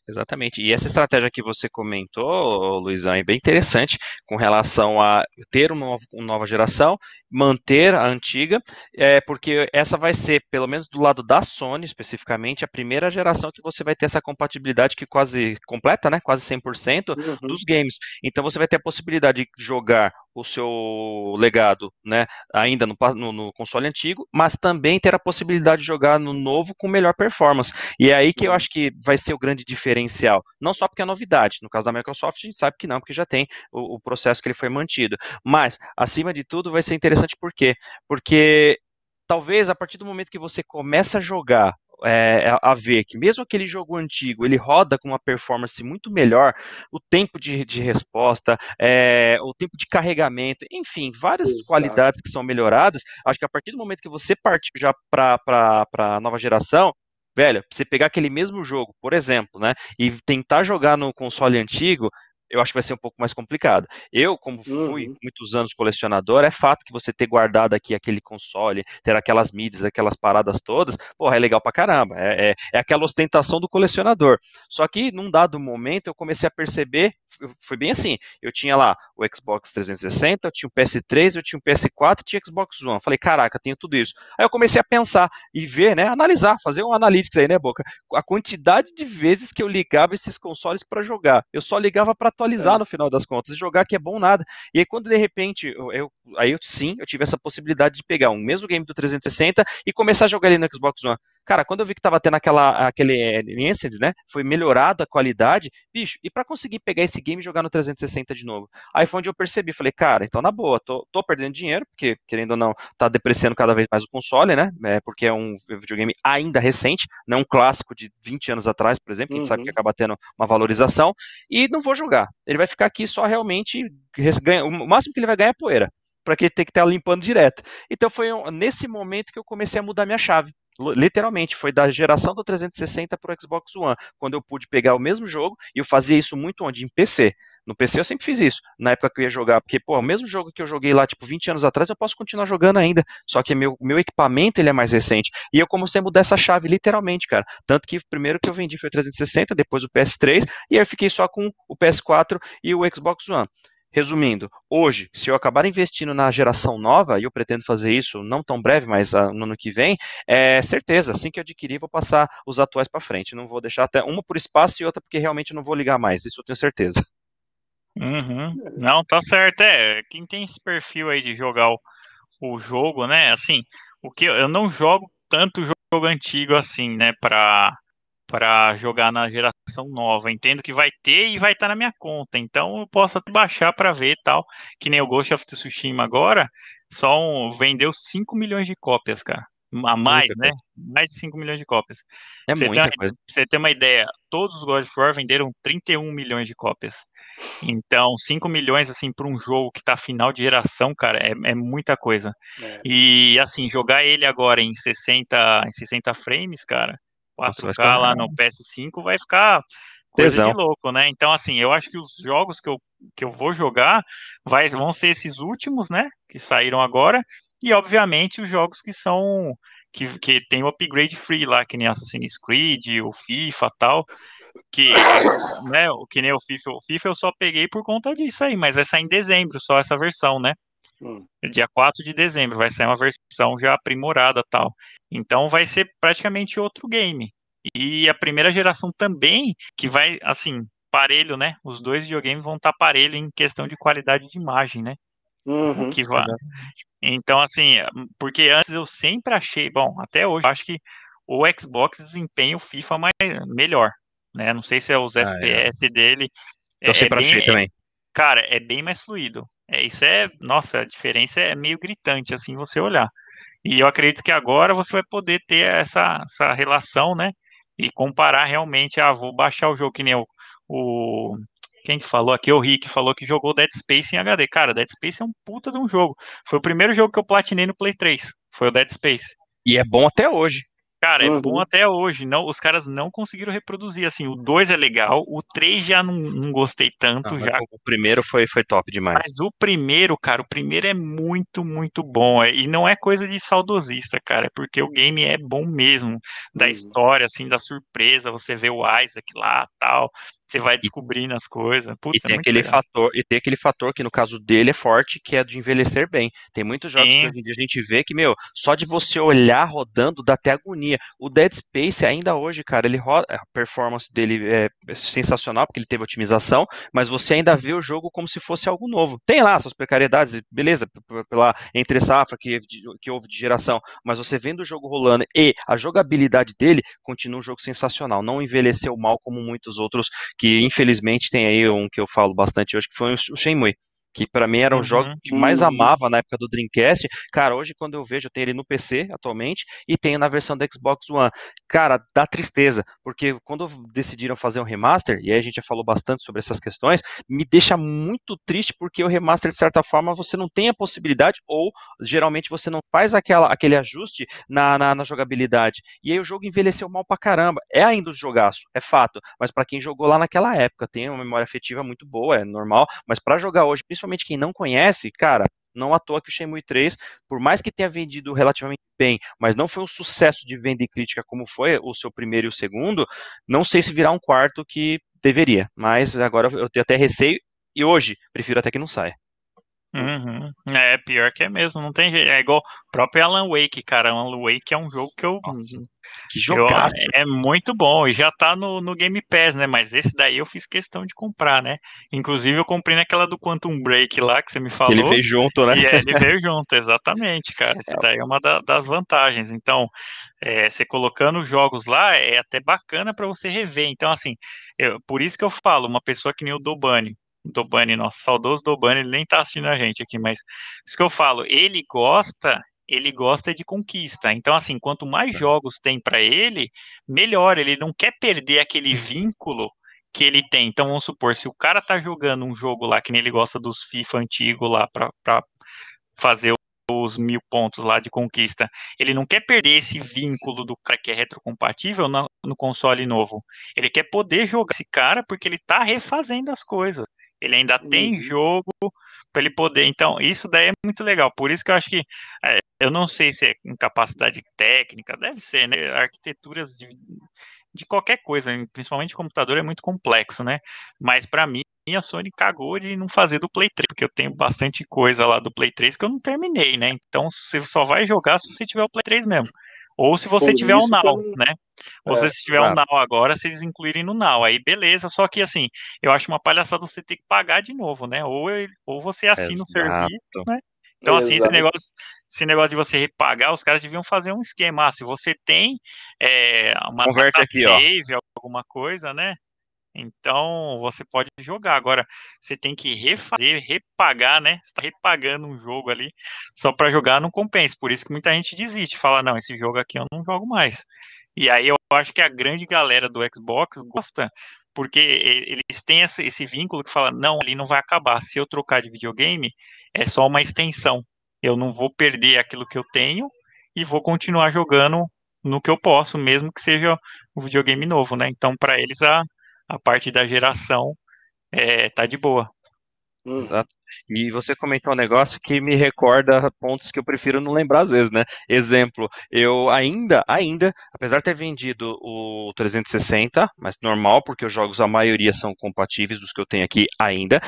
Exatamente. E essa estratégia que você comentou, Luizão, é bem interessante com relação a ter uma, uma nova geração, manter a antiga, é, porque essa vai ser, pelo menos do lado da Sony especificamente, a primeira geração que você vai ter essa compatibilidade que quase completa, né? Quase 100% uhum. dos games. Então você vai ter a possibilidade de jogar o seu legado, né, ainda no, no, no, console antigo, mas também ter a possibilidade de jogar no novo com melhor performance. E é aí que eu uhum. acho que vai ser o grande diferencial. Não só porque é novidade, no caso da Microsoft a gente sabe que não, porque já tem o, o processo que ele foi mantido. Mas, acima de tudo, vai ser interessante por quê? Porque talvez a partir do momento que você começa a jogar é, a ver que mesmo aquele jogo antigo ele roda com uma performance muito melhor, o tempo de, de resposta, é, o tempo de carregamento, enfim, várias Exato. qualidades que são melhoradas. Acho que a partir do momento que você partir já para a nova geração, velho, você pegar aquele mesmo jogo, por exemplo, né, e tentar jogar no console antigo, eu acho que vai ser um pouco mais complicado. Eu, como fui uhum. muitos anos colecionador, é fato que você ter guardado aqui aquele console, ter aquelas mídias, aquelas paradas todas, porra, é legal pra caramba. É, é, é, aquela ostentação do colecionador. Só que, num dado momento, eu comecei a perceber, foi bem assim, eu tinha lá o Xbox 360, eu tinha o PS3, eu tinha o PS4, eu tinha o Xbox One. Falei, caraca, tenho tudo isso. Aí eu comecei a pensar e ver, né, analisar, fazer um analytics aí, né, Boca? A quantidade de vezes que eu ligava esses consoles para jogar. Eu só ligava para atualizar é. no final das contas, e jogar que é bom nada. E aí, quando de repente eu, eu aí eu, sim, eu tive essa possibilidade de pegar o mesmo game do 360 e começar a jogar ele no Xbox One. Cara, quando eu vi que tava tendo aquela, aquele eh, incident, né, foi melhorado a qualidade, bicho, e para conseguir pegar esse game e jogar no 360 de novo? Aí foi onde eu percebi, falei, cara, então na boa, tô, tô perdendo dinheiro, porque querendo ou não, tá depreciando cada vez mais o console, né, é, porque é um videogame ainda recente, não um clássico de 20 anos atrás, por exemplo, que a gente uhum. sabe que acaba tendo uma valorização, e não vou jogar. Ele vai ficar aqui só realmente, o máximo que ele vai ganhar é poeira para que ter que estar limpando direto. Então foi nesse momento que eu comecei a mudar minha chave. Literalmente, foi da geração do 360 para o Xbox One, quando eu pude pegar o mesmo jogo, e eu fazia isso muito onde? Em PC. No PC eu sempre fiz isso, na época que eu ia jogar, porque, pô, o mesmo jogo que eu joguei lá, tipo, 20 anos atrás, eu posso continuar jogando ainda, só que meu, meu equipamento, ele é mais recente, e eu comecei a mudar essa chave, literalmente, cara, tanto que o primeiro que eu vendi foi o 360, depois o PS3, e aí eu fiquei só com o PS4 e o Xbox One. Resumindo, hoje, se eu acabar investindo na geração nova, e eu pretendo fazer isso não tão breve, mas uh, no ano que vem, é certeza, assim que eu adquirir, vou passar os atuais para frente. Não vou deixar até uma por espaço e outra porque realmente não vou ligar mais. Isso eu tenho certeza. Uhum. Não, tá certo. É, quem tem esse perfil aí de jogar o, o jogo, né? Assim, o que eu, não jogo tanto jogo antigo assim, né? Pra para jogar na geração nova. Entendo que vai ter e vai estar tá na minha conta. Então eu posso até baixar para ver tal. Que nem o Ghost of Tsushima agora, só um, vendeu 5 milhões de cópias, cara. A mais, muita né? Coisa. Mais de 5 milhões de cópias. É você muita coisa. Pra você ter uma ideia, todos os God of War venderam 31 milhões de cópias. Então, 5 milhões, assim, para um jogo que tá final de geração, cara, é, é muita coisa. É. E, assim, jogar ele agora em 60, em 60 frames, cara, 4K Nossa, lá no PS5 vai ficar coisa Tesão. de louco, né? Então, assim, eu acho que os jogos que eu, que eu vou jogar vai, vão ser esses últimos, né? Que saíram agora. E, obviamente, os jogos que são. Que, que tem o upgrade free lá, que nem Assassin's Creed, o FIFA tal. Que, né, que nem o FIFA. O FIFA eu só peguei por conta disso aí, mas vai sair em dezembro só essa versão, né? Hum. Dia 4 de dezembro vai sair uma versão já aprimorada tal. Então vai ser praticamente outro game. E a primeira geração também, que vai, assim, parelho, né? Os dois videogames vão estar parelho em questão de qualidade de imagem, né? Uhum, que vai. Então, assim, porque antes eu sempre achei, bom, até hoje, eu acho que o Xbox desempenha o FIFA mais, melhor, né? Não sei se é os ah, FPS é. dele. Eu é, sempre é bem, achei também. Cara, é bem mais fluido. É, isso é, nossa, a diferença é meio gritante, assim, você olhar. E eu acredito que agora você vai poder ter essa, essa relação, né? E comparar realmente, ah, vou baixar o jogo que nem o, o quem que falou aqui? O Rick falou que jogou Dead Space em HD. Cara, Dead Space é um puta de um jogo. Foi o primeiro jogo que eu platinei no Play 3. Foi o Dead Space. E é bom até hoje. Cara, é uhum. bom até hoje. Não, os caras não conseguiram reproduzir. Assim, o 2 é legal, o 3 já não, não gostei tanto. já. O primeiro foi, foi top demais. Mas o primeiro, cara, o primeiro é muito, muito bom. É, e não é coisa de saudosista, cara, é porque o game é bom mesmo. Da uhum. história, assim, da surpresa. Você vê o Isaac lá tal. Você vai descobrindo as coisas. Putz, e tem é aquele legal. fator, e tem aquele fator que no caso dele é forte, que é de envelhecer bem. Tem muitos jogos Sim. que hoje em dia a gente vê que, meu, só de você olhar rodando dá até agonia. O Dead Space ainda hoje, cara, ele roda, a performance dele é sensacional porque ele teve otimização, mas você ainda vê o jogo como se fosse algo novo. Tem lá suas precariedades, beleza, pela entre safra que, que houve de geração, mas você vendo o jogo rolando e a jogabilidade dele continua um jogo sensacional. Não envelheceu mal como muitos outros que infelizmente tem aí um que eu falo bastante hoje, que foi o Shenmue que para mim era o uhum, jogo que mais uhum. amava na época do Dreamcast. Cara, hoje quando eu vejo, eu tenho ele no PC atualmente e tenho na versão do Xbox One. Cara, dá tristeza, porque quando decidiram fazer um remaster, e aí a gente já falou bastante sobre essas questões, me deixa muito triste porque o remaster, de certa forma, você não tem a possibilidade, ou geralmente você não faz aquela, aquele ajuste na, na, na jogabilidade. E aí o jogo envelheceu mal pra caramba. É ainda o jogaço, é fato, mas para quem jogou lá naquela época, tem uma memória afetiva muito boa, é normal, mas para jogar hoje, principalmente principalmente quem não conhece, cara, não à toa que o Shenmue 3, por mais que tenha vendido relativamente bem, mas não foi um sucesso de venda e crítica como foi o seu primeiro e o segundo, não sei se virá um quarto que deveria, mas agora eu tenho até receio e hoje prefiro até que não saia. Uhum. É, pior que é mesmo, não tem jeito. É igual o próprio Alan Wake, cara. Alan Wake é um jogo que eu. Nossa, que jogaço. Eu, é muito bom e já tá no, no Game Pass, né? Mas esse daí eu fiz questão de comprar, né? Inclusive eu comprei naquela do Quantum Break lá que você me falou. Ele veio junto, né? E é, ele veio junto, exatamente, cara. Esse é. daí é uma da, das vantagens. Então, é, você colocando jogos lá é até bacana para você rever. Então, assim, eu, por isso que eu falo, uma pessoa que nem o Dobani Dobani, nosso saudoso Dobani, ele nem tá assistindo a gente aqui, mas isso que eu falo, ele gosta, ele gosta de conquista. Então, assim, quanto mais jogos tem para ele, melhor. Ele não quer perder aquele vínculo que ele tem. Então, vamos supor, se o cara tá jogando um jogo lá, que nem ele gosta dos FIFA antigo lá, para fazer os mil pontos lá de conquista. Ele não quer perder esse vínculo do cara que é retrocompatível no, no console novo. Ele quer poder jogar esse cara porque ele tá refazendo as coisas. Ele ainda uhum. tem jogo para ele poder. Então, isso daí é muito legal. Por isso que eu acho que é, eu não sei se é incapacidade técnica, deve ser, né? Arquiteturas de, de qualquer coisa, principalmente computador, é muito complexo, né? Mas para mim, a Sony cagou de não fazer do Play 3, porque eu tenho bastante coisa lá do Play 3 que eu não terminei, né? Então, você só vai jogar se você tiver o Play 3 mesmo. Ou se você Por tiver o Now, né? Ou é, se tiver o Now agora, se eles incluírem no Now, aí beleza. Só que assim, eu acho uma palhaçada você ter que pagar de novo, né? Ou, ou você assina Exato. o serviço, né? Então, assim, esse negócio, esse negócio de você repagar, os caras deviam fazer um esquema. Ah, se você tem é, uma Converte aqui, save, ó. alguma coisa, né? Então você pode jogar. Agora você tem que refazer, repagar, né? Você está repagando um jogo ali só para jogar, não compensa. Por isso que muita gente desiste, fala: não, esse jogo aqui eu não jogo mais. E aí eu acho que a grande galera do Xbox gosta, porque eles têm esse vínculo que fala: não, ali não vai acabar. Se eu trocar de videogame, é só uma extensão. Eu não vou perder aquilo que eu tenho e vou continuar jogando no que eu posso, mesmo que seja um videogame novo, né? Então, para eles, a, a parte da geração é, tá de boa. Hum. Exato. E você comentou um negócio que me recorda pontos que eu prefiro não lembrar às vezes, né? Exemplo, eu ainda, ainda, apesar de ter vendido o 360, mas normal, porque os jogos, a maioria são compatíveis dos que eu tenho aqui ainda,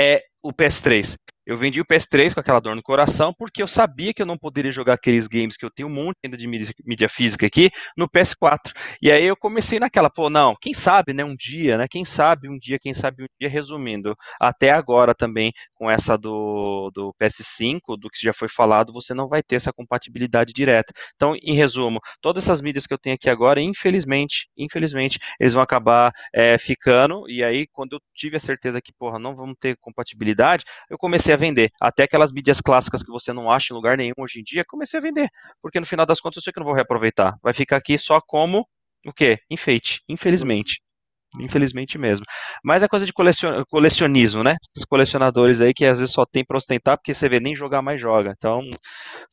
é o PS3. Eu vendi o PS3 com aquela dor no coração, porque eu sabia que eu não poderia jogar aqueles games que eu tenho um monte ainda de mídia, mídia, física aqui no PS4. E aí eu comecei naquela, pô, não, quem sabe, né, um dia, né, quem sabe um dia, quem sabe um dia, resumindo, até agora também, com essa do, do PS5, do que já foi falado, você não vai ter essa compatibilidade direta. Então, em resumo, todas essas mídias que eu tenho aqui agora, infelizmente, infelizmente, eles vão acabar é, ficando, e aí, quando eu tive a certeza que, porra, não vamos ter compatibilidade, eu comecei comecei a vender. Até aquelas mídias clássicas que você não acha em lugar nenhum hoje em dia, comecei a vender. Porque no final das contas eu sei que não vou reaproveitar. Vai ficar aqui só como o quê? Enfeite, infelizmente. Infelizmente mesmo. Mas é coisa de colecion... colecionismo, né? Esses colecionadores aí que às vezes só tem para ostentar, porque você vê nem jogar mais joga. Então,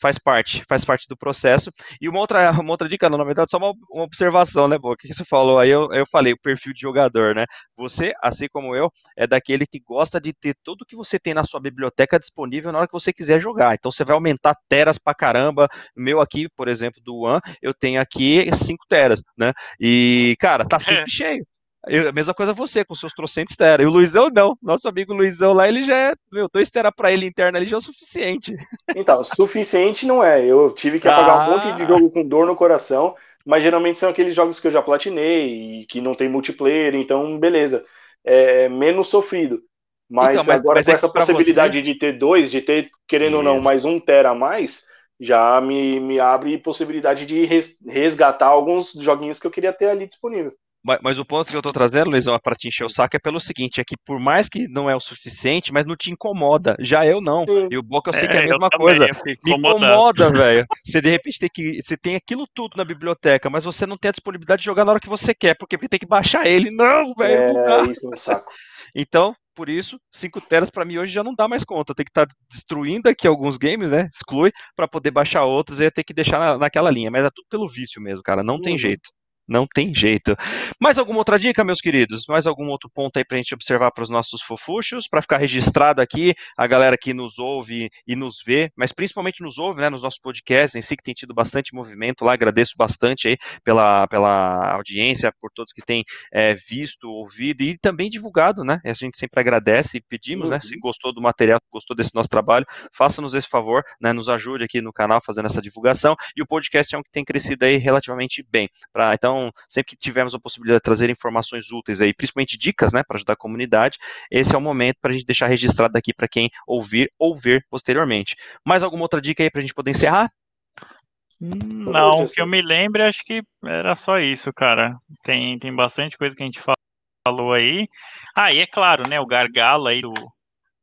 faz parte, faz parte do processo. E uma outra, uma outra dica, na verdade, só uma, uma observação, né, Boa? O que você falou aí, eu, eu falei, o perfil de jogador, né? Você, assim como eu, é daquele que gosta de ter tudo que você tem na sua biblioteca disponível na hora que você quiser jogar. Então, você vai aumentar teras pra caramba. Meu aqui, por exemplo, do One, eu tenho aqui 5 teras, né? E, cara, tá sempre cheio. Eu, a mesma coisa você, com seus trocentos tera. E o Luizão não. Nosso amigo Luizão lá, ele já é. Meu, dois tera pra ele interno ali já é o suficiente. Então, suficiente não é. Eu tive que apagar ah. um monte de jogo com dor no coração, mas geralmente são aqueles jogos que eu já platinei e que não tem multiplayer, então beleza. É menos sofrido. Mas, então, mas agora mas com é essa possibilidade você... de ter dois, de ter, querendo Isso. ou não, mais um tera a mais, já me, me abre possibilidade de resgatar alguns joguinhos que eu queria ter ali disponível. Mas, mas, o ponto que eu estou trazendo, Luizão, para te encher o saco é pelo seguinte: é que por mais que não é o suficiente, mas não te incomoda. Já eu não. Sim. E o Boca eu sei é, que é a mesma coisa. Me incomoda, velho. Você de repente tem que. Você tem aquilo tudo na biblioteca, mas você não tem a disponibilidade de jogar na hora que você quer. Porque tem que baixar ele. Não, velho. É, isso é um saco. Então, por isso, 5 teras para mim hoje já não dá mais conta. Eu tenho que estar tá destruindo aqui alguns games, né? Exclui, para poder baixar outros e ter que deixar na, naquela linha. Mas é tudo pelo vício mesmo, cara. Não uhum. tem jeito. Não tem jeito. Mais alguma outra dica, meus queridos? Mais algum outro ponto aí para a gente observar para os nossos fofuchos, para ficar registrado aqui, a galera que nos ouve e nos vê, mas principalmente nos ouve, né, nos nossos podcasts em si, que tem tido bastante movimento lá, agradeço bastante aí pela, pela audiência, por todos que têm é, visto, ouvido e também divulgado, né, a gente sempre agradece e pedimos, uhum. né, se uhum. gostou do material, gostou desse nosso trabalho, faça-nos esse favor, né, nos ajude aqui no canal fazendo essa divulgação, e o podcast é um que tem crescido aí relativamente bem, pra, então então, sempre que tivermos a possibilidade de trazer informações úteis aí, principalmente dicas, né, para ajudar a comunidade, esse é o momento para a gente deixar registrado aqui para quem ouvir ou ver posteriormente. Mais alguma outra dica aí para a gente poder encerrar? Não, que eu me lembre, acho que era só isso, cara. Tem, tem bastante coisa que a gente falou aí. Ah, e é claro, né, o gargalo aí do,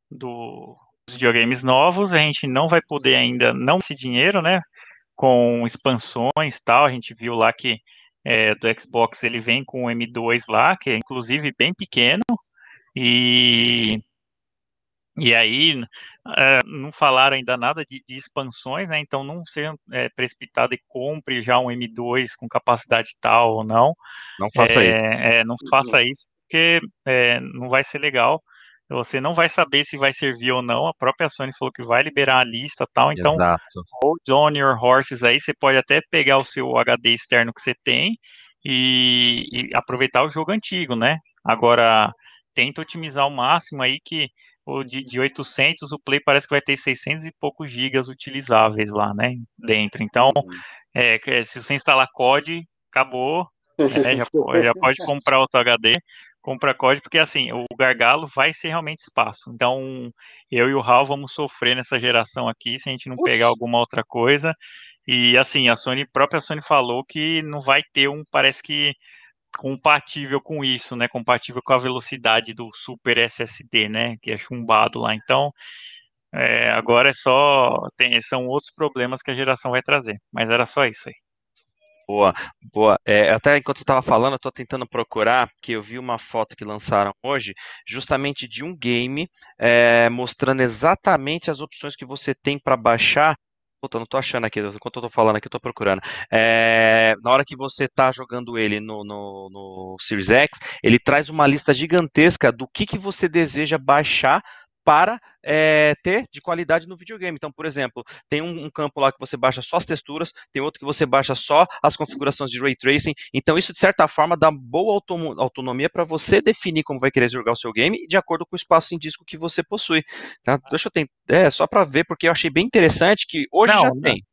do dos videogames novos, a gente não vai poder ainda, não esse dinheiro, né, com expansões tal, a gente viu lá que é, do Xbox ele vem com o M2 lá, que é inclusive bem pequeno, e, e aí é, não falaram ainda nada de, de, expansões, né? Então não seja é, precipitado e compre já um M2 com capacidade tal ou não. Não faça é, isso. É, não faça isso, porque é, não vai ser legal. Você não vai saber se vai servir ou não. A própria Sony falou que vai liberar a lista tal. Então, Exato. hold on your horses aí. Você pode até pegar o seu HD externo que você tem e, e aproveitar o jogo antigo, né? Agora, tenta otimizar ao máximo aí que o de, de 800 o Play parece que vai ter 600 e poucos gigas utilizáveis lá, né? Dentro. Então, uhum. é, se você instalar COD, acabou. É, já, já pode comprar outro HD compra código, porque assim, o gargalo vai ser realmente espaço. Então, eu e o Hal vamos sofrer nessa geração aqui se a gente não Ups. pegar alguma outra coisa. E assim, a Sony, própria Sony falou que não vai ter um, parece que compatível com isso, né? Compatível com a velocidade do Super SSD, né? Que é chumbado lá. Então, é, agora é só. Tem, são outros problemas que a geração vai trazer. Mas era só isso aí. Boa, boa. É, até enquanto você estava falando, eu estou tentando procurar, que eu vi uma foto que lançaram hoje, justamente de um game, é, mostrando exatamente as opções que você tem para baixar. Puta, não estou achando aqui, enquanto eu estou falando aqui, eu estou procurando. É, na hora que você está jogando ele no, no, no Series X, ele traz uma lista gigantesca do que, que você deseja baixar para é, ter de qualidade no videogame. Então, por exemplo, tem um, um, campo lá que você baixa só as texturas, tem outro que você baixa só as configurações de ray tracing. Então, isso de certa forma dá boa autonomia para você definir como vai querer jogar o seu game de acordo com o espaço em disco que você possui. Tá? Deixa eu tentar, é só para ver porque eu achei bem interessante que hoje não, já não. tem.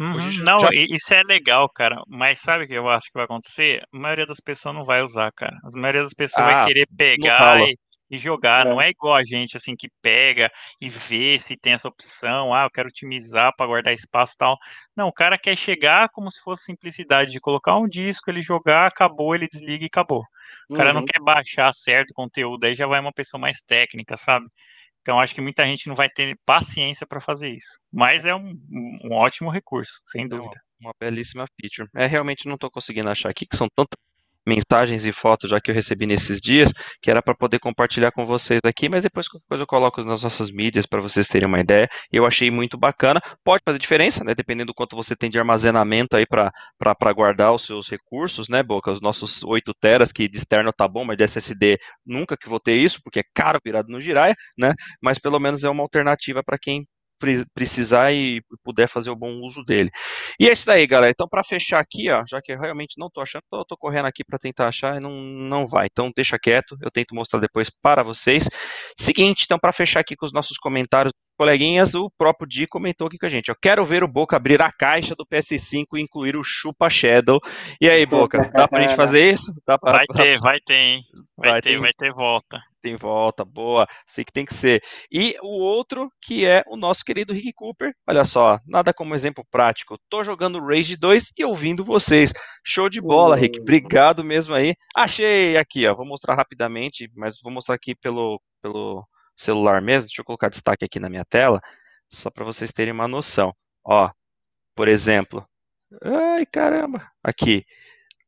Uhum, já, não, já... isso é legal, cara. Mas sabe o que eu acho que vai acontecer? A maioria das pessoas não vai usar, cara. A maioria das pessoas ah, vai querer pegar e e jogar. É. Não é igual a gente, assim, que pega e vê se tem essa opção. Ah, eu quero otimizar para guardar espaço e tal. Não, o cara quer chegar como se fosse simplicidade de colocar um disco, ele jogar, acabou, ele desliga e acabou. O cara uhum. não quer baixar certo conteúdo, aí já vai uma pessoa mais técnica, sabe? Então acho que muita gente não vai ter paciência para fazer isso. Mas é um, um ótimo recurso, sem dúvida. É uma, uma belíssima feature. É realmente não estou conseguindo achar aqui que são tantas mensagens e fotos já que eu recebi nesses dias, que era para poder compartilhar com vocês aqui, mas depois qualquer coisa eu coloco nas nossas mídias para vocês terem uma ideia. Eu achei muito bacana. Pode fazer diferença, né? Dependendo do quanto você tem de armazenamento aí para guardar os seus recursos, né, Boca? Os nossos 8 teras, que de externo tá bom, mas de SSD nunca que vou ter isso, porque é caro virado no Jiraiya, né? Mas pelo menos é uma alternativa para quem precisar e puder fazer o bom uso dele. E é isso daí, galera. Então, para fechar aqui, ó, já que eu realmente não estou achando, estou correndo aqui para tentar achar e não, não vai. Então, deixa quieto, eu tento mostrar depois para vocês. Seguinte, então, para fechar aqui com os nossos comentários, coleguinhas, o próprio Di comentou aqui com a gente. Eu quero ver o Boca abrir a caixa do PS5 e incluir o Chupa Shadow. E aí, Boca, dá pra gente fazer isso? Pra, vai ter, vai ter, hein? Vai, vai ter, ter, vai ter volta tem volta, boa, sei que tem que ser. E o outro, que é o nosso querido Rick Cooper, olha só, nada como exemplo prático, tô jogando Rage 2 e ouvindo vocês, show de bola, Rick, obrigado mesmo aí, achei aqui, ó, vou mostrar rapidamente, mas vou mostrar aqui pelo, pelo celular mesmo, deixa eu colocar destaque aqui na minha tela, só para vocês terem uma noção, ó, por exemplo, ai caramba, aqui,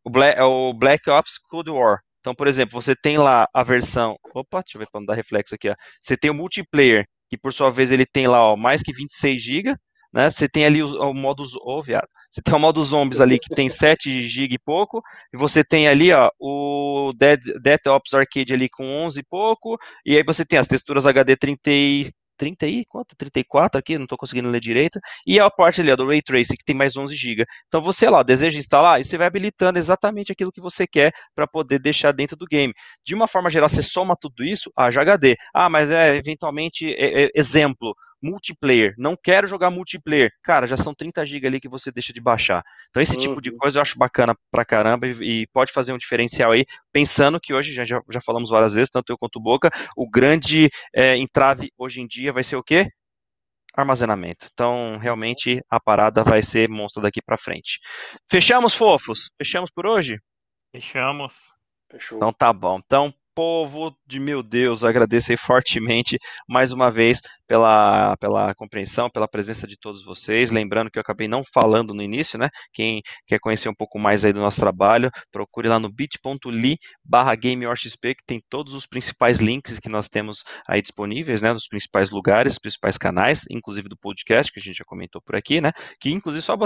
o Black, o Black Ops Cold War, então, por exemplo, você tem lá a versão. Opa, deixa eu ver para não dar reflexo aqui. Ó. Você tem o multiplayer, que por sua vez ele tem lá ó, mais que 26 GB. né? Você tem ali o, o modo oh, viado. Você tem o modo zombies ali que tem 7 GB e pouco, e você tem ali, ó, o Dead, Ops Arcade ali com 11 e pouco, e aí você tem as texturas HD 30 e 30 e quanto? 34 aqui, não estou conseguindo ler direito. E a parte ali, ó, do Ray Tracing, que tem mais 11 GB. Então você lá, deseja instalar, e você vai habilitando exatamente aquilo que você quer para poder deixar dentro do game. De uma forma geral, você soma tudo isso, a HD. Ah, mas é eventualmente, é, é, exemplo, multiplayer, não quero jogar multiplayer. Cara, já são 30 GB ali que você deixa de baixar. Então esse uhum. tipo de uhum. coisa eu acho bacana pra caramba e, e, pode fazer um diferencial aí, pensando que hoje, já, já, já falamos várias vezes, tanto eu quanto o Boca, o grande é, entrave hoje em dia vai ser o quê? Armazenamento. Então, realmente, a parada vai ser monstra daqui para frente. Fechamos, fofos? Fechamos por hoje? Fechamos. Fechou. Então tá bom. Então, povo de meu Deus, agradeço fortemente mais uma vez pela, pela compreensão, pela presença de todos vocês. Lembrando que eu acabei não falando no início, né? Quem quer conhecer um pouco mais aí do nosso trabalho, procure lá no bit.ly barra GameOrXP, que tem todos os principais links que nós temos aí disponíveis, né? Dos principais lugares, principais canais, inclusive do podcast, que a gente já comentou por aqui, né? Que inclusive só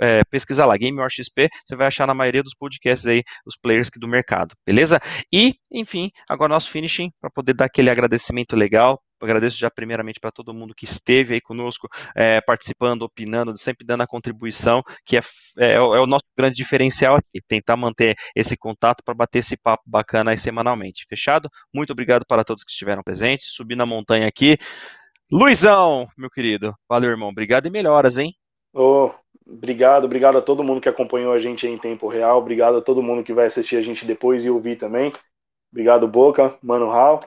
é, pesquisar lá, GameOrXP, você vai achar na maioria dos podcasts aí os players do mercado, beleza? E, enfim, agora nosso finishing, para poder dar aquele agradecimento legal, agradeço já primeiramente para todo mundo que esteve aí conosco, é, participando, opinando, sempre dando a contribuição, que é, é, é, o nosso grande diferencial aqui, tentar manter esse contato para bater esse papo bacana aí semanalmente. Fechado? Muito obrigado para todos que estiveram presentes, subi na montanha aqui. Luizão, meu querido, valeu, irmão, obrigado e melhoras, hein? Oh, obrigado, obrigado a todo mundo que acompanhou a gente em tempo real, obrigado a todo mundo que vai assistir a gente depois e ouvir também. Obrigado, Boca, Mano Hal.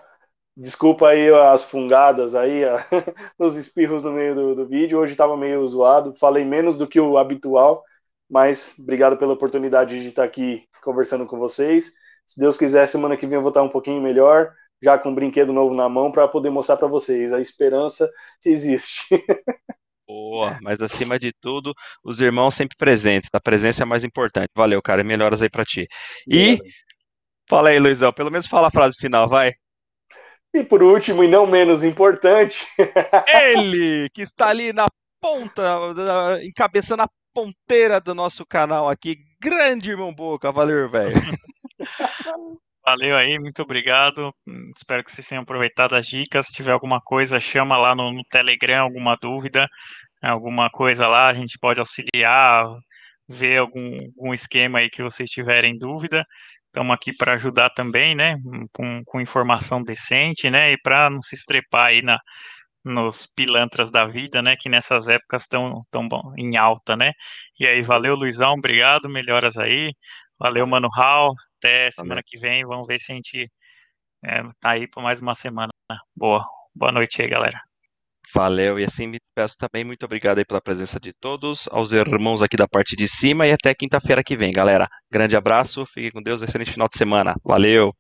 Desculpa aí as fungadas aí, os espirros no meio do, do vídeo. Hoje estava meio zoado, falei menos do que o habitual, mas obrigado pela oportunidade de estar aqui conversando com vocês. Se Deus quiser, semana que vem eu vou estar um pouquinho melhor, já com um brinquedo novo na mão para poder mostrar para vocês. A esperança existe. Boa, mas acima de tudo, os irmãos sempre presentes. A presença é mais importante. Valeu, cara. Melhoras aí para ti. E fala aí, Luizão. Pelo menos fala a frase final, vai. E por último, e não menos importante, ele que está ali na ponta, encabeçando a ponteira do nosso canal aqui, grande irmão Boca, valeu, velho. Valeu aí, muito obrigado. Espero que vocês tenham aproveitado as dicas. Se tiver alguma coisa, chama lá no, no Telegram, alguma dúvida, alguma coisa lá, a gente pode auxiliar, ver algum, algum esquema aí que vocês tiverem dúvida estamos aqui para ajudar também, né, com, com informação decente, né, e para não se estrepar aí na, nos pilantras da vida, né, que nessas épocas estão tão em alta, né. E aí, valeu, Luizão, obrigado, melhoras aí. Valeu, Mano Hal, até semana que vem, vamos ver se a gente é, tá aí por mais uma semana. Boa, boa noite aí, galera. Valeu, e assim me peço também muito obrigado aí pela presença de todos, aos irmãos aqui da parte de cima e até quinta-feira que vem, galera. Grande abraço, fiquem com Deus, excelente final de semana. Valeu!